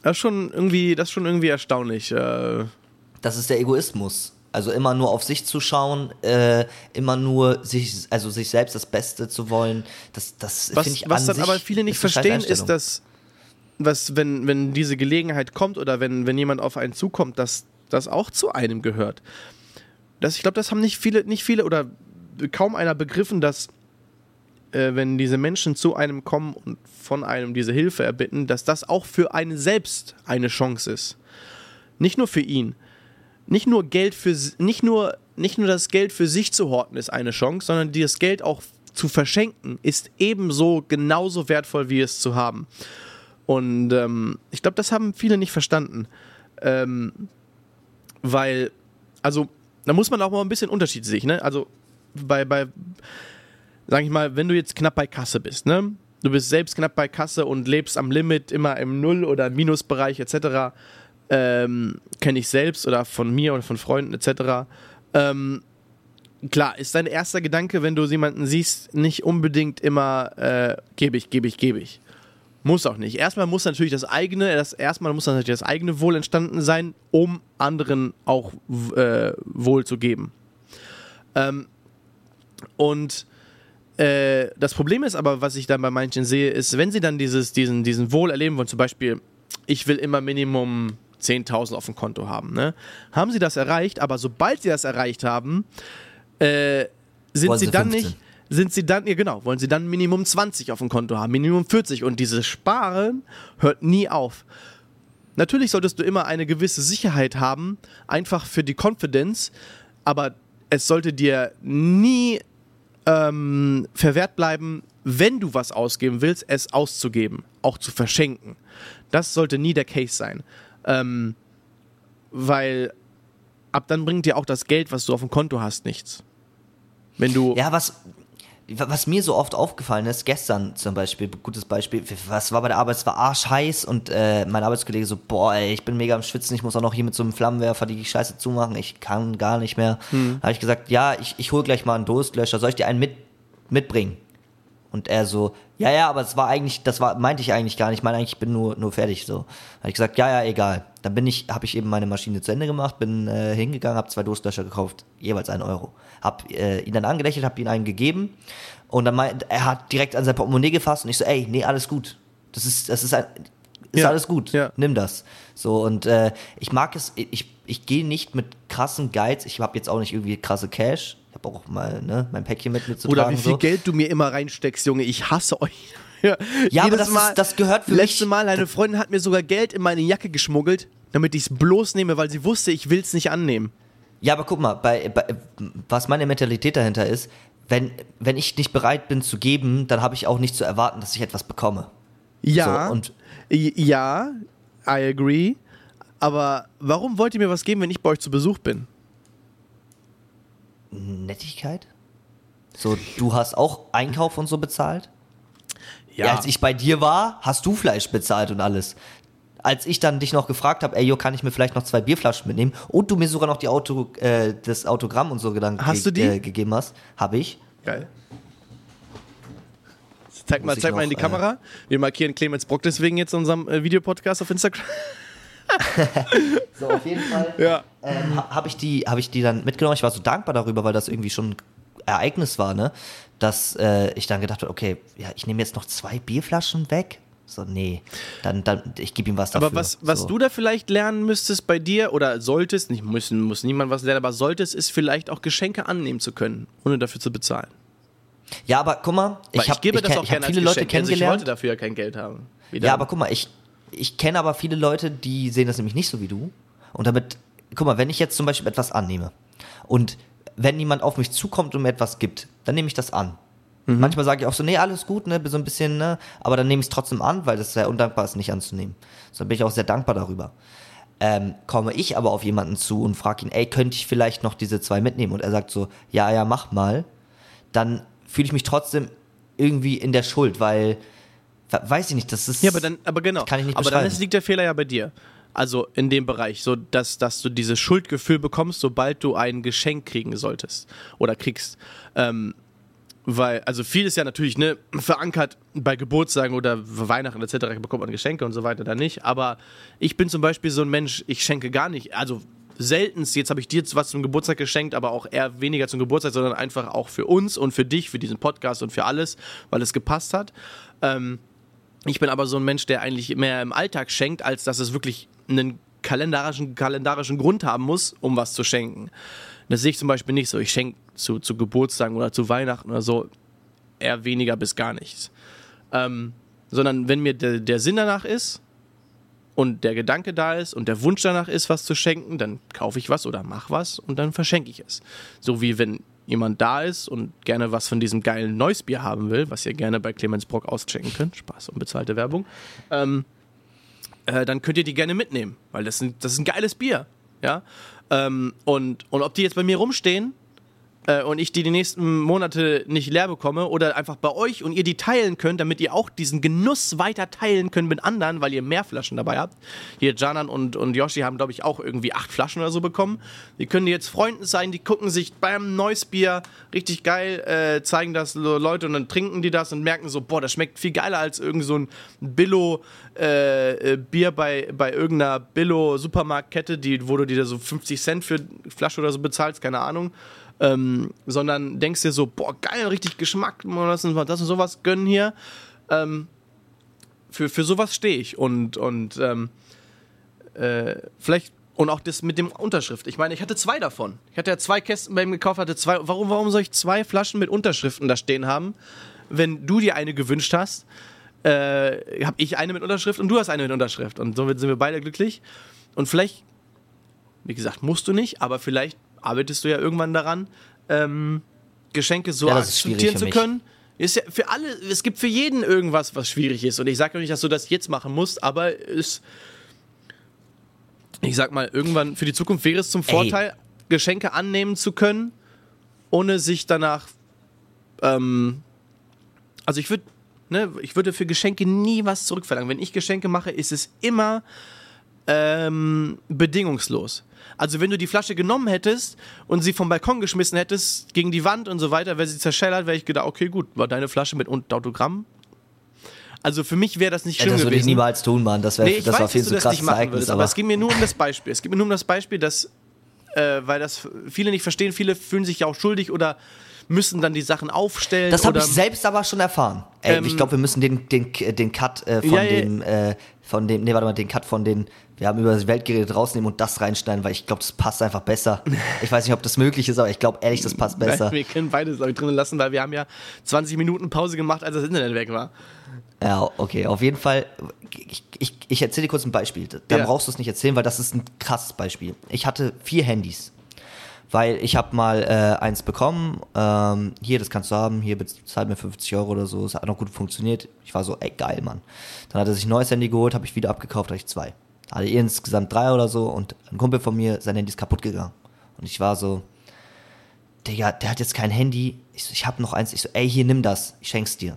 A: Das ist schon irgendwie, das ist schon irgendwie erstaunlich. Äh,
B: das ist der Egoismus. Also immer nur auf sich zu schauen, äh, immer nur sich, also sich selbst das Beste zu wollen, das, das
A: Was,
B: finde ich
A: was
B: an
A: dann aber viele nicht
B: ist
A: verstehen, ist, dass, was, wenn, wenn diese Gelegenheit kommt oder wenn, wenn jemand auf einen zukommt, dass das auch zu einem gehört. Das, ich glaube, das haben nicht viele, nicht viele oder kaum einer begriffen, dass äh, wenn diese Menschen zu einem kommen und von einem diese Hilfe erbitten, dass das auch für einen selbst eine Chance ist. Nicht nur für ihn. Nicht nur Geld für nicht nur nicht nur das Geld für sich zu horten ist eine Chance, sondern das Geld auch zu verschenken ist ebenso genauso wertvoll wie es zu haben. Und ähm, ich glaube, das haben viele nicht verstanden. Ähm, weil, also, da muss man auch mal ein bisschen Unterschied sehen, ne? Also, bei, bei, sag ich mal, wenn du jetzt knapp bei Kasse bist, ne? Du bist selbst knapp bei Kasse und lebst am Limit immer im Null- oder Minusbereich etc. Ähm, Kenne ich selbst oder von mir oder von Freunden etc. Ähm, klar, ist dein erster Gedanke, wenn du jemanden siehst, nicht unbedingt immer äh, gebe ich, gebe ich, gebe ich. Muss auch nicht. Erstmal muss natürlich das eigene, das erstmal muss natürlich das eigene Wohl entstanden sein, um anderen auch äh, Wohl zu geben. Ähm, und äh, das Problem ist aber, was ich dann bei manchen sehe, ist, wenn sie dann dieses, diesen, diesen Wohl erleben wollen, zum Beispiel, ich will immer Minimum 10.000 auf dem Konto haben, ne? haben sie das erreicht, aber sobald sie das erreicht haben, äh, sind
B: Wollen
A: sie,
B: sie
A: dann
B: 15.
A: nicht, sind sie dann, ja genau, wollen sie dann Minimum 20 auf dem Konto haben, Minimum 40 und dieses Sparen hört nie auf. Natürlich solltest du immer eine gewisse Sicherheit haben, einfach für die Confidence, aber es sollte dir nie ähm, verwehrt bleiben, wenn du was ausgeben willst, es auszugeben, auch zu verschenken. Das sollte nie der Case sein. Ähm, weil ab dann bringt dir auch das Geld, was du auf dem Konto hast, nichts. Wenn du.
B: Ja, was, was mir so oft aufgefallen ist, gestern zum Beispiel, gutes Beispiel, was war bei der Arbeit, es war arschheiß und äh, mein Arbeitskollege so, boah, ey, ich bin mega am Schwitzen, ich muss auch noch hier mit so einem Flammenwerfer die Scheiße zumachen, ich kann gar nicht mehr. Da habe ich gesagt, ja, ich, ich hol gleich mal einen Durstlöscher, soll ich dir einen mit, mitbringen? Und er so, ja, ja, aber es war eigentlich, das war, meinte ich eigentlich gar nicht, ich meine eigentlich, ich bin nur, nur fertig so. Habe ich gesagt, ja, ja, egal. Dann bin ich, habe ich eben meine Maschine zu Ende gemacht, bin äh, hingegangen, habe zwei Durstlöscher gekauft, jeweils einen Euro. Hab äh, ihn dann angelächelt, hab ihn einen gegeben und dann meint, er hat direkt an sein Portemonnaie gefasst und ich so, ey, nee, alles gut. Das ist, das ist ein, ist
A: Ja.
B: alles gut,
A: Ja.
B: nimm das. So und äh, ich mag es, ich, ich gehe nicht mit krassen Guides, ich habe jetzt auch nicht irgendwie krasse Cash, ich habe auch mal ne, mein Päckchen mit mir zu
A: Oder
B: tragen.
A: wie viel
B: so.
A: Geld du mir immer reinsteckst, Junge. Ich hasse euch. Ja,
B: Ja, aber das,
A: Mal,
B: ist, das gehört für
A: Letzte
B: mich.
A: Mal, eine Freundin hat mir sogar Geld in meine Jacke geschmuggelt, damit ich es bloß nehme, weil sie wusste, ich will es nicht annehmen.
B: Ja, aber guck mal, bei, bei, was meine Mentalität dahinter ist, wenn, wenn ich nicht bereit bin zu geben, dann habe ich auch nicht zu erwarten, dass ich etwas bekomme.
A: Ja,
B: So, und-
A: ja, I agree. Aber warum wollt ihr mir was geben, wenn ich bei euch zu Besuch bin?
B: Nettigkeit? So, du hast auch Einkauf und so bezahlt? Ja. Als ich bei dir war, hast du Fleisch bezahlt und alles. Als ich dann dich noch gefragt habe, ey, jo, kann ich mir vielleicht noch zwei Bierflaschen mitnehmen und du mir sogar noch die Auto, äh, das Autogramm und so Gedanken
A: Hast du die?
B: Äh, gegeben hast, habe ich.
A: Geil. Zeig mal,
B: Muss
A: zeig mal in die
B: noch, äh,
A: Kamera. Wir markieren Clemens Brock deswegen jetzt in unserem äh, Videopodcast auf Instagram.
B: So, auf jeden Fall.
A: Ja.
B: ähm, ha- habe ich, die- hab ich die dann mitgenommen. Ich war so dankbar darüber, weil das irgendwie schon ein Ereignis war, ne? Dass äh, ich dann gedacht habe, okay, ja, ich nehme jetzt noch zwei Bierflaschen weg. So, nee, dann, dann ich gebe ihm was dafür.
A: Aber was, was
B: so.
A: du da vielleicht lernen müsstest bei dir oder solltest, nicht müssen, muss niemand was lernen, aber solltest, ist vielleicht auch Geschenke annehmen zu können, ohne dafür zu bezahlen.
B: Ja, aber guck mal,
A: Weil
B: ich habe
A: gebe
B: ich
A: das auch
B: ich hab
A: gerne
B: viele Leute
A: Geschenk. Also ich
B: kennengelernt.
A: wollte dafür ja kein Geld haben. Wieder.
B: Ja, aber guck mal, ich, ich kenne aber viele Leute, die sehen das nämlich nicht so wie du. Und damit, guck mal, wenn ich jetzt zum Beispiel etwas annehme und wenn jemand auf mich zukommt und mir etwas gibt, dann nehme ich das an.
A: Mhm.
B: Manchmal sage ich auch so, nee, alles gut, ne, so ein bisschen, ne, aber dann nehme ich es trotzdem an, weil das sehr undankbar ist, nicht anzunehmen. So dann bin ich auch sehr dankbar darüber. Ähm, komme ich aber auf jemanden zu und frage ihn, ey, könnte ich vielleicht noch diese zwei mitnehmen? Und er sagt so, ja, ja, mach mal. Dann fühle ich mich trotzdem irgendwie in der Schuld, weil, we- weiß ich nicht, das ist.
A: Ja, aber dann, aber genau.
B: Kann ich nicht
A: aber dann ist, liegt der Fehler ja bei dir. Also in dem Bereich, so dass, dass du dieses Schuldgefühl bekommst, sobald du ein Geschenk kriegen solltest oder kriegst. Ähm, weil, also viel ist ja natürlich ne, verankert bei Geburtstagen oder Weihnachten etc. bekommt man Geschenke und so weiter dann nicht. Aber ich bin zum Beispiel so ein Mensch, ich schenke gar nicht. Also seltenst, jetzt habe ich dir was zum Geburtstag geschenkt, aber auch eher weniger zum Geburtstag, sondern einfach auch für uns und für dich, für diesen Podcast und für alles, weil es gepasst hat. Ähm, ich bin aber so ein Mensch, der eigentlich mehr im Alltag schenkt, als dass es wirklich einen kalendarischen, kalendarischen Grund haben muss, um was zu schenken. Das sehe ich zum Beispiel nicht so. Ich schenke zu, zu Geburtstagen oder zu Weihnachten oder so eher weniger bis gar nichts. Ähm, sondern wenn mir der, der Sinn danach ist und der Gedanke da ist und der Wunsch danach ist, was zu schenken, dann kaufe ich was oder mach was und dann verschenke ich es. So wie wenn jemand da ist und gerne was von diesem geilen Neues-Bier haben will, was ihr gerne bei Clemens Brock ausschenken könnt, Spaß, unbezahlte Werbung, ähm, äh, dann könnt ihr die gerne mitnehmen, weil das, sind, das ist ein geiles Bier. Ja? Ähm, und, und ob die jetzt bei mir rumstehen äh, und ich die die nächsten Monate nicht leer bekomme oder einfach bei euch und ihr die teilen könnt, damit ihr auch diesen Genuss weiter teilen könnt mit anderen, weil ihr mehr Flaschen dabei habt. Hier Janan und, und Yoshi haben, glaube ich, auch irgendwie acht Flaschen oder so bekommen. Die können jetzt Freunden sein, die gucken sich beim Neues Bier richtig geil, äh, zeigen das Leute und dann trinken die das und merken so, boah, das schmeckt viel geiler als irgend so ein Billo äh, äh, bei, bei irgendeiner Billo Supermarktkette, die, wo du dir so 50 Cent für Flasche oder so bezahlst, keine Ahnung ähm, sondern denkst dir so, boah, geil, richtig Geschmack, uns mal das und sowas gönnen hier. Ähm, für, für sowas stehe ich und, und ähm, äh, vielleicht und auch das mit dem Unterschrift. Ich meine, ich hatte zwei davon. Ich hatte ja zwei Kästen bei ihm gekauft, hatte zwei. Warum, warum soll ich zwei Flaschen mit Unterschriften da stehen haben, wenn du dir eine gewünscht hast? Äh, habe ich eine mit Unterschrift und du hast eine mit Unterschrift. Und somit sind wir beide glücklich. Und vielleicht, wie gesagt, musst du nicht, aber vielleicht arbeitest du ja irgendwann daran, ähm, Geschenke so
B: Ja, ist
A: akzeptieren zu können. Ist ja für alle, es gibt für jeden irgendwas, was schwierig ist. Und ich sage nicht, dass du das jetzt machen musst, aber es, ich sag mal, irgendwann für die Zukunft wäre es zum Vorteil, Geschenke annehmen zu können, ohne sich danach, ähm, also ich würde, ne, ich würde für Geschenke nie was zurückverlangen. Wenn ich Geschenke mache, ist es immer ähm, bedingungslos. Also wenn du die Flasche genommen hättest und sie vom Balkon geschmissen hättest gegen die Wand und so weiter, wäre sie zerschellert, wäre ich gedacht, okay, gut, war deine Flasche mit Autogramm. Also für mich wäre das nicht
B: Ja,
A: schlimm
B: das würde ich
A: gewesen.
B: niemals tun, Mann. Das, wär,
A: Nee,
B: das war
A: weiß,
B: viel
A: dass
B: zu
A: du das
B: krass
A: nicht machen
B: Ereignis.
A: würdest, aber
B: Aber
A: es geht mir nur um das Beispiel. Es geht mir nur um das Beispiel, dass, äh, weil das viele nicht verstehen, viele fühlen sich ja auch schuldig oder müssen dann die Sachen aufstellen.
B: Das habe ich selbst aber schon erfahren. Ey,
A: Ähm,
B: ich glaube, wir müssen den, den, den Cut äh, von
A: ja.
B: dem, äh, von dem, nee, warte mal, den Cut von den, wir haben über das Welt geredet, rausnehmen und das reinschneiden, weil ich glaube, das passt einfach besser. Ich weiß nicht, ob das möglich ist, aber ich glaube ehrlich, das passt besser.
A: Wir können beides glaub ich, drin lassen, weil wir haben ja 20 Minuten Pause gemacht, als das Internet weg war.
B: Ja, okay, auf jeden Fall. Ich, ich, ich erzähle dir kurz ein Beispiel. Dann
A: Ja.
B: brauchst du es nicht erzählen, weil das ist ein krasses Beispiel. Ich hatte vier Handys. Weil ich habe mal äh, eins bekommen, ähm, hier, das kannst du haben, hier bezahlt mir 50 Euro oder so, es hat noch gut funktioniert. Ich war so, ey, geil, Mann. Dann hat er sich ein neues Handy geholt, habe ich wieder abgekauft, hatte ich zwei. Da hatte ich insgesamt drei oder so und ein Kumpel von mir, sein Handy ist kaputt gegangen. Und ich war so, Digga, der hat jetzt kein Handy. Ich so, ich habe noch eins. Ich so, ey, hier, nimm das, ich schenk's dir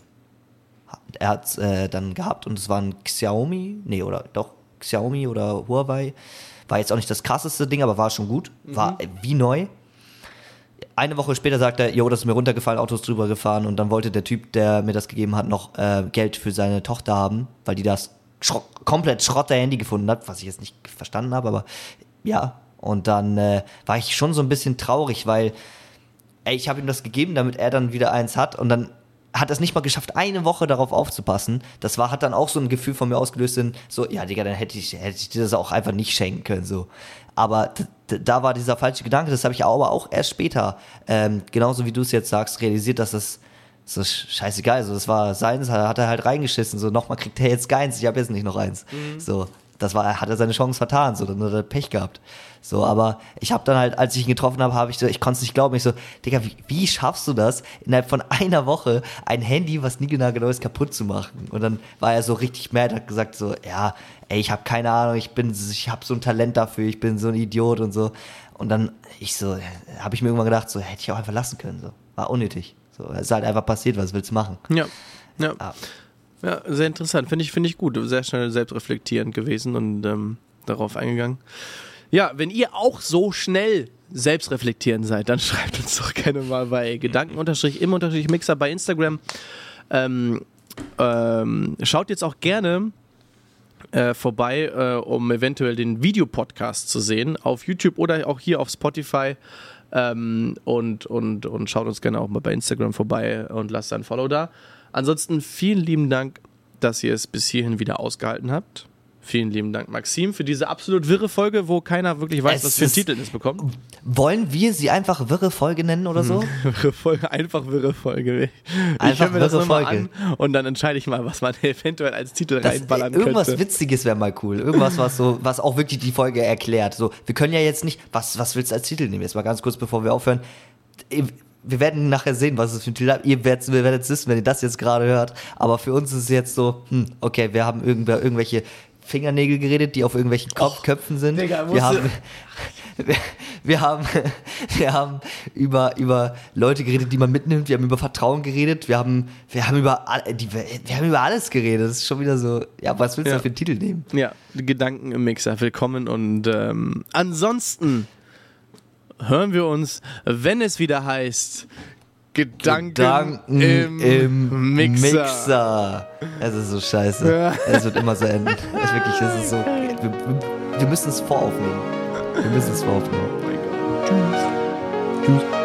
B: er hat es äh, dann gehabt und es war ein Xiaomi, nee, oder doch, Xiaomi oder Huawei. War jetzt auch nicht das krasseste Ding, aber war schon gut. War äh, wie neu. Eine Woche später sagt er, jo, das ist mir runtergefallen, Autos drüber gefahren und dann wollte der Typ, der mir das gegeben hat, noch äh, Geld für seine Tochter haben, weil die das komplett Schrott der Handy gefunden hat, was ich jetzt nicht verstanden habe, aber ja. Und dann äh, war ich schon so ein bisschen traurig, weil ey, ich habe ihm das gegeben, damit er dann wieder eins hat und dann hat er es nicht mal geschafft, eine Woche darauf aufzupassen. Das war, hat dann auch so ein Gefühl von mir ausgelöst, in, so, ja, Digga, dann hätte ich, hätte ich dir das auch einfach nicht schenken können, so. Aber da war dieser falsche Gedanke, das habe ich aber auch erst später, ähm, genauso wie du es jetzt sagst, realisiert, dass das so sch- scheißegal, so, das war seins, hat er halt reingeschissen, so, nochmal kriegt er jetzt keins, ich habe jetzt nicht noch eins. So, das war, hat er seine Chance vertan, so, dann hat er Pech gehabt. So, aber ich habe dann halt, als ich ihn getroffen habe, habe ich so, ich konnte es nicht glauben, ich so, Digga, wie, wie schaffst du das, innerhalb von einer Woche ein Handy, was nie genau ist, kaputt zu machen? Und dann war er so richtig mad, hat gesagt so, ja, ey, ich habe keine Ahnung, ich bin, ich habe so ein Talent dafür, ich bin so ein Idiot und so. Und dann, ich so, habe ich mir irgendwann gedacht, so, hätte ich auch einfach lassen können, so. War unnötig. So, es ist halt einfach passiert, was willst du machen?
A: Ja. Ja,
B: Ah.
A: ja sehr interessant. Finde ich, finde ich gut. Sehr schnell selbstreflektierend gewesen und ähm, darauf eingegangen. Ja, wenn ihr auch so schnell selbstreflektierend seid, dann schreibt uns doch gerne mal bei Gedanken-im-Mixer bei Instagram. Ähm, ähm, schaut jetzt auch gerne äh, vorbei, äh, um eventuell den Videopodcast zu sehen auf YouTube oder auch hier auf Spotify. Ähm, und, und, und schaut uns gerne auch mal bei Instagram vorbei und lasst ein Follow da. Ansonsten vielen lieben Dank, dass ihr es bis hierhin wieder ausgehalten habt. Vielen lieben Dank, Maxim, für diese absolut wirre Folge, wo keiner wirklich weiß,
B: Es
A: was für einen
B: ist-
A: Titel es bekommt.
B: Wollen wir sie einfach wirre Folge nennen oder so?
A: Wirre Folge, einfach wirre Folge. Ich
B: Einfach
A: mir das
B: wirre
A: nochmal
B: Folge.
A: an und dann entscheide ich mal, was man eventuell als Titel
B: Das,
A: reinballern
B: irgendwas
A: könnte.
B: Witziges wäre mal cool. Irgendwas, was so, was auch wirklich die Folge erklärt. So, wir können ja jetzt nicht, was, was willst du als Titel nehmen? Jetzt mal ganz kurz, bevor wir aufhören. Wir werden nachher sehen, was es für ein Titel hat. Ihr werdet, es wissen, wenn ihr das jetzt gerade hört. Aber für uns ist es jetzt so, hm, okay, wir haben irgendwer, irgendwelche Fingernägel geredet, die auf irgendwelchen Kopf, Köpfen sind.
A: Digga,
B: wir haben, wir, wir haben, wir haben über, über Leute geredet, die man mitnimmt. Wir haben über Vertrauen geredet. Wir haben, wir haben über, die, wir haben über alles geredet. Das ist schon wieder so, ja, was willst du
A: Ja.
B: für einen Titel nehmen?
A: Ja, Gedanken im Mixer, willkommen und ähm, ansonsten hören wir uns, wenn es wieder heißt Gedanken,
B: Gedanken
A: im,
B: im,
A: Mixer.
B: Mixer. Es ist so scheiße.
A: Ja.
B: Es wird immer so enden. Es wirklich, es ist so. Wir, wir, müssen es voraufnehmen. Wir müssen es voraufnehmen.
A: Oh mein Gott.
B: Tschüss.